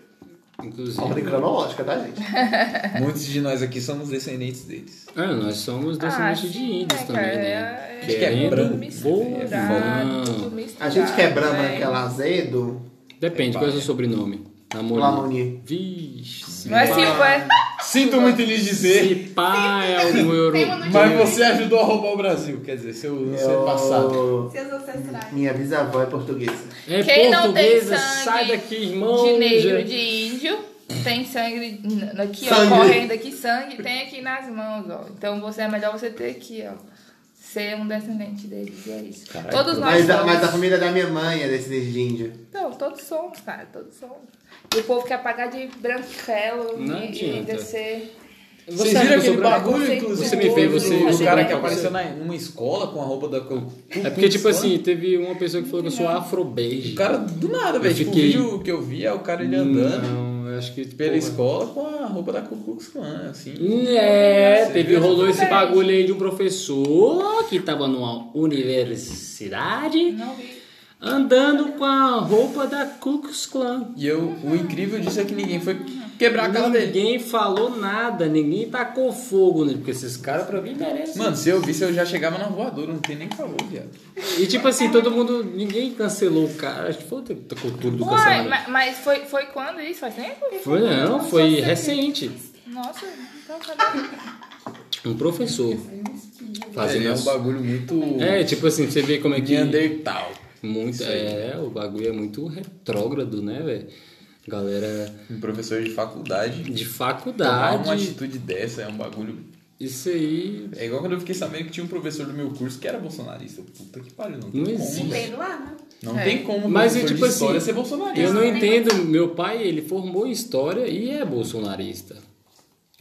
Inclusive. Ordem cronológica, tá, gente? Muitos de nós aqui somos descendentes deles. Ah, nós somos descendentes Ah, de índios né, também, cara? né? É- Acho que é Querendo, branco. Misturado, tudo vovão. misturado, A gente que é naquela azedo. Depende, qual é o seu sobrenome? Namorado. Lamoni. Vixe. Não é. Silva, é? Sinto muito lhes dizer, Se pá é algum europeu. mas você ajudou a roubar o Brasil. Quer dizer, seu, seu passado. Eu- Seus ancestrais. Minha bisavó é portuguesa. É Quem não tem portuguesa, sangue sai daqui, irmão. de negro, de índio, tem sangue aqui, ó, Sangue. correndo aqui, sangue, tem aqui nas mãos, ó. Então você é melhor você ter aqui, ó. Ser um descendente deles, e é isso. todos nós Mas a, somos. mas a família da minha mãe é descendente de índio. Não, todos somos, cara, todos somos. E o povo quer pagar de branquelo Não e, e adianta. descer. Vocês viram aquele bagulho, Você- inclusive? você me vê, você- você cara que apareceu na, numa escola com a roupa da. Ku- É porque, tipo assim, teve uma pessoa que falou que eu sou afro-beige. O cara do nada, velho. Tipo, fiquei- o vídeo que eu vi é o cara ele andando Não, eu acho que. pela escola com a roupa da Ku Klux Klan, assim. É, teve, rolou esse bagulho aí de um professor que tava numa universidade Não vi. Andando com a roupa da Ku Klux Klan. E eu, o incrível disso é que ninguém foi quebrar a cara dele. Ninguém falou nada, ninguém tacou fogo nele, porque esses caras pra mim merecem. Mano, se eu visse, eu já chegava na voadora, não tem nem favor, viado. E tipo assim, todo mundo, ninguém cancelou o cara, acho que foi a cultura do cancelamento. mas, mas foi, foi quando isso? Faz tempo? Foi não, foi recente. Nossa, então cadê? Um professor. Fazendo é um as- bagulho muito. É, tipo assim, você vê como é que. Neandertal. Muito, é, o bagulho é muito retrógrado, né, velho? Galera Um professor de faculdade. de Tomar faculdade. uma atitude dessa é um bagulho. Isso aí É igual quando eu fiquei sabendo que tinha um professor do meu curso que era bolsonarista. Puta que pariu, não tem Não como. existe. velho. Tem no ar, né? Não É. tem como Mas, é, tipo de história assim, ser bolsonarista. Eu não entendo, meu pai, ele formou em história e é bolsonarista.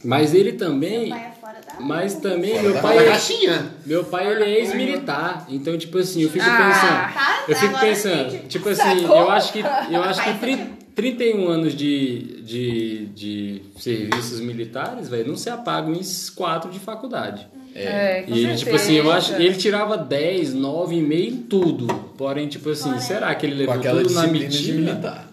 Mas ele também, Vai é fora da. Mas também meu pai é, meu pai ele é ex-militar. Então, tipo assim, eu fico Ah, pensando, tá, eu fico pensando, tipo assim, eu acho que eu acho que Faz pri- sentido. 31 anos de, de, de serviços militares, velho, não se apagam em 4 de faculdade. É, com E ele, tipo assim, eu acho ele tirava 10, 9,5 em tudo. Porém, tipo assim, Porém. será que ele levou tudo na militar.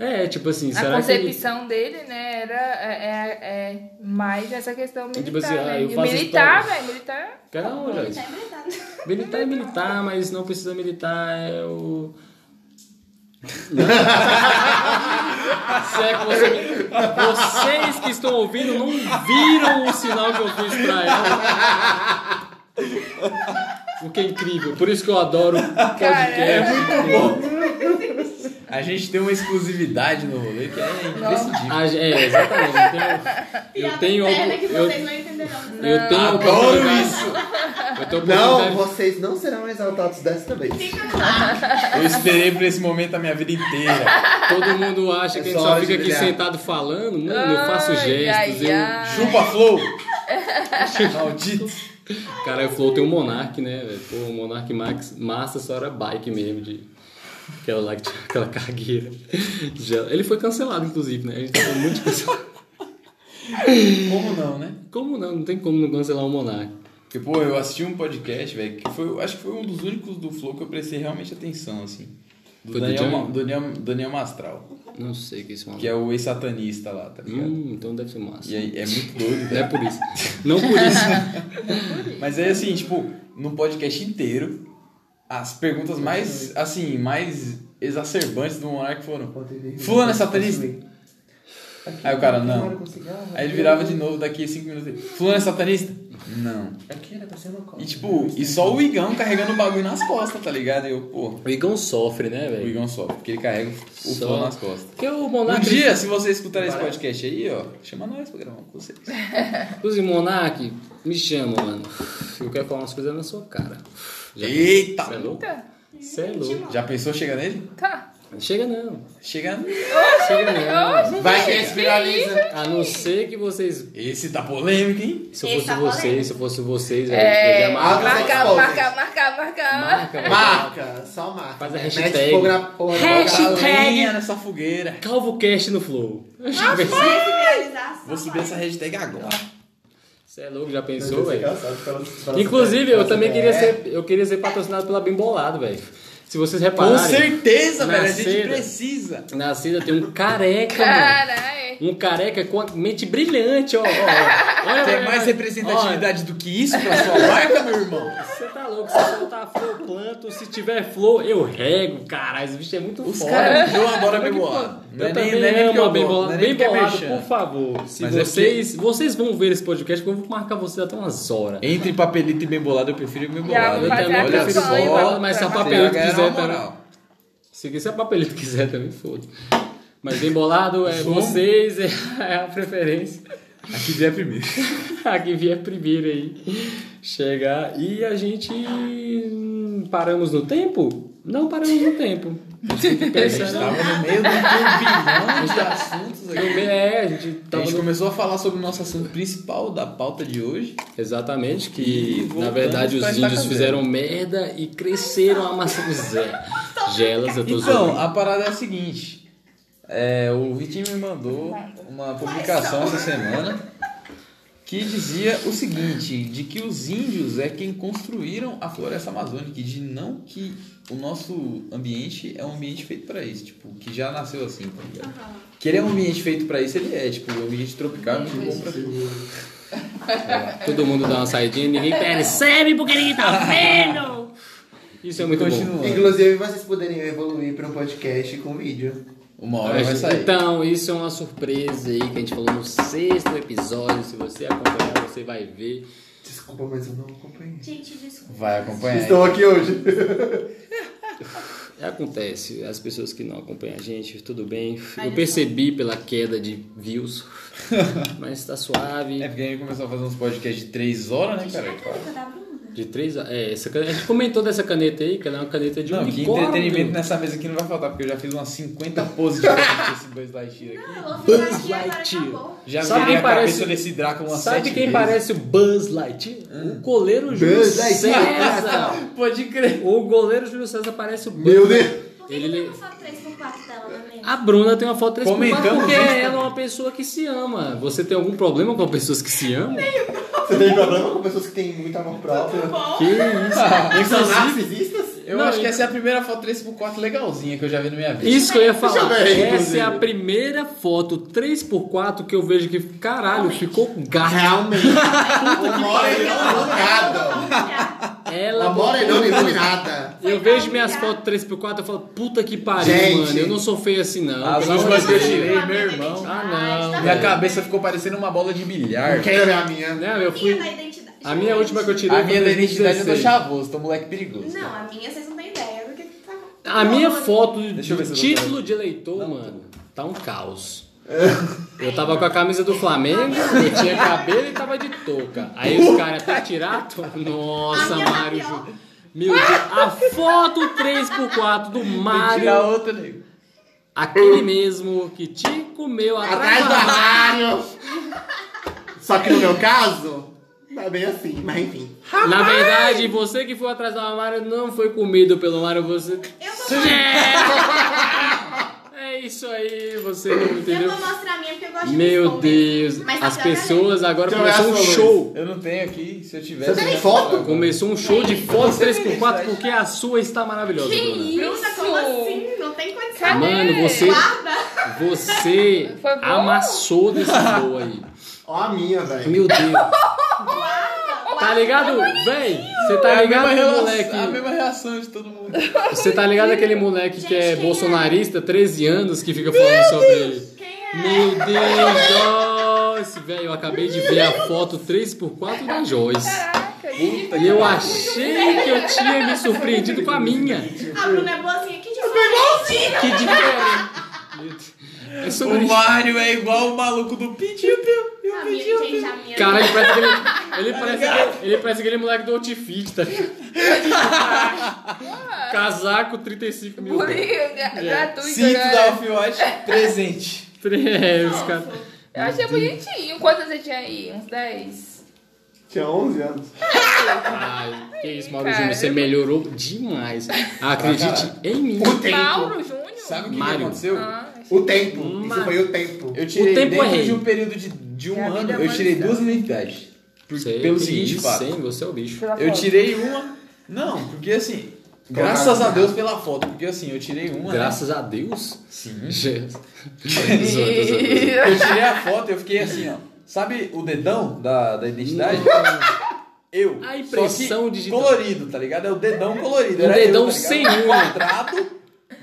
É, tipo assim, A será que ele... concepção dele, né, era é, é, é mais essa questão militar, Tipo assim, ah, né? eu E faço militar, velho, militar... Não, Ele Joyce. tá habilitado. Militar é militar, mas não precisa militar, é o. Se é que você- Vocês que estão ouvindo não viram o sinal que eu fiz pra ela. O que é incrível, por isso que eu adoro podcast. A gente tem uma exclusividade no rolê que é imprescindível. Ah, é, exatamente. Eu tenho, eu tenho, eu, eu tenho Adoro isso! Não, vocês não serão exaltados dessa vez. Eu esperei por esse momento a minha vida inteira. Todo mundo acha que a gente só fica aqui brilhar. sentado falando. Mano, eu faço gestos. eu... Chupa Flow! Maldito! Cara, o Flow tem um Monark, né? Pô, o Monark Max Massa só era bike mesmo, de. Aquela lá que tinha aquela cargueira. Ele foi cancelado, inclusive, né? A gente tava muito cancelado. Como não, né? Como não? Não tem como não cancelar o Monark. Porque, pô, eu assisti um podcast, velho, que foi, acho que foi um dos únicos do Flow que eu prestei realmente atenção, assim. Do Foi do Daniel, do Daniel, Daniel Mastral, Não sei o que é esse Monark. que é o ex-satanista lá, tá ligado? Hum, então deve ser massa. E aí é muito doido, Não é por isso. Não por isso. Mas aí, assim, tipo, no podcast inteiro, as perguntas mais, assim, mais exacerbantes do Monark foram: Fulano é satanista? Aí o cara, não. Aí ele virava de novo daqui a cinco minutos. ele, Fulano é satanista? Não. Aqui era pra ser uma coisa. E tipo, e só o Igão carregando o bagulho nas costas, tá ligado? E eu, pô, O Igão sofre, né, o velho? Igão sofre, porque ele carrega o Só. flow nas costas. Porque o Um Monark. dia, se você escutar esse podcast aí, ó, chama nós pra gravar com vocês. Inclusive, Monark, me chama, mano. Eu quero falar umas coisas na sua cara. Já- Eita! Cê é louco? Eita, Cê é louco. Já pensou chegar nele? tá. Chega não. Chega. Chega não. Vai que esse viraliza. A não ser que vocês. Esse tá polêmico, hein? Se eu fosse tá vocês, polêmico. se eu fosse vocês, É, eu marca. Marca- marca, Marca- marca, marca, marca. Só marca. Faz a hashtag. fogo na porra. Hashtag. Nessa fogueira. CalvoCast no Flow. Viralizar, Vou subir essa hashtag agora. Você é louco, já pensou, velho? Inclusive, eu também queria ser, eu queria ser patrocinado pela Bem Bolado, velho. Se vocês Com repararem, certeza, Na velho. A gente precisa. na seda tem um careca, mano. Um careca com a mente brilhante, ó. ó, ó. Olha, olha, mais representatividade do que isso pra sua marca, meu irmão? Você tá louco, se faltar flor, eu planto. Se tiver flor, eu rego. Caralho, esse bicho é muito Os foda. caras, eu adoro bem bolado. Eu é nem, também é nem amo eu bem bolado. é Bem é bolado, por favor. Se Mas é vocês, vocês vão ver esse podcast, eu vou marcar vocês até umas horas. Entre papelito e bem bolado, eu prefiro bem bolado. fazer também prefiro bolado, mas se a papelito quiser também. se a papelito quiser também, foda. Mas bem bolado é Som. vocês, é, é a preferência. Aqui vier primeiro. Aqui vier primeiro aí. Chegar. E a gente. hum, Paramos no tempo? Não paramos no tempo. A gente tem que A gente pensar. tava no meio de um de assuntos aqui. É, a gente A tava gente no- começou a falar sobre o nosso assunto principal da pauta de hoje. Exatamente, que na verdade os índios fizeram merda e cresceram a massa gelas, eu tô Então, zoando. a parada é a seguinte. É, o Vitinho me mandou uma publicação essa semana que dizia o seguinte, de que os índios é quem construíram a floresta amazônica e de não que o nosso ambiente é um ambiente feito para isso, tipo, que já nasceu assim, tá ligado? Que ele é um ambiente feito para isso, ele é, tipo, um ambiente tropical é muito bom pra tudo. Todo mundo dá uma saidinha, ninguém percebe porque ninguém tá vendo. Isso é muito bom. Inclusive, vocês poderiam evoluir para um podcast com vídeo. Uma hora vai sair. Então, isso é uma surpresa aí que a gente falou no sexto episódio. Se você acompanhar, você vai ver. Desculpa, mas eu não acompanhei. Gente, desculpa. Vai acompanhar. Estou aqui hoje. Acontece, as pessoas que não acompanham a gente, tudo bem. Eu percebi pela queda de views, mas tá suave. É porque a gente começou a fazer uns podcasts de 3 horas, né, cara? De três a... É, essa caneta, a gente comentou dessa caneta aí, que ela é uma caneta de Não, que unicórnio. entretenimento nessa mesa aqui não vai faltar, porque eu já fiz umas 50 poses de com esse Buzz Lightyear aqui. Não, eu vou ficar aqui agora Lightyear. acabou. Já Sabe quem a parece- cabeça desse umas Sabe sete quem vezes. parece o Buzz Lightyear? O goleiro Júlio Buzz Lightyear. César. Pode crer. O goleiro Júlio César parece o Buzz Meu Deus. Por que Ele- que tem uma foto 3x4 dela na mesa? A Bruna tem uma foto 3x4 Comentamos porque isso ela é uma pessoa que se ama. Você tem algum problema com pessoas que se amam? Você tem problema com pessoas que têm muito amor próprio? Que isso? São Inclusive, narcisistas? Eu Não, acho que essa é a primeira foto 3x4 legalzinha que eu já vi na minha vida. Isso que eu ia falar. eu ver, Essa inclusive. é a primeira foto 3x4 que eu vejo que, caralho, ficou gato. Realmente. O morenão iluminado. Ela A morenão botou- iluminada. Eu vejo minhas fotos 3x4 e falo, puta que pariu, Gente. mano. Eu não sou feio assim, não. As últimas que eu tirei, meu irmão. Ah, não, Minha velho. cabeça ficou parecendo uma bola de bilhar. Quero ver a minha. Não, eu Minha fui. A minha última que eu tirei A minha da identidade eu tô 2016. chavoso, tô moleque perigoso. Não, a minha vocês não têm ideia do que tá. A minha foto de título de eleitor, mano, tá um caos. Eu tava com a camisa do Flamengo, eu tinha cabelo e tava de touca. Aí os caras até tirar. to- Nossa, A minha tá Mário. Ju- Meu Deus, a foto 3x4 do Mário, outra, nego. aquele mesmo que te comeu Atrás atrás do armário. Só que no meu caso, não é bem assim, mas enfim. Na verdade, você que foi atrás do armário não foi comido pelo Mário, você. Eu vou, É isso aí, você não eu entendeu? vou mostrar a minha porque eu gosto de me Meu. Deus, as é pessoas agora Então começou um show. Eu não tenho aqui, se eu tivesse. Você tem eu- foto? Começou um show de fotos Você tem 3x4 identidade? porque a sua está maravilhosa, Que Bruna. Bruna, como assim? Não tem condição. Mano, você, Guarda. você amassou desse show aí. Ó a minha, velho. Meu Deus. Tá ligado? Véi, você É tá a ligado mesma aquele relação- moleque. A mesma reação de todo mundo. Você tá ligado aquele moleque que é quem bolsonarista, 13 anos, que fica falando sobre. Quem é? Meu Deus, Joyce, velho, eu acabei de ver a foto 3x4 da Joyce. Caraca, E eu achei que eu tinha me surpreendido com a minha. A Bruna é boazinha de igualzinho. Que diferente. É O isso. Mário é igual o maluco do Pitiu Piu. e a minha. Cara, ele parece aquele, ele parece, aquele- ele parece aquele moleque do Outfit, tá ligado? Casaco, 35 mil. Bolinho gra- gratuito, Cinto né? da Off-White, presente. É, os caras. Eu achei bonitinho. Quantos você tinha aí? Uns 10? Tinha 11 anos. Ai, que isso, Mauro Júnior, você eu- melhorou demais. Acredite em mim. O tempo. Mauro Júnior? Sabe o que, que Mário. aconteceu? Ah, O tempo. Mas- Isso foi o tempo. Eu tirei O tempo é dentro rei. de um período de, de um Que a vida ano, é eu tirei uma duas identidades. Por- Sei, pelo que seguinte isso, fato. hein, você é o bicho. pela Eu foto. tirei uma. Não, porque assim. Graças a Deus pela foto, porque assim, eu tirei uma. né? Graças a Deus. Sim. Jesus. Eu tirei a foto e eu fiquei assim, ó. Sabe o dedão da, da identidade? Eu. A impressão Só que digital. colorido, tá ligado? É o dedão colorido. Um Era dedão eu, tá ligado? sem unha. Quadrado,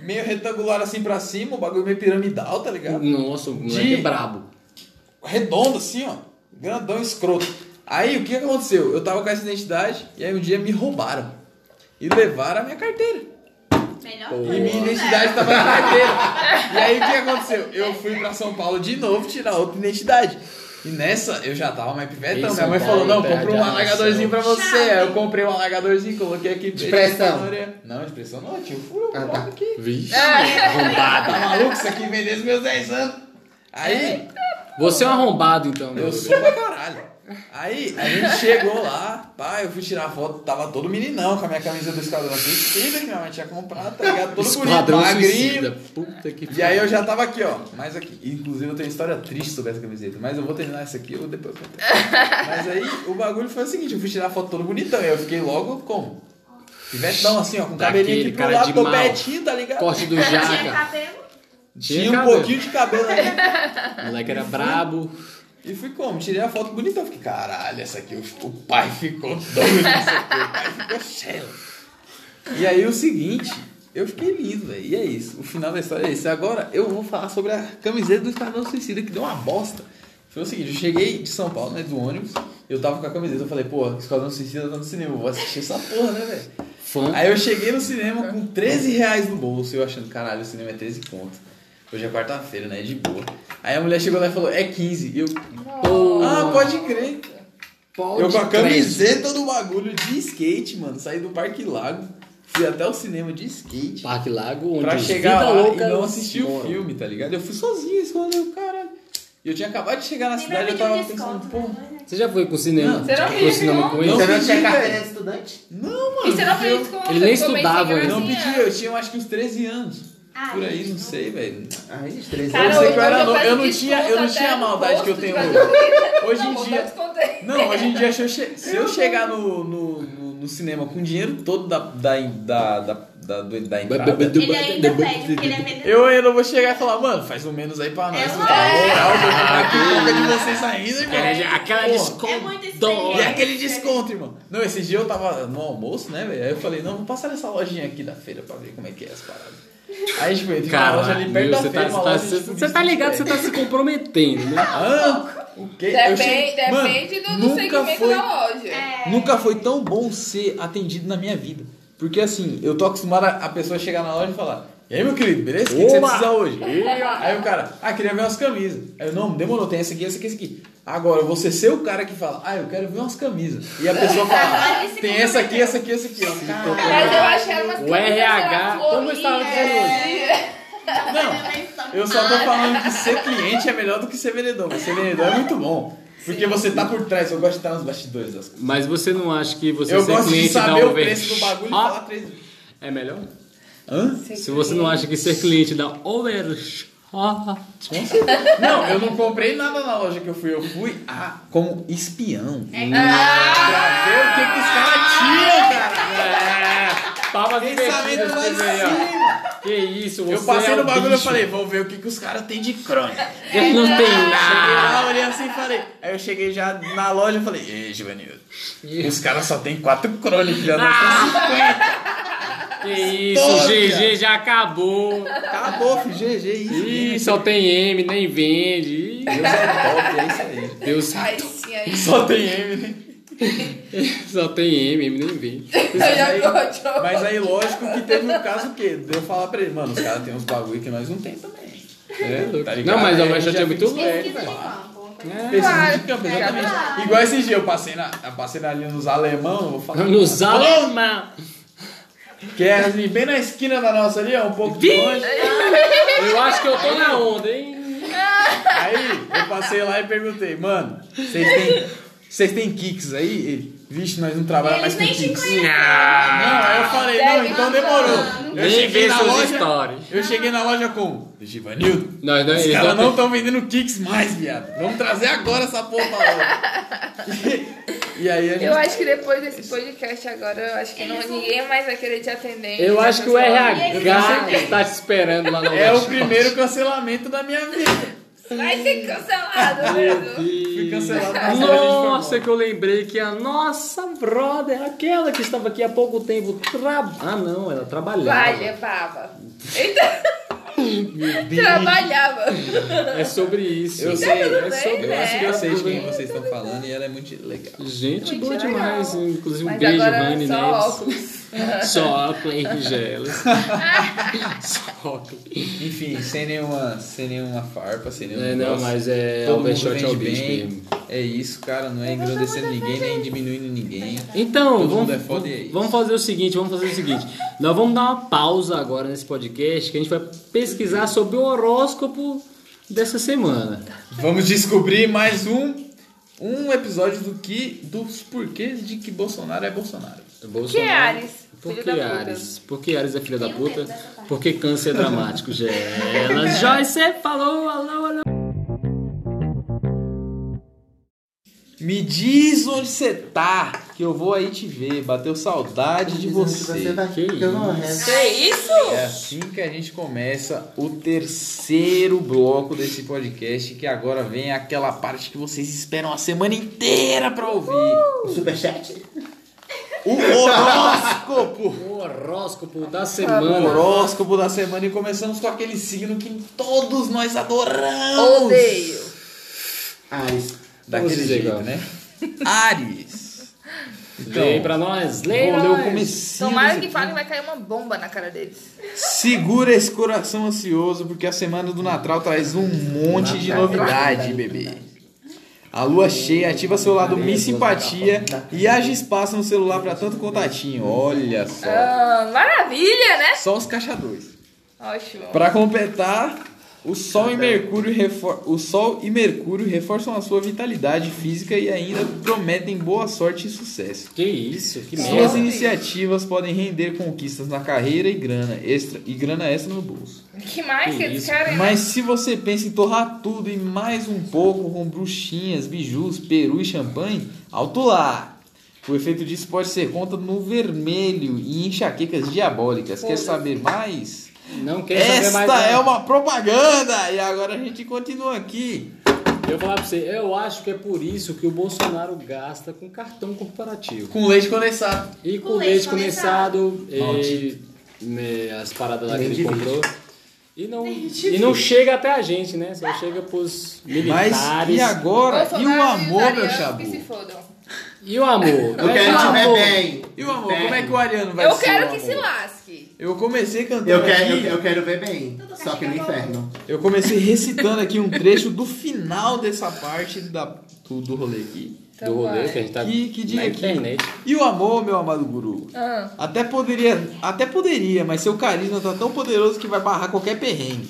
meio retangular assim pra cima, o bagulho meio piramidal, tá ligado? Nossa, o moleque De- é brabo. redondo assim, ó. Grandão, escroto. Aí, o que aconteceu? Eu tava com essa identidade e aí um dia me roubaram. E levaram a minha carteira. Melhor Pô. E minha identidade tava na carteira. E aí, o que aconteceu? Eu fui pra São Paulo de novo tirar outra identidade. E nessa, eu já tava mais pivetão. Minha mãe falou, não, compra de um alagadorzinho pra você. Aí eu comprei um alagadorzinho, coloquei aqui. De pressão. Não, de pressão não, tio. Furo, Ah, tá. aqui. Vixe. Tá maluco? Isso aqui vem desde meus 10 anos. Aí, Você é um arrombado, então, meu Eu sou pra caralho. Aí, a gente chegou lá, pá, eu fui tirar foto, tava todo meninão com a minha camisa do Esquadrão Suicida que minha mãe tinha comprado, tá ligado? Todo bonito, Esquadrão magrinho. suicida. Puta que E aí eu já tava aqui, ó, mais aqui. Inclusive eu tenho história triste sobre essa camiseta, mas eu vou terminar essa aqui, eu vou depois contar. Mas aí o bagulho foi o seguinte, eu fui tirar foto todo bonitão, e eu fiquei logo como? Pivetão assim, ó, com o cabelinho aqui Daquele pro cara lado, topetinho, tá ligado? Corte do Tinha jaca. cabelo. Tinha um cabelo. pouquinho de cabelo aí. O moleque era brabo. E fui como? Tirei a foto bonita. Eu fiquei, caralho, essa aqui, o, o pai ficou doido nessa aqui, o pai ficou cheio. E aí o seguinte, eu fiquei lindo, velho. E é isso. O final da história é esse. Agora eu vou falar sobre a camiseta do Esquadrão Suicida, que deu uma bosta. Foi o seguinte, eu cheguei de São Paulo, né, do ônibus, eu tava com a camiseta, eu falei, pô, Esquadrão Suicida tá no cinema, eu vou assistir essa porra, né, velho? Aí eu cheguei no cinema com 13 reais no bolso, eu achando, caralho, o cinema é 13 conto. Hoje é quarta-feira, né? De boa. Aí a mulher chegou lá e falou, é 15. E eu, Pô. ah, pode crer. Pode eu com a camiseta do bagulho de skate, mano. Saí do Parque Lago, fui até o cinema de skate. Parque Lago, onde Pra chegar lá Louca e não assistir o filme, tá ligado? Eu fui sozinho, escolheu, caralho. E eu tinha acabado de chegar na cidade, eu pedir um tava desconto, pensando, pô. né? Você já foi pro cinema? Não. Você não pro cinema com ele? Não Você não tinha carteira de estudante? Não, mano. E você não eu- fez com Ele nem estudava, Não pedi, eu tinha acho que uns 13 anos. Ah, por aí, gente, não sei, velho. Ai, gente, três Cara, Eu sei que eu era eu novo, peço eu não tinha- eu não tinha a maldade que eu tenho hoje. Hoje em Não, dia- não. Não, hoje em dia, se eu, che- se eu chegar no, no, no, no cinema com o dinheiro todo da, da, da, da, da, do- da entrada, Ele ainda pede, porque ele é vendedor. eu ainda vou chegar e falar, mano, faz o menos aí pra nós. É lógico. dão moral, comprar aqui pouca de vocês ainda, irmão. Aquela Pô, desconto. É muito E aquele desconto, irmão. Não, esse dia eu tava no almoço, né, velho? Aí eu falei, não, vou passar nessa lojinha aqui da feira pra ver como é que é as paradas. Aí, tipo, tinha uma loja ali perto da você feira, tá, você tá, loja, você- você tá ligado, você tá se comprometendo, né? Ah, o quê? Depende, cheguei- Mano, depende do, do nunca segmento foi- da loja. É. Nunca foi tão bom ser atendido na minha vida. Porque assim, eu tô acostumado a a pessoa chegar na loja e falar: E aí, meu querido, beleza? O que, que você precisa hoje? Aí o cara, ah, queria ver umas camisas. Aí eu, não, demorou, tem essa aqui, essa aqui, essa aqui. Agora, você ser o cara que fala, ah, eu quero ver umas camisas. E a pessoa fala, se tem essa aqui, essa aqui, essa aqui. Eu, Mas eu acho que era umas O RH, lá, como eu estava dizendo florinhas. Não, eu só tô falando que ser cliente é melhor do que ser vendedor. Mas ser vendedor é muito bom. Porque você tá por trás, eu gosto de estar nos bastidores das coisas. Mas você não acha que você Eu ser gosto de cliente da saber o preço do bagulho e Ah, falar três vezes. É melhor? Hã? Se você não acha que ser cliente da Overshot... Não, eu não comprei nada na loja que eu fui. Eu fui ah, como espião. É Pra ver o que, que os caras tinham, cara. É, palmas Pensamento lá em. Que isso, você Eu passei é no bagulho e falei, vou ver o que, que os caras têm de crônica. Ele não tem Cheguei nada. lá, olhei assim e falei. Aí eu cheguei já na loja e falei, ei, Givanildo, os caras só tem quatro crônicas, já não tem 50. Que isso. GG já acabou. Acabou, filho, GG, isso. Ih, só tem M, nem vende. Ih, Deus é top, é isso aí. Deus Ai, sim, aí. Só tem M, né? só tem M, M nem vende. Eu já aí- Mas aí, lógico que teve um caso que de eu falar pra ele, mano, os caras têm uns bagulho que nós não tem também. É, louco. Tá ligado? não, mas a Aí Overshot já é muito fiz louco, Pesquisa de velho. campo. uma coisa É. Pesquisa Claro. de campo, exatamente. Igual esses dias, eu passei, na, eu passei ali nos alemão, eu vou falar. Nos alemão. Que é assim, bem na esquina da nossa ali, ó, um pouco de longe. Eu acho que eu tô na onda, hein? Aí eu passei lá e perguntei, mano, vocês têm, vocês têm kicks aí? Ele, Vixe, nós não trabalhamos mais com nem te kicks. conhecem. Não, aí eu falei, não, Deve então demorou. Eu Nem cheguei vê na loja. stories. Eu cheguei na loja com Givanildo. Nós, nós, Os eles caras não não estão vendendo kicks mais, viado. Vamos trazer agora essa porra pra loja. E aí a gente. Eu acho que depois desse podcast agora, eu acho que não, ninguém mais vai querer te atender. Eu acho que o RH está te esperando lá no É o primeiro cancelamento da minha vida. Vai ser cancelado mesmo. Fui cancelado Nossa, que eu lembrei que a nossa brother, aquela que estava aqui há pouco tempo, tra... ah não, ela trabalhava. Vai, levava. Eita, trabalhava. É sobre isso. Eu Tá sei, tudo é bem, sobre- eu né? acho que eu sei de quem bem. vocês estão falando e ela é muito legal. Gente Muito boa legal. demais, inclusive um Mas beijo, agora Rani só óculos. Só óculos em gelas. Só óculos. Enfim, sem nenhuma, sem nenhuma farpa, sem nenhum É, não, mas é Todo mundo é vende bem. mesmo. É isso, cara, não é engrandecendo ninguém, nem diminuindo ninguém. Então, Todo vamos, é foda é isso. vamos fazer o seguinte, vamos fazer o seguinte. Nós vamos dar uma pausa agora nesse podcast, que a gente vai pesquisar sobre o horóscopo dessa semana. Vamos descobrir mais um, um episódio do que dos porquês de que Bolsonaro é Bolsonaro. Que é Ares? Por que. Ares? Por que Ares é filha da puta? Porque câncer é dramático, Gelas. Joyce você falou, alô, alô. Me diz onde você tá, que eu vou aí te ver. Bateu saudade de você. Que eu não isso? Que isso? É assim que a gente começa o terceiro bloco desse podcast, que agora vem aquela parte que vocês esperam a semana inteira pra ouvir. O superchat? O horóscopo! O horóscopo da O semana. horóscopo da semana e começamos com aquele signo que todos nós adoramos. Odeio. Ares. Daquele Vamos jeito, né? Ares. Então, Leia pra nós, ler o nós. comecinho Tomara que aqui. falem vai cair uma bomba na cara deles. Segura esse coração ansioso, porque a semana do Natal traz um monte de novidade, bebê. A lua cheia ativa seu lado Miss Simpatia e age espaço no celular pra tanto contatinho. Olha só. Ah, maravilha, né? Só os caixadores. Ótimo. Pra completar, O Sol, e Mercúrio refor... o Sol e Mercúrio reforçam a sua vitalidade física e ainda prometem boa sorte e sucesso. Que isso, que Suas merda. iniciativas podem render conquistas na carreira e grana extra, e grana extra no bolso. Que mais Que que eles isso. querem? né? Mas se você pensa em torrar tudo e mais um pouco com bruxinhas, bijus, peru e champanhe, alto lá! O efeito disso pode ser conta no vermelho e enxaquecas diabólicas. Quer saber mais? Não quer saber Esta mais nada. é uma propaganda! E agora a gente continua aqui. Eu vou falar pra você, eu acho que é por isso que o Bolsonaro gasta com cartão corporativo. Com leite condensado. E com, Com leite leite condensado, e, Maldito. né, as paradas lá que ele comprou. E não, e não chega até a gente, né? Só chega pros Mas militares. e agora? E o amor, meu chabu? Que se fodam. E o amor? Eu é que quero o te ver amor? bem. E o amor? Como é que o Ariano vai Eu ser quero o que amor? se lasque. Eu comecei cantando Eu quero, aqui, eu, eu quero ver bem. Só que no inferno. eu comecei recitando aqui um trecho do final dessa parte da, do, do rolê aqui. Então Do rolê vai. que a gente tá Que- que dia na que- internet. E o amor, meu amado guru? Ah, Até poderia, até poderia, mas seu carisma tá tão poderoso que vai barrar qualquer perrengue.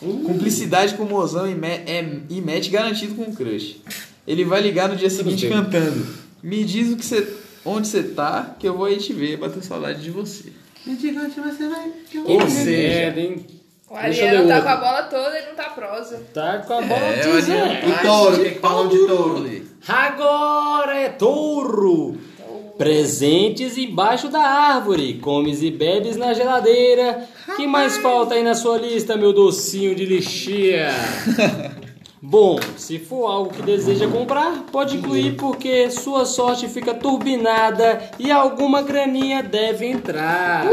Cumplicidade com o mozão e, me, é, e match garantido com o crush. Ele vai ligar no dia seguinte cantando. Me diz o que você, onde você tá, que eu vou aí te ver, bater saudade de você. Me diga onde você vai. que eu Ou vou. seja, merda, hein? o Ariano tá com a bola toda e não tá prosa. Tá com a bola É, o. Ariano E touro, o que que falam de touro? Agora é touro. Presentes embaixo da árvore, comes e bebes na geladeira. que mais falta aí na sua lista, meu docinho de lixia? Bom, se for algo que deseja comprar, pode incluir porque sua sorte fica turbinada e alguma graninha deve entrar.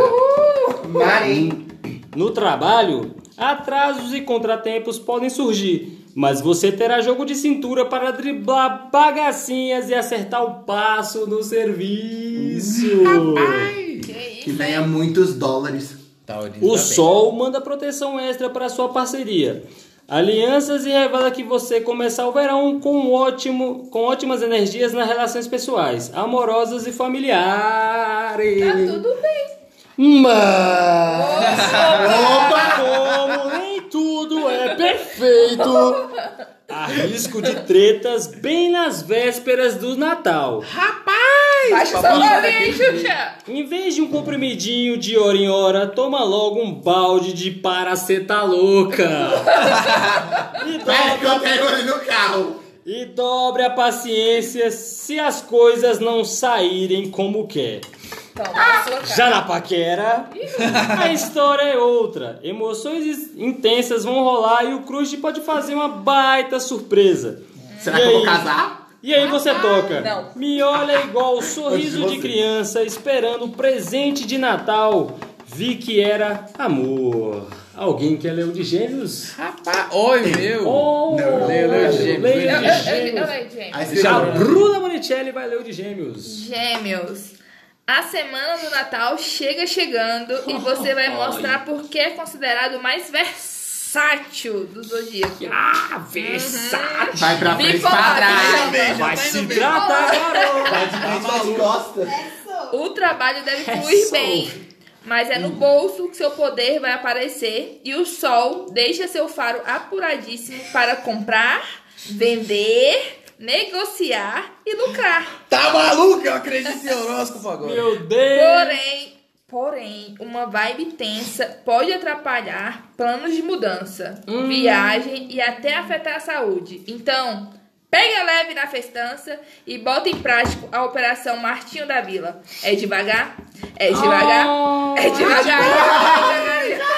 Marim. No trabalho, atrasos e contratempos podem surgir, mas você terá jogo de cintura para driblar bagacinhas e acertar o passo no serviço. Que Que isso? venha muitos dólares. O Sol manda proteção extra para sua parceria. Alianças e revela que você começar o verão com, um ótimo, com ótimas energias nas relações pessoais, amorosas e familiares. Tá tudo bem. Mas como nem tudo é perfeito, há risco de tretas bem nas vésperas do Natal. Baixa o seu Xuxa. Em vez de um comprimidinho de hora em hora, toma logo um balde de paraceta louca. E Pera que dobra, eu tenho ele no carro. e dobre a paciência se as coisas não saírem como quer. Já na paquera, a história é outra. Emoções intensas vão rolar e o Cruz pode fazer uma baita surpresa. Será E que eu vou aí? casar? E aí você toca. não. Me olha igual o sorriso de criança esperando o presente de Natal. Vi que era amor. Alguém quer ler o de gêmeos? Rapaz, oi meu! Oh, Não, leio, leio de gêmeos, leio leio leio, a Bruna Monicelli vai ler o de gêmeos. Gêmeos. A semana do Natal chega chegando e você vai mostrar por que é considerado o mais versátil do zodíaco. Ah, versátil. Vai pra frente e pra Bipolar, trás. Vai se tratar, garoto. Vai de frente costas. O trabalho deve É fluir bem, mas é no bolso que seu poder vai aparecer e o sol deixa seu faro apuradíssimo para comprar, vender, negociar e lucrar. Tá maluco? Eu acredito em horóscopo agora. Meu Deus. Porém, porém, uma vibe tensa pode atrapalhar planos de mudança, viagem e até afetar a saúde. Então, pega leve na festança e bota em prática a operação Martinho da Vila. É devagar? É devagar? Oh. É devagar?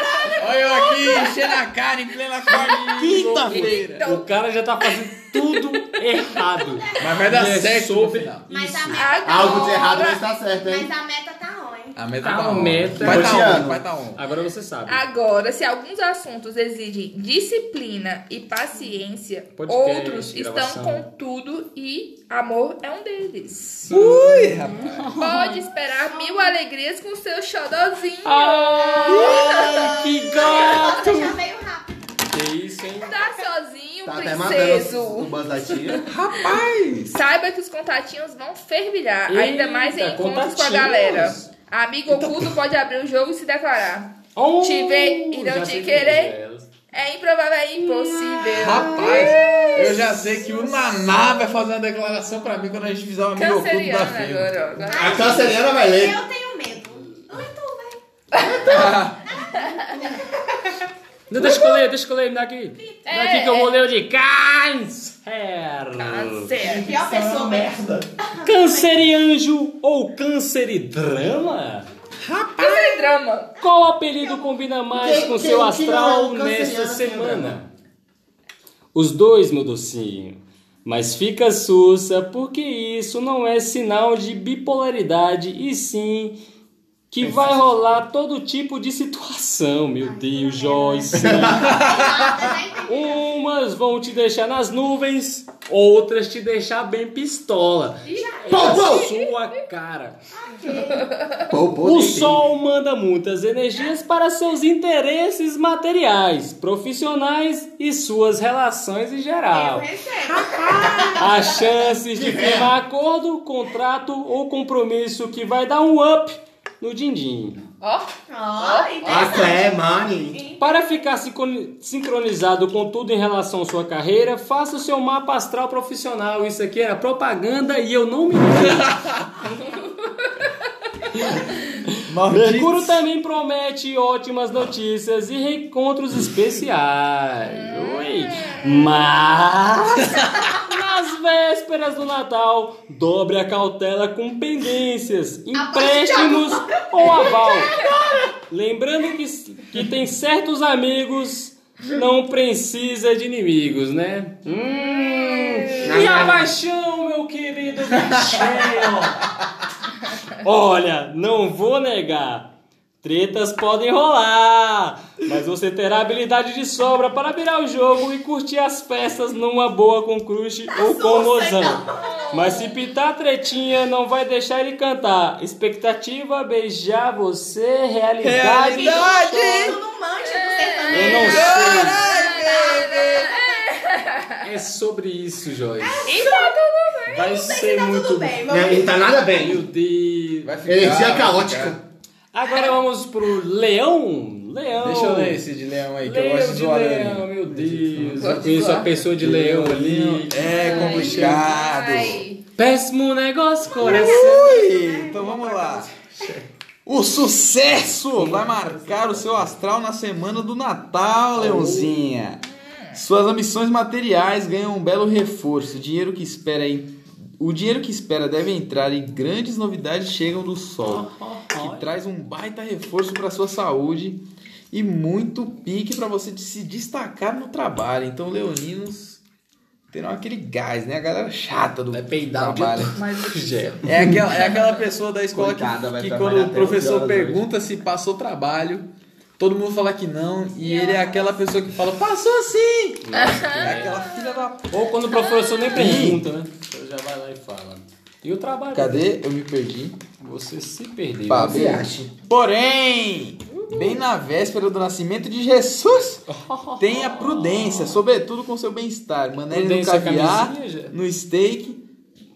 Olha eu aqui, enchendo a cara em plena quarta quinta-feira. O cara já tá fazendo tudo errado. Mas vai dar E é certo sobre. Mas a meta, Algo de errado não está certo, hein? mas a meta tá. A meta A tá on. meta- Vai tá on, vai tá on. Agora você sabe. Agora, se alguns assuntos exigem disciplina e paciência, Podcast, outros estão gravação. com tudo e amor é um deles. Ui, rapaz. Pode esperar mil alegrias com seu xodozinho. Ai, que Nossa, gato! já veio rápido. Que isso, hein? Tá sozinho, Tá o princeso. Rapaz. Saiba que os contatinhos vão fervilhar, Eita, ainda mais em encontros com a galera. Amigo oculto pode abrir o jogo e se declarar. Oh, Te ver e não te sei querer. É improvável, é impossível. Rapaz, eu já sei que o Naná vai fazer uma declaração pra mim quando a gente fizer uma amigo oculto da Canceriana firma. agora, ó. Agora- A canceriana vai ler. Eu tenho medo. Tu, vai. Não, deixa que eu ler, deixa que eu ler, me dá aqui. Me dá É, aqui que eu é. vou ler o de câncer. Câncer. Pior pessoa, merda. Cancerianjo ou canceridrama? Câncer e drama. Qual apelido combina mais Quem- com quem- seu astral é um nesta é? semana? Os dois, meu docinho. Mas fica sussa, porque isso não é sinal de bipolaridade, e sim que vai rolar todo tipo de situação. Meu Deus, Joyce. Umas vão te deixar nas nuvens, outras te deixar bem pistola. É a pô. sua cara. Pô, pô, O Sol manda muitas energias para seus interesses materiais, profissionais e suas relações em geral. Há chances de firmar acordo, contrato ou compromisso que vai dar um up no din-din. Ó, Ó, Ah, interessante. é, money. Para ficar sincroni- sincronizado com tudo em relação à sua carreira, faça o seu mapa astral profissional. Isso aqui era propaganda e eu não me Mercúrio também promete ótimas notícias e reencontros especiais. Oi. Mas nas vésperas do Natal, dobre a cautela com pendências, empréstimos ou aval. Lembrando que, que tem certos amigos, não precisa de inimigos, né? Hum, e a paixão, meu querido bichinho? Olha, não vou negar. Tretas podem rolar, mas você terá habilidade de sobra para virar o jogo e curtir as festas numa boa com crush ou com mozão. Mas se pitar tretinha, não vai deixar ele cantar. Expectativa, beijar você, realidade. Realidade! Eu não sei. É sobre isso, Joyce. e tá tudo bem. Vai ser Tá muito tudo bem, Não, tá nada bem. Meu Deus. Vai ficar, Energia vai caótica. Agora vamos pro Leão. Leão. Deixa eu ler esse de leão aí, que eu Leão gosto de zoar leão, meu Deus. Eu conheço a pessoa de leão ali. É complicado. Péssimo negócio, coração. Ui, então vamos lá. O sucesso vai marcar o seu astral na semana do Natal, Leãozinha. Suas ambições materiais ganham um belo reforço. O dinheiro que espera em- o dinheiro que espera deve entrar e grandes novidades chegam do sol, que traz um baita reforço para sua saúde e muito pique para você se destacar no trabalho. Então, leoninos terão aquele gás, né? A galera chata do Vai peidar trabalho. Mas Gel. É aquela, é aquela pessoa da escola que, Coitada, que trabalhar quando o professor 11 horas pergunta se passou trabalho, todo mundo fala que não, e ele é aquela pessoa que fala, passou sim! É aquela filha da... Ou quando o professor nem pergunta, né? Você já vai lá e fala. E o trabalho? Cadê? Eu me perdi. Você se perdeu. Acha? Porém, bem na véspera do nascimento de Jesus, tenha prudência, sobretudo com seu bem-estar. Maneire no caviar, no steak,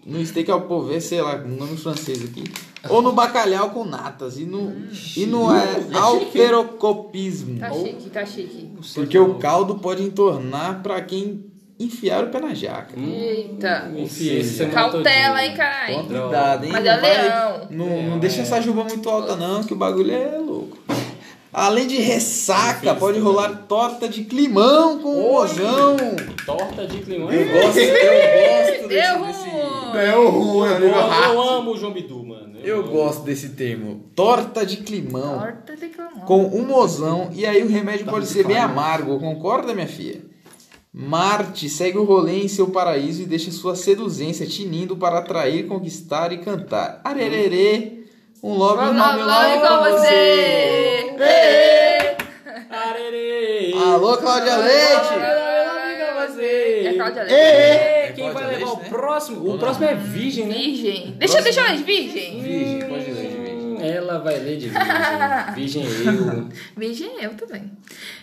no steak ao pover, sei lá, nome francês aqui. Ou no bacalhau com natas. E no, e no é, alterocopismo. Tá chique, tá chique. Porque o caldo pode entornar pra quem enfiar o pé na jaca. Eita. Enfiei semana Cautela, todinha. hein, caralho. Cuidado, hein? Mas não, é vai- leão. não, não deixa essa juba muito alta, não, que o bagulho é louco. Além de ressaca, pode rolar torta de climão com o mozão. Torta de climão. Eu gosto, eu gosto desse, Deu desse- ruim. É o ruim, Eu, amigo eu amo o João Bidu, mano. Eu gosto desse termo. Torta de climão Torta de climão. com um mozão. E aí o remédio pode ser bem amargo, concorda, minha filha? Marte segue o rolê em seu paraíso e deixa sua seduzência tinindo para atrair, conquistar e cantar. Arererê, um love, um lá, love com você. você. Arerê. Alô, Cláudia Leite! É Cláudia Leite. É, quem vai levar o né? próximo? O próximo é Virgem, né? Virgem. Deixa, deixa eu ler, virgem. Virgem, pode ler, virgem. Hum, Ela vai ler de Virgem. Virgem eu. Virgem eu também.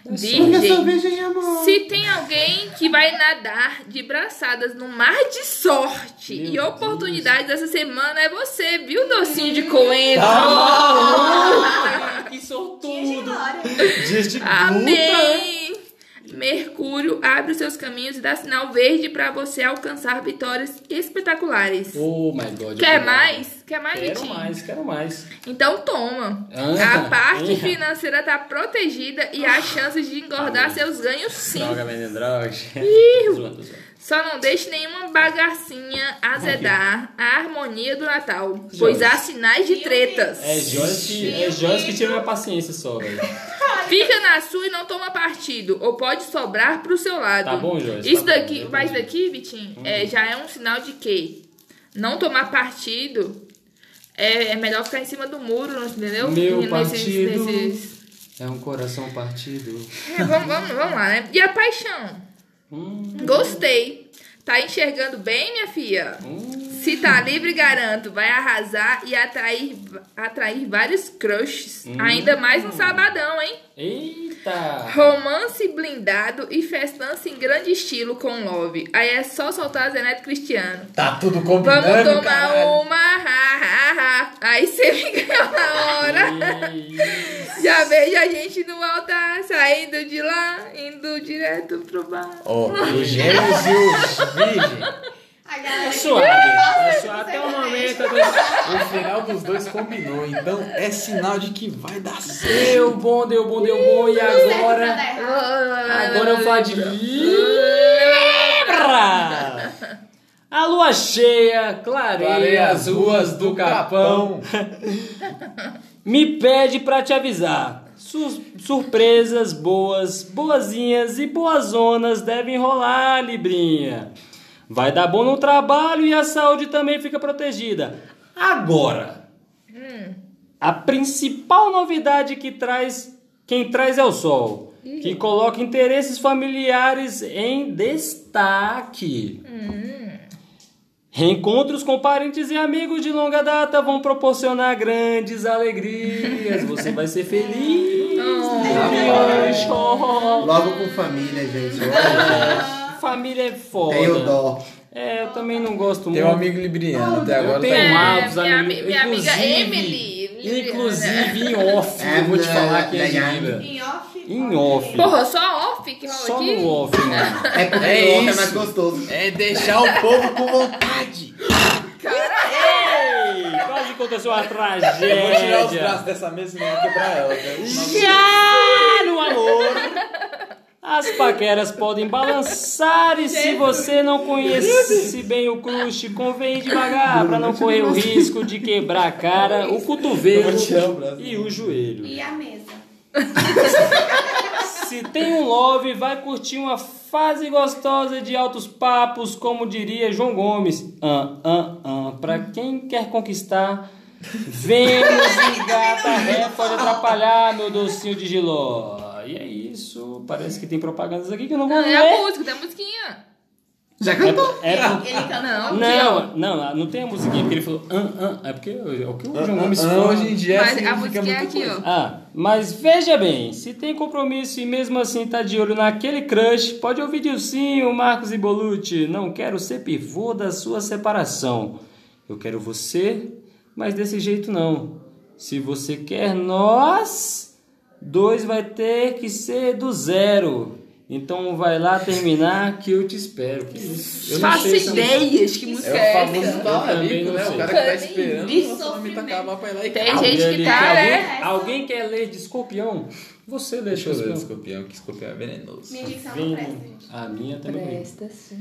Porque eu sou Virgem. virgem, amor. Se tem alguém que vai nadar de braçadas no mar de sorte e oportunidades essa semana é você, viu, docinho de coentro? Tá que Dia de sortudo. Dias de Amém! Mercúrio abre os seus caminhos e dá sinal verde para você alcançar vitórias espetaculares. Oh my god. Quer mais? Quer mais, Quero Vitinho? mais, quero mais. Então toma. Ah, a parte financeira tá protegida e há chances de engordar seus ganhos sim. Droga, vendendo drogas. Ih. Só não deixe nenhuma bagacinha azedar a harmonia do Natal, pois há sinais de tretas. É Joyce que, é Joyce que tira minha paciência só, velho. Fica na sua e não toma partido, ou pode sobrar pro seu lado. Tá bom, Joyce, Isso tá bom, daqui, eu mas entendi. daqui, Vitinho, é, já é um sinal de que não tomar partido é, é melhor ficar em cima do muro, entendeu? Meu Nesses- partido. nesses- É um coração partido. É, vamos, vamos, vamos lá, né? E a paixão? Hum, Gostei. Tá enxergando bem, minha filha? hum. Se tá livre, garanto, vai arrasar e atrair, atrair vários crushes. Hum. Ainda mais no sabadão, hein? Eita! Romance blindado e festança em grande estilo com Love. Aí é só soltar Zeneto Cristiano. Tá tudo combinando, Vamos tomar caralho. uma, ha, ha, ha. Aí você me ganhou na hora. Já vejo a gente no altar, saindo de lá, indo direto pro bar. Ó, os gêmeos e os virgem. É suave. É suave. Até o momento. tô- O final dos dois combinou, então é sinal de que vai dar certo. Deu bom, deu bom, deu bom. E agora. Agora eu vou falar de Libra! A lua cheia clareia as ruas do Capão. Me pede pra te avisar. Su- surpresas boas, boazinhas e boazonas devem rolar, Librinha. Vai dar bom no trabalho e a saúde também fica protegida. Agora, a principal novidade que traz, quem traz é o Sol, que coloca interesses familiares em destaque. Reencontros com parentes e amigos de longa data vão proporcionar grandes alegrias. Você vai ser feliz. Logo com família, gente. Família é foda. Tenho dó. É, eu também não gosto muito. Tem um amigo libriano, até agora Eu tenho tá um indo. altos minha, amigos. ami- minha amiga inclusive- Emily. Inclusive em off, É, eu vou te né, falar quem é né, Libra. Em off? Em off. Porra, só off que rola Só aqui? no off, mano. É porque É o outro é isso. mais gostoso. É deixar o povo com vontade. Ei, quase aconteceu uma Eu vou tirar os tragédia. braços dessa mesa e não vou quebrar ela. né? Já no amor. As paqueras podem balançar e se você não conhece bem o crush, convém ir devagar para não correr o risco de quebrar a cara, o cotovelo e o joelho. E a mesa? Se tem um love, vai curtir uma fase gostosa de altos papos, como diria João Gomes. Ah, ah, ah. Pra quem quer conquistar, Vênus e gata ré pode atrapalhar, meu docinho de giló. E é isso. Parece que tem propagandas aqui que eu não vou Não, é a ler. música, tem a musiquinha. Já cantou? É, é, Ele canta Não. não, não, não tem a musiquinha, porque ele falou. Ah, ah, é porque é o que o João Gomes Ah, fala. hoje em dia Mas assim, a música é aqui, ó. Ah, mas veja bem, se tem compromisso e mesmo assim tá de olho naquele crush, pode ouvir Dilcinho, Marcos e Bolucci. Não quero ser pivô da sua separação. Eu quero você, mas desse jeito não. Se você quer nós, dois vai ter que ser do zero. Então vai lá terminar que eu te espero. Que isso? Eu não Faço sei se eu não- ideias que música É o é famoso essa. também talarico, não né? sei. O cara que tá esperando o relacionamento sofrimento. acabar pra ir lá e Tem gente que tá, alguém, né? alguém quer ler de escorpião? Você lê de Deixa eu ler o escorpião. escorpião, que escorpião é venenoso. Minha dicção Vem- não presta, gente. A minha também. Presta sim.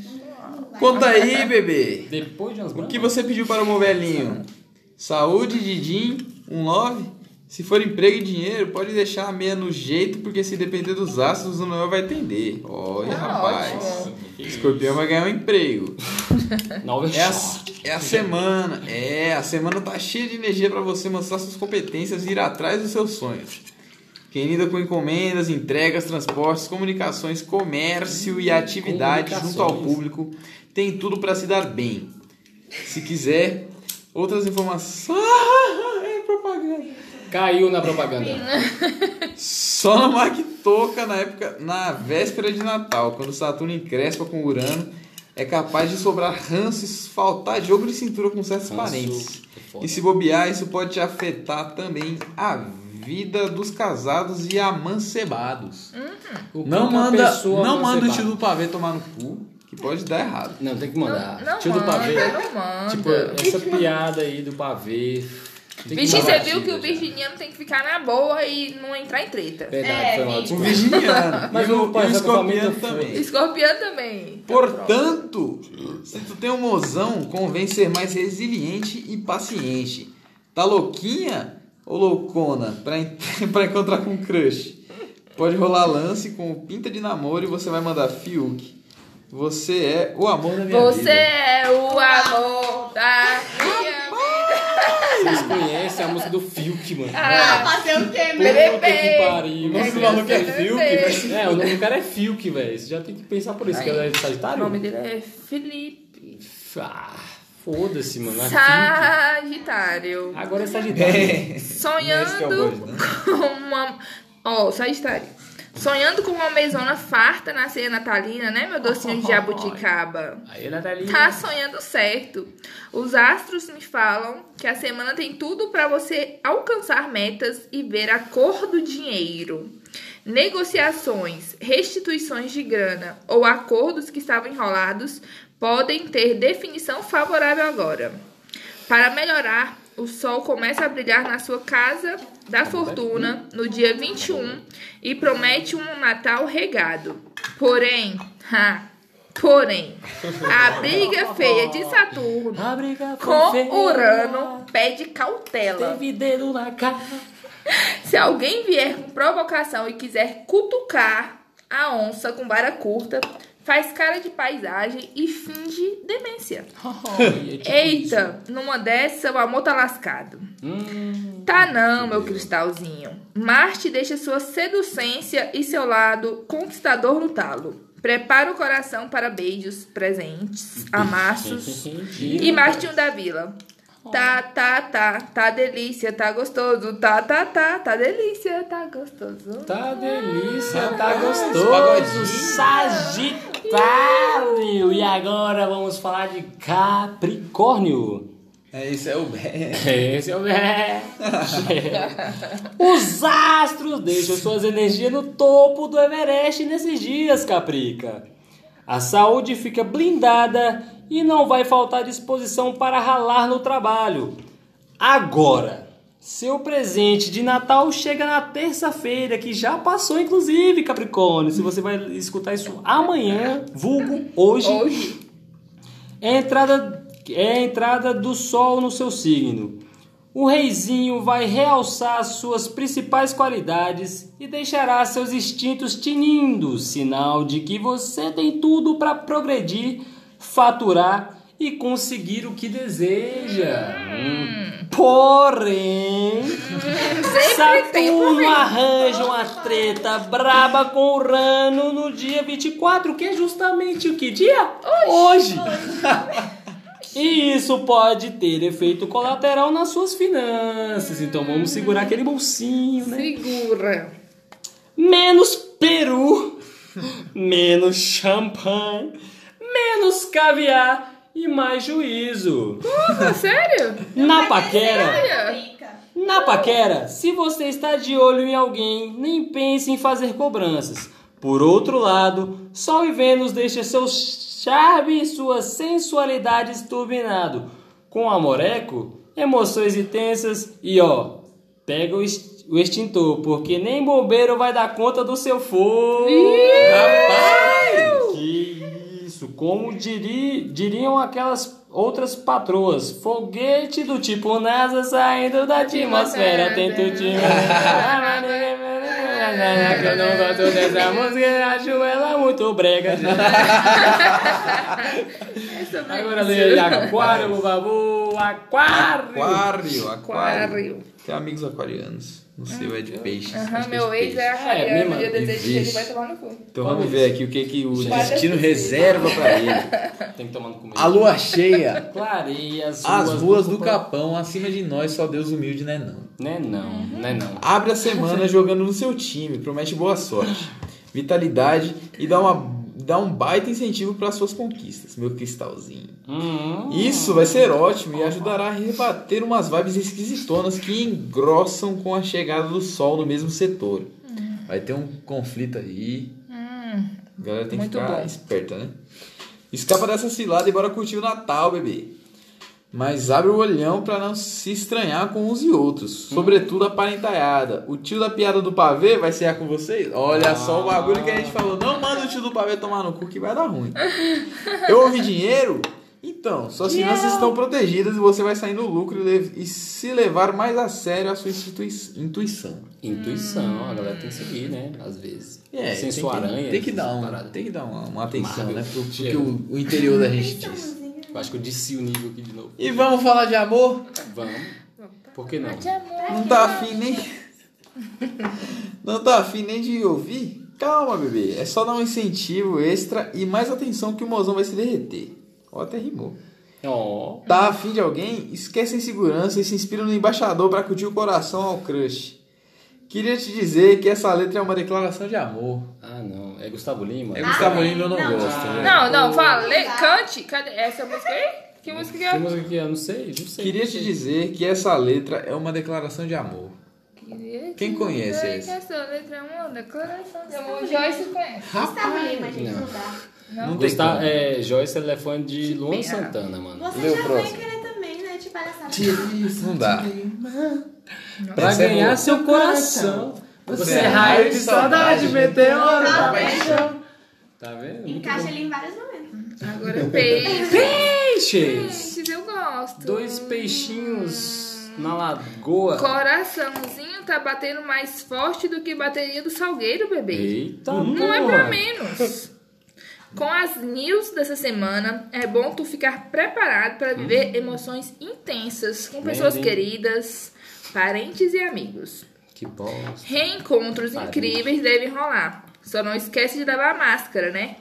Conta aí, bebê. Depois de umas O que você pediu para o meu velhinho? Saúde, Didim, um love? Se for emprego e dinheiro, pode deixar a meia no jeito, porque se depender dos astros, o Noel vai atender. Olha, Ah, rapaz. ótimo. Escorpião vai ganhar um emprego. Nova É a, é a semana. É, a semana tá cheia de energia para você mostrar suas competências e ir atrás dos seus sonhos. Quem lida com encomendas, entregas, transportes, comunicações, comércio e atividade junto ao público tem tudo para se dar bem. Se quiser outras informações. Ah, é propaganda. Caiu na propaganda. Só na Mactoca na época, na véspera de Natal, quando Saturno encrespa com Urano, é capaz de sobrar ranço e faltar jogo de cintura com certos Ranço parentes. E se bobear, isso pode te afetar também a Vida dos casados e amancebados. O que Não que manda, pessoa não manda o tio do pavê tomar no cu, que pode dar errado. Não, tem que mandar. Não, Tio não do pavê. manda, não manda. Tipo, essa piada aí do pavê. Virgínia, dar você viu que o já. virginiano tem que ficar na boa e não entrar em treta. Verdade, É, foi. O virginiano. Mas e o o, e o família escorpião também. Escorpião também. Portanto, se tu tem um mozão, convém ser mais resiliente e paciente. Tá louquinha ou loucona pra, pra encontrar com um crush? Pode rolar lance com o pinta de namoro e você vai mandar Fiuk. Você é o amor da minha Você vida. é o amor da minha vida. Vocês conhecem a música do Fiuk, mano. Ah, fazer o quê, meu? Puta que pariu. O nome maluco é do Fiuk, bebê. velho. É, o nome do cara é Fiuk, velho. Você já tem que pensar por isso, que ela é de O Sagitário. nome dele é Felipe. Ah, foda-se, mano. É. Sagitário. Agora é Sagitário. É Sonhando bode, né? com uma. Ó, Sagitário. Sonhando com uma mesona farta na ceia natalina, né, meu docinho de jabuticaba? Aí, Natalia. Tá sonhando certo. Os astros me falam que a semana tem tudo pra você alcançar metas e ver a cor do dinheiro. Negociações, restituições de grana ou acordos que estavam enrolados podem ter definição favorável agora. Para melhorar, o sol começa a brilhar na sua casa da fortuna no dia 21 e promete um Natal regado. Porém, ha, porém, a briga feia de Saturno com. Urano pede cautela. Se alguém vier com provocação e quiser cutucar a onça com vara curta, faz cara de paisagem e finge demência. É tipo Eita, numa dessa o amor tá lascado. Hum, Tá não, meu cristalzinho. Marte deixa sua seducência e seu lado conquistador no talo. Prepara o coração para beijos, presentes, amassos e Martinho da Vila. Tá, tá, tá, tá delícia, tá gostoso. Tá, tá, tá, tá delícia, tá gostoso. Tá delícia, tá gostoso. Sagitário. E agora vamos falar de Capricórnio. É, esse é o Bé. Esse é o Os astros deixam suas energias no topo do Everest nesses dias, Caprica. A saúde fica blindada e não vai faltar disposição para ralar no trabalho. Agora, seu presente de Natal chega na terça-feira, que já passou, inclusive, Capricórnio. Se você vai escutar isso amanhã, vulgo hoje, Hoje, é a entrada, é a entrada do sol no seu signo. O reizinho vai realçar suas principais qualidades e deixará seus instintos tinindo, sinal de que você tem tudo para progredir, faturar e conseguir o que deseja. Hum. Porém, Saturno arranja uma treta braba com Urano no dia 24, que é justamente o que dia? Hoje. E isso pode ter efeito colateral nas suas finanças. Então vamos segurar aquele bolsinho, né? segura. Menos peru, menos champanhe, menos caviar e mais juízo. Porra, sério? Na paquera, Olha. Fica. na paquera, se você está de olho em alguém, nem pense em fazer cobranças. Por outro lado, Sol e Vênus deixam seu charme e sua sensualidade turbinado. Com amoreco, emoções intensas e ó, pega o extintor, porque nem bombeiro vai dar conta do seu fogo. Rapaz! Isso, como diri- diriam aquelas outras patroas, foguete do tipo NASA saindo da atmosfera, tento te... Que eu não gosto dessa música, acho ela muito brega. Agora isso. lê aquário, babu, aquário. Aquário, aquário. Aquário. Tem amigos aquarianos. Seu é de peixe. Aham, que meu ex é aquariano mesmo? e eu desejo que ele vai tomar no cu. Então vamos ver aqui o que, que o destino reserva pra ele. Tem que tomar no começo. A lua cheia. Clareia as, As ruas do Capão. Capão, acima de nós, só Deus humilde, né não. Né não, né não. Abre a semana jogando no seu time, promete boa sorte, vitalidade e dá uma dá um baita incentivo para suas conquistas, meu cristalzinho. Hum. Isso vai ser ótimo e ajudará a rebater umas vibes esquisitonas que engrossam com a chegada do sol no mesmo setor. Vai ter um conflito aí. Hum, A galera tem que Muito ficar bom. esperta, né? Escapa dessa cilada e bora curtir o Natal, bebê. Mas abre o olhão pra não se estranhar com uns e outros. Sobretudo a parentaiada. O tio da piada do pavê vai ser com vocês? Olha só o bagulho que a gente falou. Não manda o tio do pavê tomar no cu que vai dar ruim. Eu ouvi dinheiro? Então, suas finanças estão protegidas e você vai sair no lucro e, e se levar mais a sério a sua institui- intuição. Intuição, a galera tem que seguir, né? Às vezes. É, Sem tem sua que, aranha. tem que dar, um, tem que dar uma, uma atenção, Marvel. né? Pro, pro que o, o interior da gente diz. Eu acho que eu desci o nível aqui de novo. E vamos falar de amor? Vamos. Por que não? de amor. Não tá afim nem. Não tá afim nem de ouvir? Calma, bebê. É só dar um incentivo extra e mais atenção que o mozão vai se derreter. Ó, até rimou. Ó. Tá afim de alguém? Esquece a insegurança e se inspira no embaixador pra curtir o coração ao crush. Queria te dizer que essa letra é uma declaração de amor. Ah, não. É Gustavo Lima? É Gustavo Ah, Lima, eu não, não. gosto. né? Não, não, fala, lê, dá. cante. Cadê essa música aí? Que música que Que é? música que é? Não sei, não sei. Queria não te dizer que essa letra é uma declaração de amor. Queria Quem te conhece essa? que essa letra é uma declaração de amor. Joyce conhece. Gustavo Lima, gente, Não. não dá. Não? Não tem Gustavo, é, Joyce é elefante de Luan. Santana, mano. Você o já próximo. Palhaçada. Não dá. Pra Essa é ganhar boa. seu coração. Você Você é raio de saudade, meteoro da Tá paixão. Tá vendo? Encaixa ele em vários momentos. Agora peixe. Peixes! Peixes eu gosto. Dois peixinhos na lagoa. Coraçãozinho tá batendo mais forte do que bateria do Salgueiro, bebê. Eita, Não é porra. pra menos. Com as news dessa semana, é bom tu ficar preparado para viver emoções intensas com pessoas queridas, parentes e amigos. Que bosta. Reencontros Parente. incríveis devem rolar. Só não esquece de levar a máscara, né?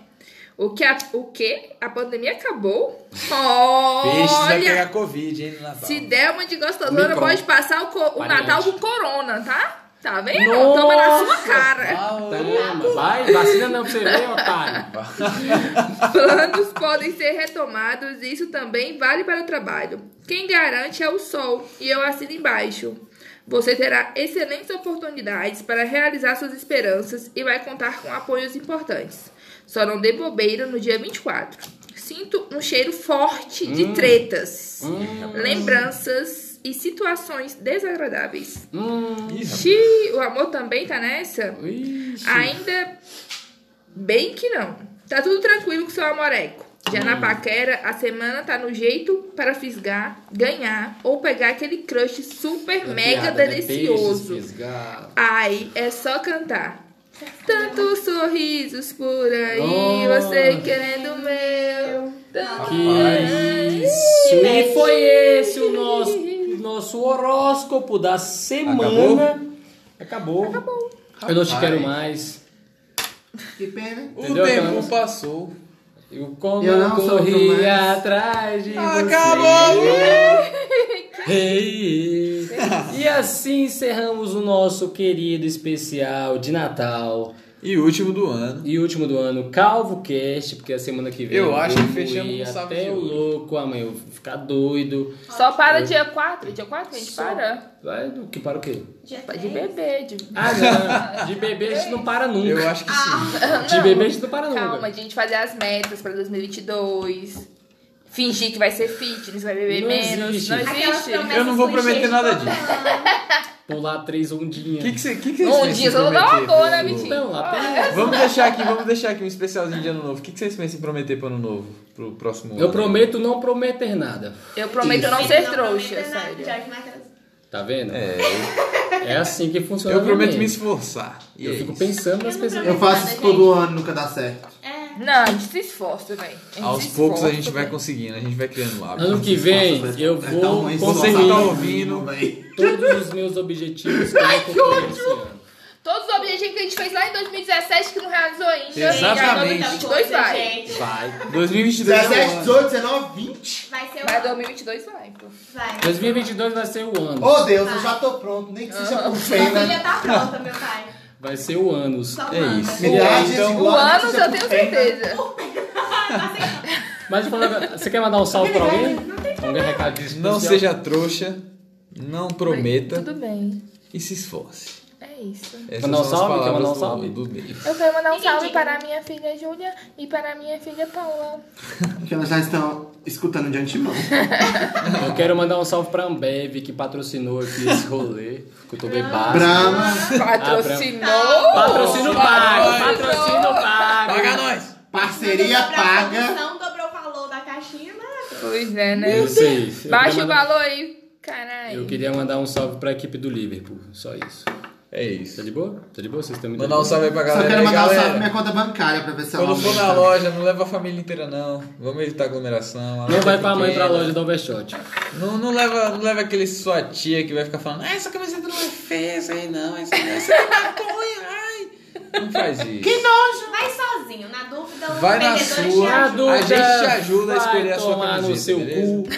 O que? A, o que? A pandemia acabou? Peixe vai Olha! pegar Covid, hein, no Natal. Se der uma de gostosona, pode passar o, o. Natal com corona, tá? Tá vendo? Nossa! Toma na sua cara. Toma, vai, vacina não pra você ver, otário. Planos podem ser retomados e isso também vale para o trabalho. Quem garante é o sol e eu assino embaixo. Você terá excelentes oportunidades para realizar suas esperanças e vai contar com apoios importantes. Só não dê bobeira no dia 24. Sinto um cheiro forte de tretas, lembranças e situações desagradáveis. Hum, Xiii, o amor também tá nessa? ixi. Ainda bem que não. Tá tudo tranquilo com seu amoreco. Já na paquera, a semana tá no jeito para fisgar, ganhar ou pegar aquele crush super mega Piada, né? delicioso. Peixes. Ai, é só cantar. Tantos sorrisos por aí, Oh. você querendo o meu. tanto- Que isso! E foi esse o nosso, nosso horóscopo da semana. Acabou. Acabou. Eu não te quero mais. Que pena. O Entendeu, tempo Carlos? passou. Eu como Eu não corri atrás de Acabou! você. Ei, e assim encerramos o nosso querido especial de Natal E último do ano. e último do ano, Calvo Cast, porque a semana que vem Eu acho que fechamos com até de o ouro. louco amanhã, eu vou ficar doido. Só para dia 4. Dia 4 que a gente para? Vai do que para o quê? Dia De beber. De... Ah, não. De bebê a gente não para nunca. Eu acho que sim. De bebê a gente não para nunca. Calma, a gente fazer as metas pra 2022. Fingir que vai ser fitness, vai beber Não menos. existe. Não existe. Eu não vou prometer nada disso. Pular três ondinhas. O que, você, que, que Um em só não dá uma prometer boa, né, ano novo? Vitinho? Não, até... Vamos deixar aqui, vamos deixar aqui um especialzinho de ano novo. O que, que vocês pensam em prometer pro ano novo? Pro próximo Eu ano? prometo não prometer nada. Eu prometo não Não ser prometo trouxa, sério. Tá vendo? É, É assim que funciona. eu prometo me esforçar. E Eu é fico isso. pensando nas Eu não pessoas. Eu faço isso todo ano, nunca dá certo. É. Não, a gente se esforça, velho. A Aos poucos a gente vai conseguindo, a gente vai criando hábitos. Ano que vem eu vou conseguir tá ouvindo. todos os meus objetivos que eu coloquei esse ano. Todos os objetivos que a gente fez lá em 2017 que não realizou ainda. Exatamente. E aí 2022 vai. gente. Vai. 2022 é o 17, ano. 18, 19, 20. Vai ser o Mas ano. 2022 vai, pô. Vai. 2022 vai ser o ano. Oh Deus, eu já tô pronto, nem que seja por Sua pena. filha tá pronta, meu pai. Vai ser o ânus. Só É manda. isso. Milhares Então, O ânus seja eu tenho por pena. certeza. Mas você quer mandar um salve pra alguém? Um recadinho? Não seja trouxa, não prometa Tudo bem. e se esforce. É isso. Essas Mandar um salve? Quer mandar um do- salve? do Dave. Eu quero mandar um Ninguém salve diga. para a minha filha Júlia e para a minha filha Paula. Que elas já estão escutando de antemão. Eu quero mandar um salve pra Ambev, que patrocinou aqui esse rolê. Que eu tô bem baixo. Brahma, Patrocinou. Patrocínio pago, patrocínio pago. Paga nós! parceria a paga. produção, dobrou o valor da caixinha, mas... Pois é, né? Eu Baixa queria o mandar- valor aí, caralho. Eu queria mandar um salve pra equipe do Liverpool, só isso. É Tá isso. de boa? Tá de boa? Vocês estão me Mandar um salve aí pra Só galera. quero aí, mandar um salve galera. pra minha conta bancária pra ver se ela Quando for na loja, não leva a família inteira não. Vamos evitar aglomeração. Não vai é com a mãe pra loja da Overshot. Não, não, leva, não leva aquele sua tia que vai ficar falando, ah, essa camiseta não é feia, essa aí não, essa, essa é maconha, ai. Não faz isso. Que nojo! Vai sozinho, na dúvida, Vai na sua. dúvida, A gente te ajuda a escolher a sua tomar no camiseta, seu beleza? cu.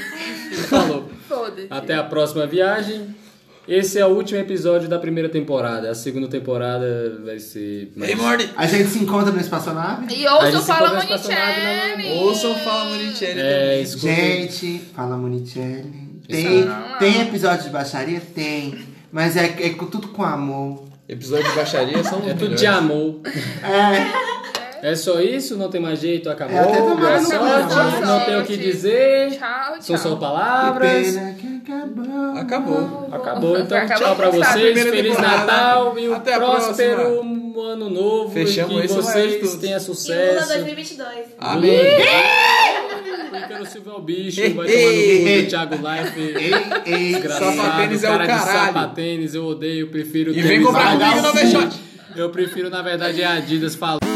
Falou. Foda-se. Até a próxima viagem. Esse é o último episódio da primeira temporada. A segunda temporada vai ser. mais- Ei, Morty! A gente se encontra no espaçonave? E A ouça gente o se Fala conversa com Monicelli. Ouçam Fala Monicelli É, também. escuta. Gente, fala Monicelli. Tem, Não, tem episódio de baixaria? Tem. Mas é, é com- tudo com amor. Episódio de baixaria são É tudo de amor. É, É só isso? Não tem mais jeito? Acabou? É, até tomar Boa no sorte. Não tem o que dizer. Tchau, São só tchau. que palavras. pena que acabou. Acabou. Acabou. Então, Acabou tchau pra vocês. Feliz temporada. Natal e um Até próspero próxima. ano novo. Fechamos e que vocês tenham E sucesso. 2022. Amém. Porque o Silvio é o bicho. Vai tomar no cu do Thiago Life. Desgraçado, Sapatênis é o cara de caralho. sapatênis, eu odeio, prefiro E vem comprar comigo no. Overshot. Eu prefiro, na verdade, a Adidas falando.